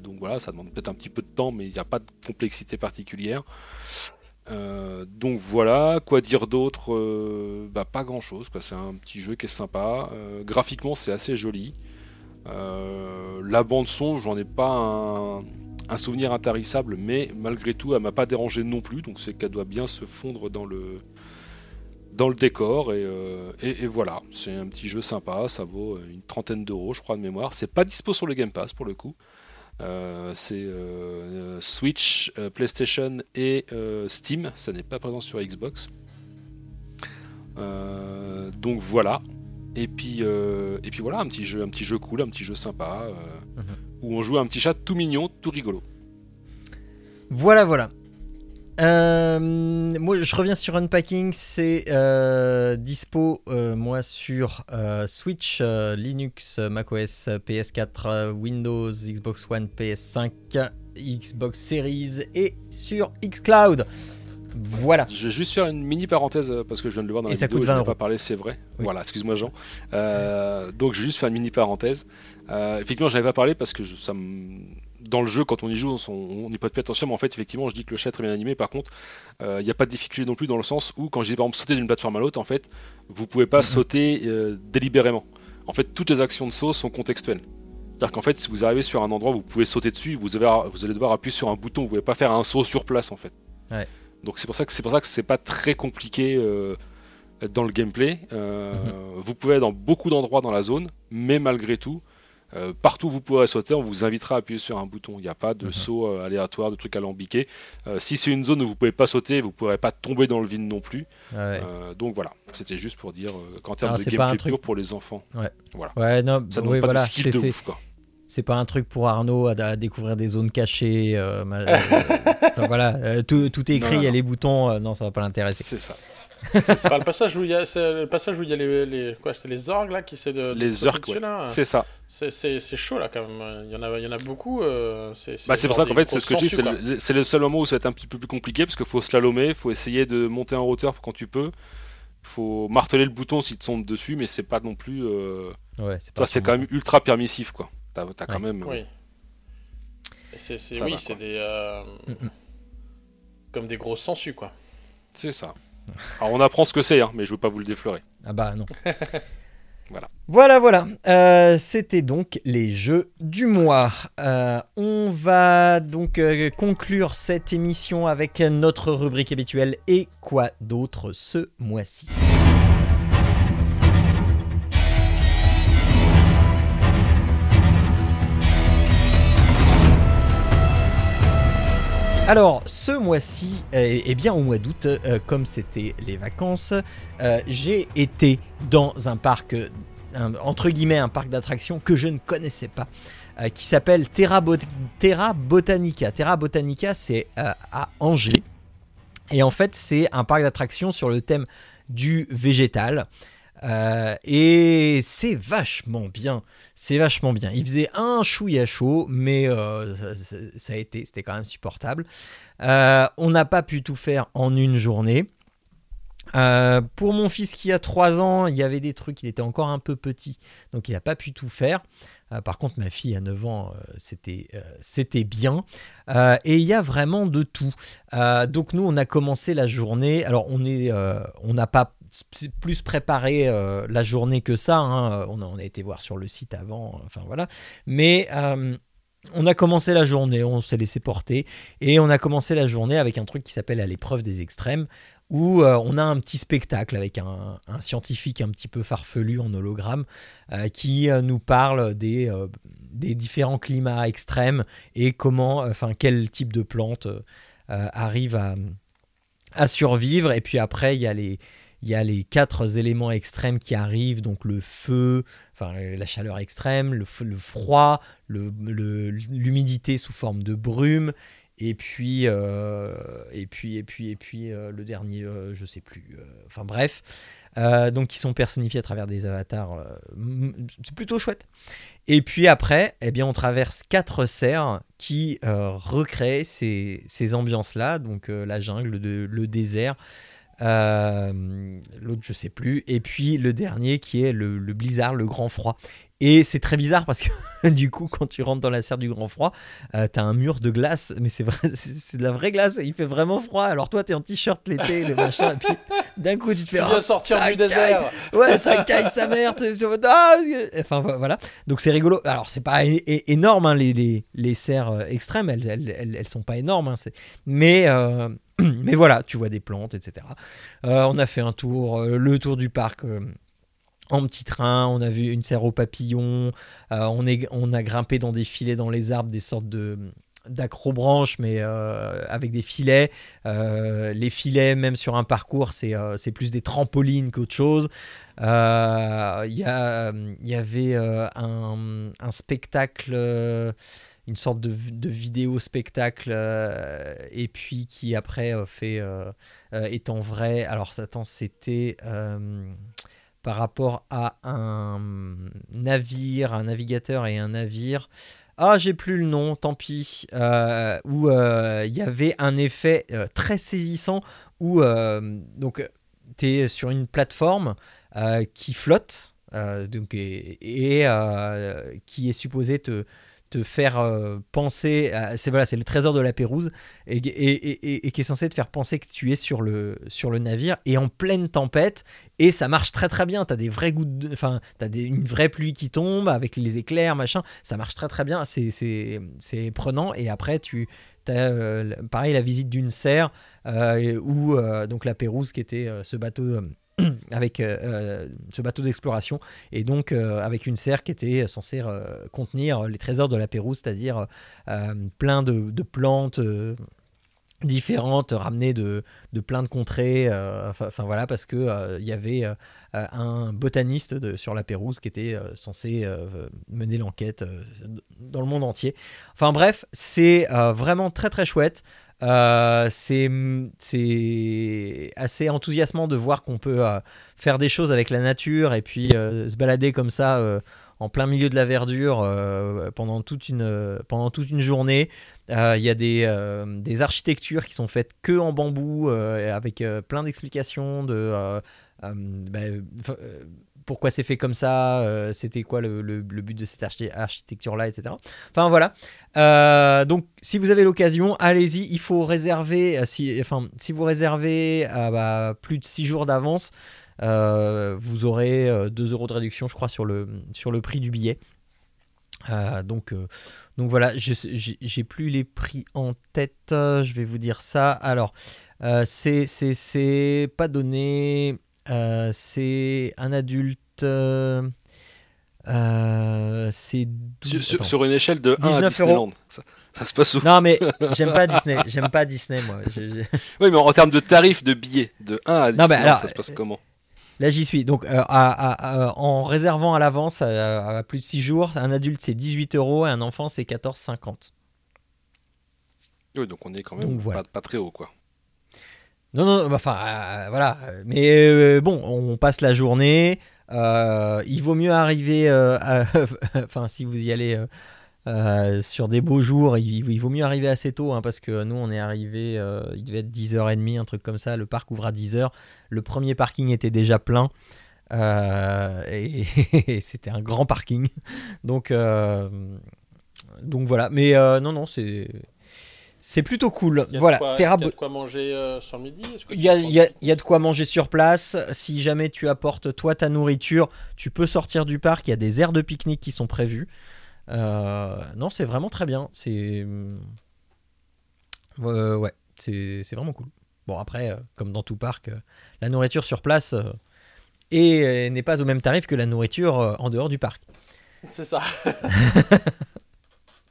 Donc voilà, ça demande peut-être un petit peu de temps, mais il n'y a pas de complexité particulière. Donc voilà, quoi dire d'autre? Bah pas grand chose. C'est un petit jeu qui est sympa. Graphiquement, c'est assez joli. Euh, la bande son, j'en ai pas un, souvenir intarissable, mais malgré tout, elle m'a pas dérangé non plus. Donc c'est qu'elle doit bien se fondre dans le dans le décor et, euh, et- voilà. C'est un petit jeu sympa. Ça vaut une trentaine d'euros, je crois de mémoire. C'est pas dispo sur le Game Pass pour le coup. Euh, c'est Switch, PlayStation et Steam. Ça n'est pas présent sur Xbox. Donc voilà. Et puis, euh, et puis voilà, un petit jeu, un petit jeu cool, un petit jeu sympa, euh, Mhm. où on joue un petit chat tout mignon, tout rigolo. Voilà, voilà. Euh, moi, je reviens sur Unpacking. C'est euh, dispo, euh, moi, sur Switch, Linux, macOS, euh, PS4, euh, Windows, Xbox One, PS5, Xbox Series et sur Xcloud. Voilà. Je vais juste faire une mini parenthèse euh, parce que je viens de le voir dans Et la ça vidéo, coûte je n'en 20 ai pas euros. parlé, c'est vrai. Oui. Voilà, excuse-moi Jean. Euh, donc je vais juste faire une mini parenthèse. Euh, effectivement, je n'avais pas parlé parce que je- ça me- dans le jeu, quand on y joue, on n'y prête plus attention, mais en fait, effectivement, je dis que le chat est très bien animé. Par contre, euh, il n'y a pas de difficulté non plus dans le sens où, quand je dis par exemple sauter d'une plateforme à l'autre, en fait, vous pouvez pas Mhm. sauter délibérément. En fait, toutes les actions de saut sont contextuelles. C'est-à-dire qu'en fait, si vous arrivez sur un endroit, vous pouvez sauter dessus, vous, avez, vous allez devoir appuyer sur un bouton, vous pouvez pas faire un saut sur place en fait. Ouais. Donc c'est pour ça que c'est pour ça que c'est pas très compliqué euh, dans le gameplay. Euh, Mhm. Vous pouvez aller dans beaucoup d'endroits dans la zone, mais malgré tout, euh, partout où vous pourrez sauter, on vous invitera à appuyer sur un bouton. Il n'y a pas de Mhm. saut aléatoire, de trucs alambiqués. Si c'est une zone où vous pouvez pas sauter, vous pourrez pas tomber dans le vide non plus. Ouais, Euh, donc voilà, c'était juste pour dire qu'en termes Ah, de gameplay truc- pur pour les enfants, ouais non, ça demande oui, pas voilà. de skill de ouf quoi. C'est pas un truc pour Arnaud à, à découvrir des zones cachées. euh, ma- euh, enfin, voilà, euh, tout, tout est écrit, il y a les boutons. euh, non, ça va pas l'intéresser. C'est ça. C'est pas le passage où il y a, le passage où il y a les, les quoi, c'est les orgues là qui essaient de, de Les dessus, ouais. C'est ça. C'est, c'est, c'est chaud là quand même. Il y en a, il y en a beaucoup. euh, c'est, Bah, c'est pour ça qu'en fait, c'est ce que je dis, c'est le, c'est le seul moment où ça va être un petit peu plus compliqué parce qu'il faut slalomer, il faut essayer de monter en hauteur quand tu peux. Il faut marteler le bouton s'il te tombe dessus, mais c'est pas non plus. Euh... Ouais, c'est quand même ultra permissif quoi. T'as quand Ouais. même. quoi. Oui. C'est, oui, c'est des. euh. Comme des grosses sangsues quoi. C'est ça. Alors on apprend ce que c'est, hein, mais je veux pas vous le déflorer. Ah bah non. Voilà. Voilà, voilà. Euh, C'était donc les jeux du mois. Euh, on va donc euh, conclure cette émission avec notre rubrique habituelle et quoi d'autre ce mois-ci? Alors, ce mois-ci, euh, eh bien au mois d'août, euh, comme c'était les vacances, euh, j'ai été dans un parc, euh, entre guillemets, un parc d'attractions que je ne connaissais pas, qui s'appelle Terra, Bot- Terra Botanica. Terra Botanica, c'est à Angers. Et en fait, c'est un parc d'attractions sur le thème du végétal. Euh, et c'est vachement bien. C'est vachement bien. Il faisait un chouïa chaud, mais euh, ça, a été, c'était quand même supportable. Euh, on n'a pas pu tout faire en une journée. Pour mon fils qui a 3 ans, il y avait des trucs, il était encore un peu petit, donc il n'a pas pu tout faire. Par contre, ma fille à 9 ans, c'était, c'était bien. Et il y a vraiment de tout. Donc nous, on a commencé la journée. Alors on euh, on n'a pas plus préparé euh, la journée que ça. hein. On, a, a été voir sur le site avant. Enfin voilà. Mais euh, on a commencé la journée, on s'est laissé porter et on a commencé la journée avec un truc qui s'appelle à l'épreuve des extrêmes où euh, on a un petit spectacle avec un, scientifique un petit peu farfelu en hologramme qui nous parle des, différents climats extrêmes et comment, enfin quel type de euh, arrive à survivre. Et puis après, il y a les il y a les quatre éléments extrêmes qui arrivent, donc le feu, enfin la chaleur extrême, le, froid, le- le- l'humidité sous forme de brume, et puis euh, et puis et puis et puis euh, le dernier, euh, je sais plus. euh, Enfin bref, donc ils sont personnifiés à travers des avatars. c'est plutôt chouette. Et puis après, eh bien, on traverse quatre serres qui recréent ces, ces ambiances-là, donc euh, la jungle, de- le désert, euh, l'autre je sais plus, et puis le dernier qui est le, le blizzard, le grand froid. Et c'est très bizarre parce que du coup, quand tu rentres dans la serre du grand froid, euh, t'as un mur de glace, mais c'est vrai, c'est de la vraie glace. Il fait vraiment froid. Alors toi, t'es en t-shirt l'été, le machin, et puis d'un coup, tu te fais Tu viens oh, sortir ça du caille. désert. Ouais, ça caille sa mère. Ah enfin vo- voilà. Donc c'est rigolo. Alors c'est pas énorme hein, les, les, les serres euh, extrêmes, elles, elles, elles, sont pas énormes. hein, mais euh, mais voilà, tu vois des plantes, etc. Euh, on a fait un tour, euh, le tour du parc. euh, en petit train, on a vu une serre aux papillons, on, a grimpé dans des filets dans les arbres, des sortes de d'acrobranches mais avec des filets les filets même sur un parcours c'est plus des trampolines qu'autre chose il y, avait un, spectacle une sorte de, de vidéo spectacle euh, et puis qui après euh, fait euh, en vrai. Alors attends, c'était par rapport à un navire, un navigateur et un navire. Ah, j'ai plus le nom, tant pis. où il y avait un effet très saisissant où donc tu es sur une plateforme qui flotte donc, et, et, qui est supposée te, te faire euh, penser. C'est voilà, c'est le trésor de la Pérouse et, et- et- et- qui est censé te faire penser que tu es sur le, sur le navire et en pleine tempête. Et ça marche très très bien. T'as des vrais gouttes, enfin, t'as des, une vraie pluie qui tombe avec les éclairs, machin. Ça marche très très bien. C'est, c'est, c'est prenant. Et après, tu as pareil la visite d'une serre euh, où euh, donc la Pérouse qui était euh, ce bateau. avec euh, euh, ce bateau d'exploration et donc euh, avec une serre qui était censée contenir les trésors de la Pérouse, c'est-à-dire plein de, plantes différentes ramenées de, plein de contrées. Enfin voilà, parce que euh, il y avait un botaniste sur la Pérouse qui était censé mener l'enquête dans le monde entier. Enfin bref, c'est vraiment très très chouette. Euh, c'est assez enthousiasmant de voir qu'on peut euh, faire des choses avec la nature et puis euh, se balader comme ça en plein milieu de la verdure pendant, toute une, pendant toute une journée. Il y a des, des architectures qui sont faites que en bambou avec plein d'explications de euh, pourquoi c'est fait comme ça, euh, c'était quoi le, le- but de cette archi- architecture-là, etc. Enfin voilà. Euh, donc si vous avez l'occasion, allez-y. Il faut réserver, euh, si, enfin, si vous réservez bah, plus de 6 jours d'avance, vous aurez euh, 2 euros de réduction, je crois, sur le, sur le prix du billet. Donc, donc voilà, j'ai plus les prix en tête, je vais vous dire ça. Alors, c'est pas donné, euh, c'est un adulte. euh, euh, c'est Sur, 12 sur- attends. sur une échelle de 1 à 19 Disneyland. Ça, ça se passe où? Non mais j'aime pas Disney, j'aime pas Disney moi. Oui, mais en termes de tarifs de billets, de 1 à Non, Disneyland, alors, ça se passe comment? Là j'y suis. Donc euh, à- à- à- en réservant à l'avance à, à plus de 6 jours, un adulte c'est 18 euros et un enfant c'est 14,50. Oui, donc on est quand même Donc, voilà. pas, pas très haut, quoi. Non, non, enfin, euh, voilà. Mais euh, bon, on passe la journée. euh, il vaut mieux arriver, enfin, si vous y allez sur des beaux jours, il, vaut mieux arriver assez tôt, hein, parce que nous, on est arrivé, il devait être 10h30, un truc comme ça. Le parc ouvre à 10h. Le premier parking était déjà plein. et, c'était un grand parking. Donc, donc voilà. Mais non, non, c'est. C'est plutôt cool. Il y a Voilà, de quoi, Terra il y a de quoi manger euh, sur midi il y, y a- il y a de quoi manger sur place. Si jamais tu apportes toi ta nourriture, tu peux sortir du parc. Il y a des aires de pique-nique qui sont prévues. Euh, non, c'est vraiment très bien. C'est. Euh, ouais, c'est c'est vraiment cool. Bon, après, euh, comme dans tout parc, la nourriture sur place euh, n'est pas au même tarif que la nourriture en dehors du parc. C'est ça.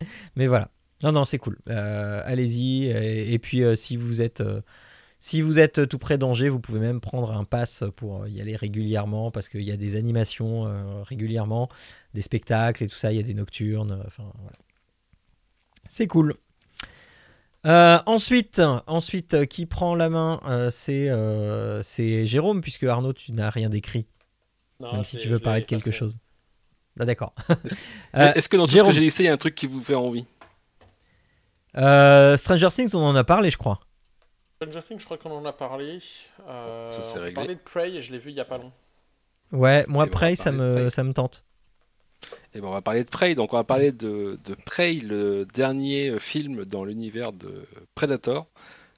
Mais voilà. Non, non, c'est cool. Euh, Allez-y. Et, et puis, euh, si vous êtes. euh, si vous êtes tout près d'Angers, vous pouvez même prendre un pass pour y aller régulièrement parce qu'il y a des animations euh, régulièrement, des spectacles et tout ça, il y a des nocturnes. Enfin, voilà. C'est cool. Euh, ensuite, ensuite, euh, qui prend la main Euh, C'est euh, c'est Jérôme, puisque Arnaud, tu n'as rien décrit, Non, même si tu veux parler de quelque chose. Ah, D'accord. Euh, Est-ce que dans tout Jérôme. ce que j'ai listé, il y a un truc qui vous fait envie? Euh, Stranger Things, on en a parlé, je crois. Stranger Things, je crois qu'on en a parlé. Euh, Ça, c'est on réglé. parlait de Prey et je l'ai vu il y a pas long. Ouais, moi, Et Prey, ça me, Prey. ça me tente. Eh ben, on va parler de Prey. Donc, on va parler de, de Prey, le dernier film dans l'univers de Predator,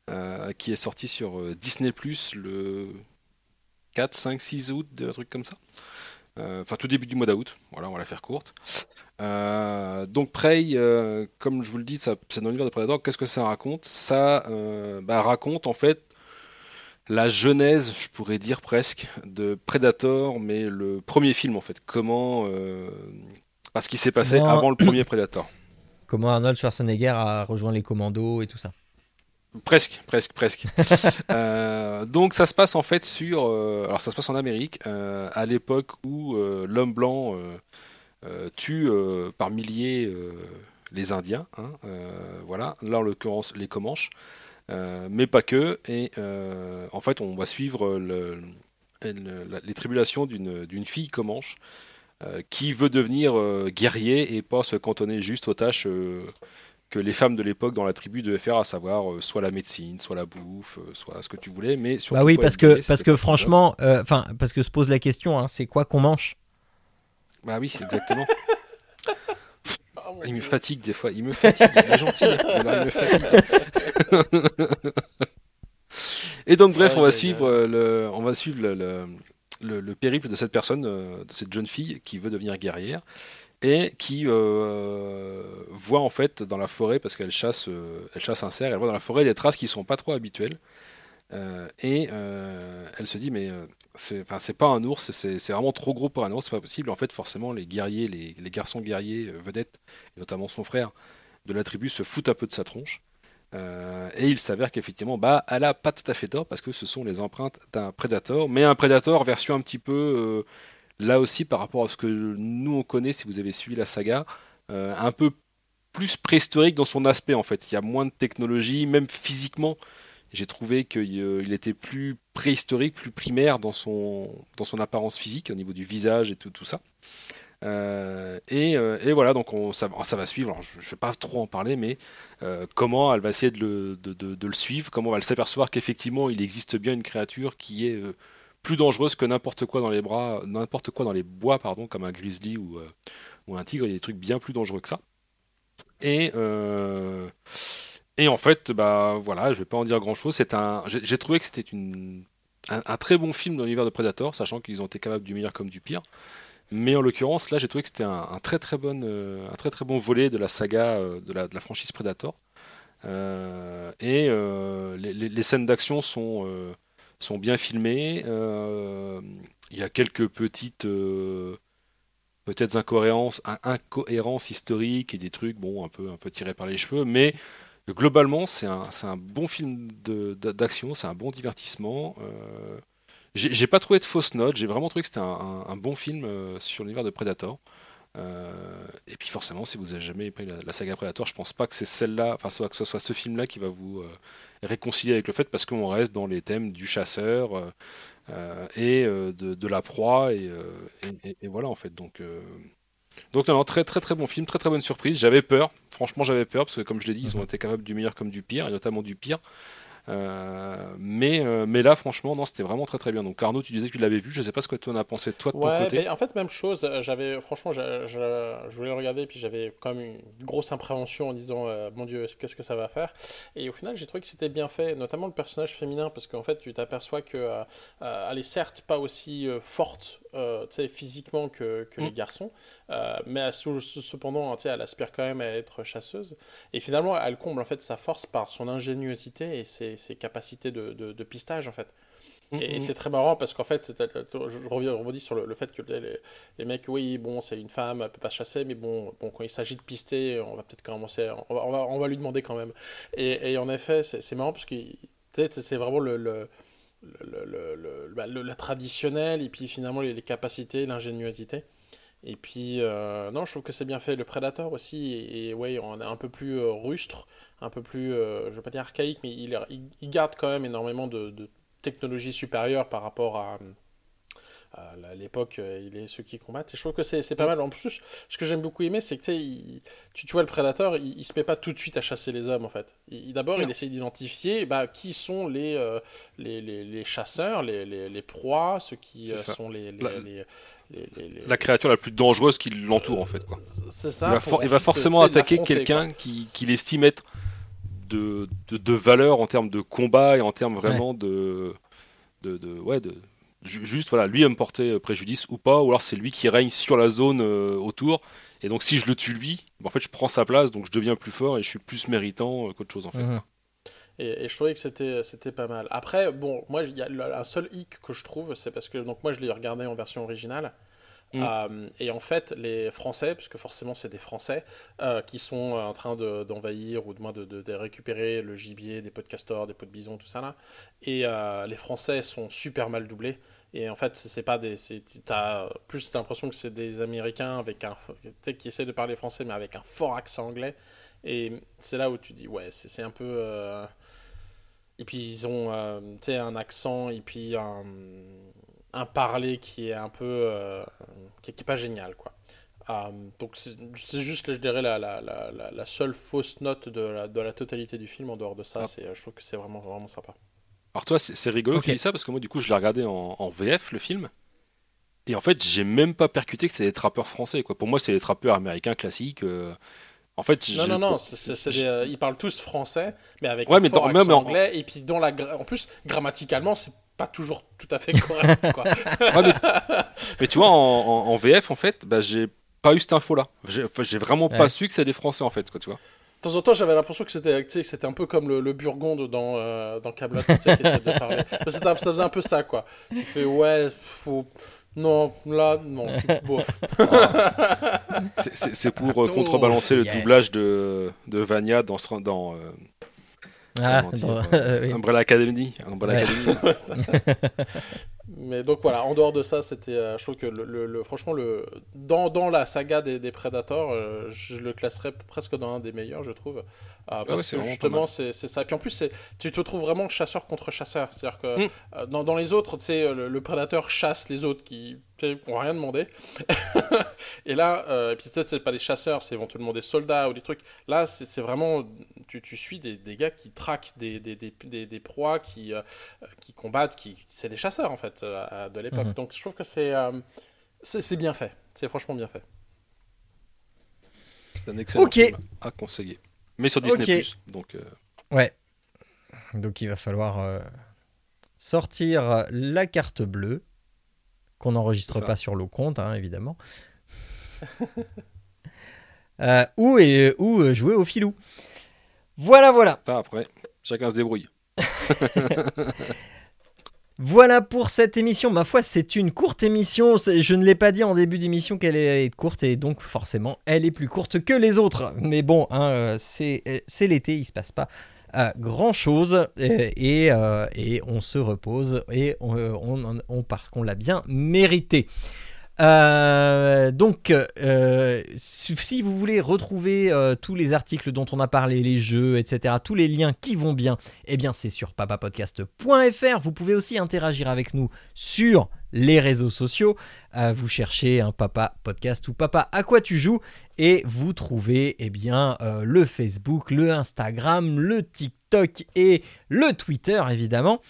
euh, qui est sorti sur euh, Disney Plus le 4, 5, 6 août, un truc comme ça. Euh, Enfin, tout début du mois d'août. Voilà, on va la faire courte. Euh, donc, Prey, euh, comme je vous le dis, ça- c'est dans l'univers de Predator. Qu'est-ce que ça raconte? Ça euh, bah, raconte en fait la genèse, je pourrais dire presque, de Predator, mais le premier film en fait. Comment. Bah, ce qui s'est passé avant le premier Predator. Comment Arnold Schwarzenegger a rejoint les commandos et tout ça. Presque, presque, presque. Euh, donc ça se passe en fait sur, euh, alors ça se passe en Amérique, euh, à l'époque où l'homme blanc euh, tue euh, par milliers euh, les Indiens, hein, voilà, là en l'occurrence les Comanches, mais pas que, et en fait on va suivre le, les tribulations d'une fille Comanche qui veut devenir guerrier et pas se cantonner juste aux tâches que les femmes de l'époque dans la tribu devaient faire, à savoir euh, soit la médecine, soit la bouffe, euh, soit ce que tu voulais, mais surtout. Bah oui, parce que, parce que franchement, euh, enfin, parce que se pose la question, hein, c'est quoi qu'on mange Bah oui, exactement. il me fatigue des fois, il me fatigue, il est gentil, mais il me fatigue. Et donc bref, on va suivre le, on va suivre le, le, le, périple de cette personne, de cette jeune fille qui veut devenir guerrière et qui euh, voit en fait dans la forêt, parce qu'elle chasse, euh, elle chasse un cerf, elle voit dans la forêt des traces qui sont pas trop habituelles. Euh, et elle se dit mais c'est pas un ours, c'est vraiment trop gros pour un ours, c'est pas possible. En fait, forcément, les guerriers, les, garçons guerriers vedettes, et notamment son frère de la tribu, se foutent un peu de sa tronche. et il s'avère qu'effectivement, bah, elle a pas tout à fait tort parce que ce sont les empreintes d'un prédateur, mais un prédateur version un petit peu là aussi par rapport à ce que nous on connaît, si vous avez suivi la saga, euh, un peu plus préhistorique dans son aspect en fait. Il y a moins de technologie, même physiquement. J'ai trouvé qu'il euh, était plus préhistorique, plus primaire dans son, dans son apparence physique, au niveau du visage et tout, tout ça. Euh, et, et, voilà, donc on, ça, ça, va suivre. je ne vais pas trop en parler, mais comment elle va essayer de le, de, de, le, suivre, comment elle va s'apercevoir qu'effectivement il existe bien une créature qui est plus dangereuse que n'importe quoi dans les bras, n'importe quoi dans les bois, pardon, comme un grizzly ou, euh, ou, un tigre. Il y a des trucs bien plus dangereux que ça. Et, euh, et en fait, bah voilà, je vais pas en dire grand chose. C'est un, j'ai trouvé que c'était une, un, très bon film dans l'univers de Predator, sachant qu'ils ont été capables du meilleur comme du pire. Mais en l'occurrence, là, j'ai trouvé que c'était un, très très bon, euh, très très bon volet de la saga de, la, de, la, franchise Predator. et les, scènes d'action sont bien filmés. Euh, il y a quelques petites euh, peut-être incohérences, historiques et des trucs bon un peu un tirés par les cheveux, globalement c'est un, bon film d'action, c'est un bon divertissement. Euh, j'ai pas trouvé de fausses notes, j'ai vraiment trouvé que c'était un, bon film sur l'univers de Predator. et puis forcément, si vous avez jamais pris la, saga Predator, je pense pas que c'est celle-là, enfin que ce soit ce film-là qui va vous réconcilier avec le fait parce qu'on reste dans les thèmes du chasseur euh, euh, et euh, de, la proie et, voilà en fait donc donc non, très très très bon film, très très bonne surprise. J'avais peur, franchement j'avais peur parce que comme je l'ai dit, ils ont mhm. été capables du meilleur comme du pire et notamment du pire. Euh, mais, euh, mais là, franchement, non, c'était vraiment très très bien. Donc, Arnaud, tu disais que tu l'avais vu. Je sais pas ce que tu en as pensé, toi, de ton côté. en fait, même chose. Euh, j'avais, franchement, je, je, voulais le regarder, puis j'avais quand même une grosse impréhension en disant, mon Dieu, qu'est-ce que ça va faire? Et au final, j'ai trouvé que c'était bien fait, notamment le personnage féminin, parce qu'en fait, tu t'aperçois que, elle est certes pas aussi forte euh, physiquement que, que les mm. garçons, euh, mais cependant, elle aspire quand même à être chasseuse. Et finalement, elle comble en fait sa force par son ingéniosité et ses, ses capacités de, de, pistage en fait. Mm, et, mm. c'est très marrant parce qu'en fait, je reviens, rebondis sur le, fait que les, les, mecs, oui, bon, c'est une femme, elle peut pas chasser, mais bon, bon quand il s'agit de pister, on va peut-être commencer, on va, on va, lui demander quand même. Et, et en effet, c'est marrant parce que c'est vraiment le le, bah, le, la traditionnelle et puis finalement les, capacités, l'ingéniosité. Et puis, euh, non, je trouve que c'est bien fait. Le Predator aussi, et, ouais, on est un peu plus euh, rustre, un peu plus, euh, je veux pas dire archaïque, mais il, garde quand même énormément de, de technologie supérieure par rapport à, à l'époque, euh, il est ceux qui combattent. Et je trouve que c'est pas mal. En plus, ce que j'aime beaucoup aimer, c'est que tu, tu vois le prédateur, il, il, se met pas tout de suite à chasser les hommes en fait. D'abord, il essaie d'identifier bah, qui sont les, euh, les, les, les, chasseurs, les, les, proies, ceux qui euh, sont les, la créature la plus dangereuse qui l'entoure en fait quoi. C'est ça. Il va, forcément attaquer quelqu'un qu'il qui estime être de, de, de, valeur en termes de combat et en termes vraiment de, de, de, ouais, de, juste voilà, lui me porter euh, préjudice ou pas, ou alors c'est lui qui règne sur la zone euh, autour. Et donc si je le tue lui, en fait je prends sa place, donc je deviens plus fort et je suis plus méritant euh, qu'autre chose en fait. Mhm. Et, je trouvais que c'était, c'était pas mal. Après, bon, moi il y a un seul hic que je trouve, c'est parce que donc moi je l'ai regardé en version originale. Mm. et en fait, les Français, puisque forcément c'est des Français, qui sont en train d'envahir ou de moins de, de, récupérer le gibier des pots de castor, des pots de bison, tout ça là, et les Français sont super mal doublés. Et en fait, c'est pas des. T'as plus l'impression que c'est des Américains avec un, qui essaient de parler français, mais avec un fort accent anglais. Et c'est là où tu dis, ouais, c'est un peu. euh, Et puis ils ont euh, un accent et puis un, un parler qui est un peu. euh, qui, qui est pas génial, quoi. Euh, donc c'est juste, je dirais, la, la, la, la- seule fausse note de la, de la totalité du film. En dehors de ça, Ah. je trouve que c'est vraiment, vraiment sympa. Alors toi, c'est c'est rigolo que tu dis ça parce que moi, du coup, je l'ai regardé en, en VF, le film. Et en fait, j'ai même pas percuté que c'était des trappeurs français. Quoi. Pour moi, c'est des trappeurs américains classiques. euh. En fait, Non, non, non, c'est- c'est- c'est des, euh, ils parlent tous français, mais avec Ouais, un mais fort dans- accent même en- anglais. Et puis, dans la, gra- en plus, grammaticalement, c'est pas toujours tout à fait correct. quoi. Ouais, mais, mais tu vois, en, en- en VF, en fait, bah, j'ai pas eu cette info-là. J'ai enfin, vraiment Ouais. pas su que c'était des Français, en fait. Quoi, tu vois. De temps en temps, j'avais l'impression que c'était c'était un peu comme le, le Burgonde dans, euh, dans Camelot, tu sais, qui essaie de parler. Ça, faisait un peu ça, quoi. Tu fais, ouais, faut... Non, là, non, bof. C'est- pour euh, contrebalancer le doublage de, de Vania dans, dans euh, Ah, dans- euh, oui. Umbrella Academy. Umbrella Ouais. Academy. Mais donc voilà, en dehors de ça, c'était, euh, je trouve que le, le- le- franchement, le, dans, dans la saga des, des Predators, euh, je le classerais presque dans un des meilleurs, je trouve. Euh, parce ouais, c'est que justement, c'est c'est ça. Et puis en plus, tu te trouves vraiment chasseur contre chasseur. C'est-à-dire que Mm. euh, dans, dans les autres, tu sais, le, le prédateur chasse les autres qui n'ont rien demandé. et là, euh, et puis peut-être c'est pas des chasseurs, c'est éventuellement des soldats ou des trucs. Là, c'est c'est vraiment, tu, tu suis des, des gars qui traquent des, des, des, des, des proies, qui, euh, qui combattent, qui c'est des chasseurs en fait euh, de l'époque. Mhm. Donc je trouve que c'est euh, c'est bien fait. C'est franchement bien fait. C'est un excellent Ok. film à conseiller. Mais sur Disney+. Ok. Donc, euh, Ouais. Donc il va falloir euh, sortir la carte bleue, qu'on n'enregistre pas sur le compte, hein, évidemment. Euh, ou, et, ou jouer au filou. Voilà, voilà. après, chacun se débrouille. Voilà pour cette émission. Ma foi, c'est une courte émission. Je ne l'ai pas dit en début d'émission qu'elle est courte et donc forcément, elle est plus courte que les autres. Mais bon, hein, euh, c'est euh, c'est l'été, il se passe pas euh, grand chose et, on se repose et on- parce qu'on l'a bien mérité. Euh, donc, euh, si vous voulez retrouver euh, tous les articles dont on a parlé, les jeux, etc., tous les liens qui vont bien, eh bien, c'est sur papapodcast.fr. Vous pouvez aussi interagir avec nous sur les réseaux sociaux. Vous cherchez un papa podcast ou papa à quoi tu joues et vous trouvez eh bien le Facebook, le Instagram, le TikTok et le Twitter évidemment,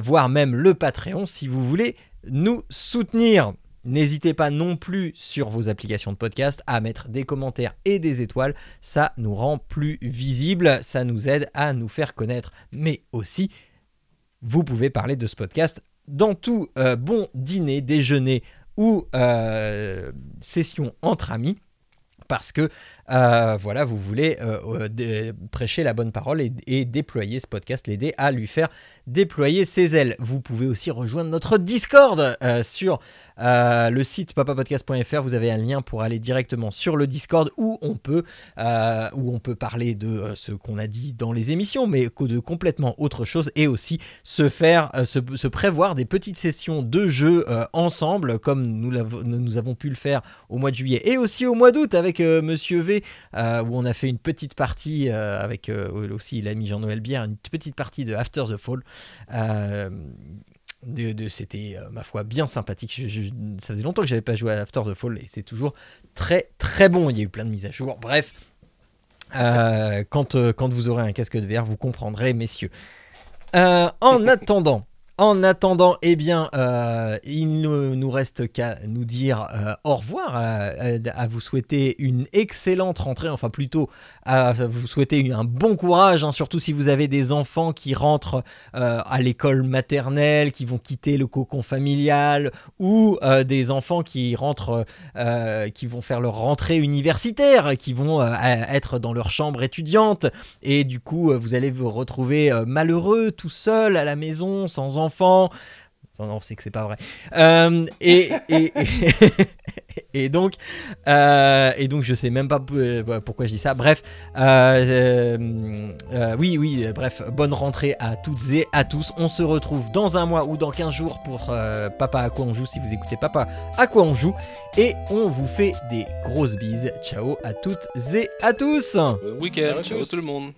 voire même le Patreon si vous voulez nous soutenir. N'hésitez pas non plus sur vos applications de podcast à mettre des commentaires et des étoiles. Ça nous rend plus visibles, ça nous aide à nous faire connaître. Mais aussi, vous pouvez parler de ce podcast dans tout euh, bon dîner, déjeuner ou euh, session entre amis. Parce que euh, voilà, vous voulez prêcher la bonne parole et déployer ce podcast, l'aider à lui faire déployer ses ailes. Vous pouvez aussi rejoindre notre Discord euh, sur euh, le site papapodcast.fr. Vous avez un lien pour aller directement sur le Discord où on peut, euh, où on peut parler de ce qu'on a dit dans les émissions, mais de complètement autre chose et aussi se faire, se, prévoir des petites sessions de jeu ensemble, comme nous, nous avons pu le faire au mois de juillet et aussi au mois d'août avec Monsieur V, où on a fait une petite partie avec aussi l'ami Jean-Noël Bière, une petite partie de After the Fall. Euh, de, de- c'était euh, ma foi bien sympathique. Je- je- ça faisait longtemps que j'avais pas joué à After the Fall et c'est toujours très très bon. Il y a eu plein de mises à jour. Bref, euh, quand, euh, quand vous aurez un casque de VR, vous comprendrez, messieurs. En attendant, en attendant, eh bien, euh, il ne nous reste qu'à nous dire euh, au revoir, à, vous souhaiter une excellente rentrée, enfin plutôt à vous souhaiter un bon courage, hein, surtout si vous avez des enfants qui rentrent euh, à l'école maternelle, qui vont quitter le cocon familial, ou des enfants qui rentrent, qui vont faire leur rentrée universitaire, qui vont être dans leur chambre étudiante, et du coup vous allez vous retrouver malheureux, tout seul à la maison, sans enfants. On sait que c'est pas vrai. Euh, et, et, et, donc, euh, et donc, je sais même pas euh, pourquoi je dis ça. Bref, oui, oui, bref, bonne rentrée à toutes et à tous. On se retrouve dans un mois ou dans 15 jours pour Papa à quoi on joue si vous écoutez Papa à quoi on joue. Et on vous fait des grosses bises. Ciao à toutes et à tous. Bon week-end, ciao tout le monde.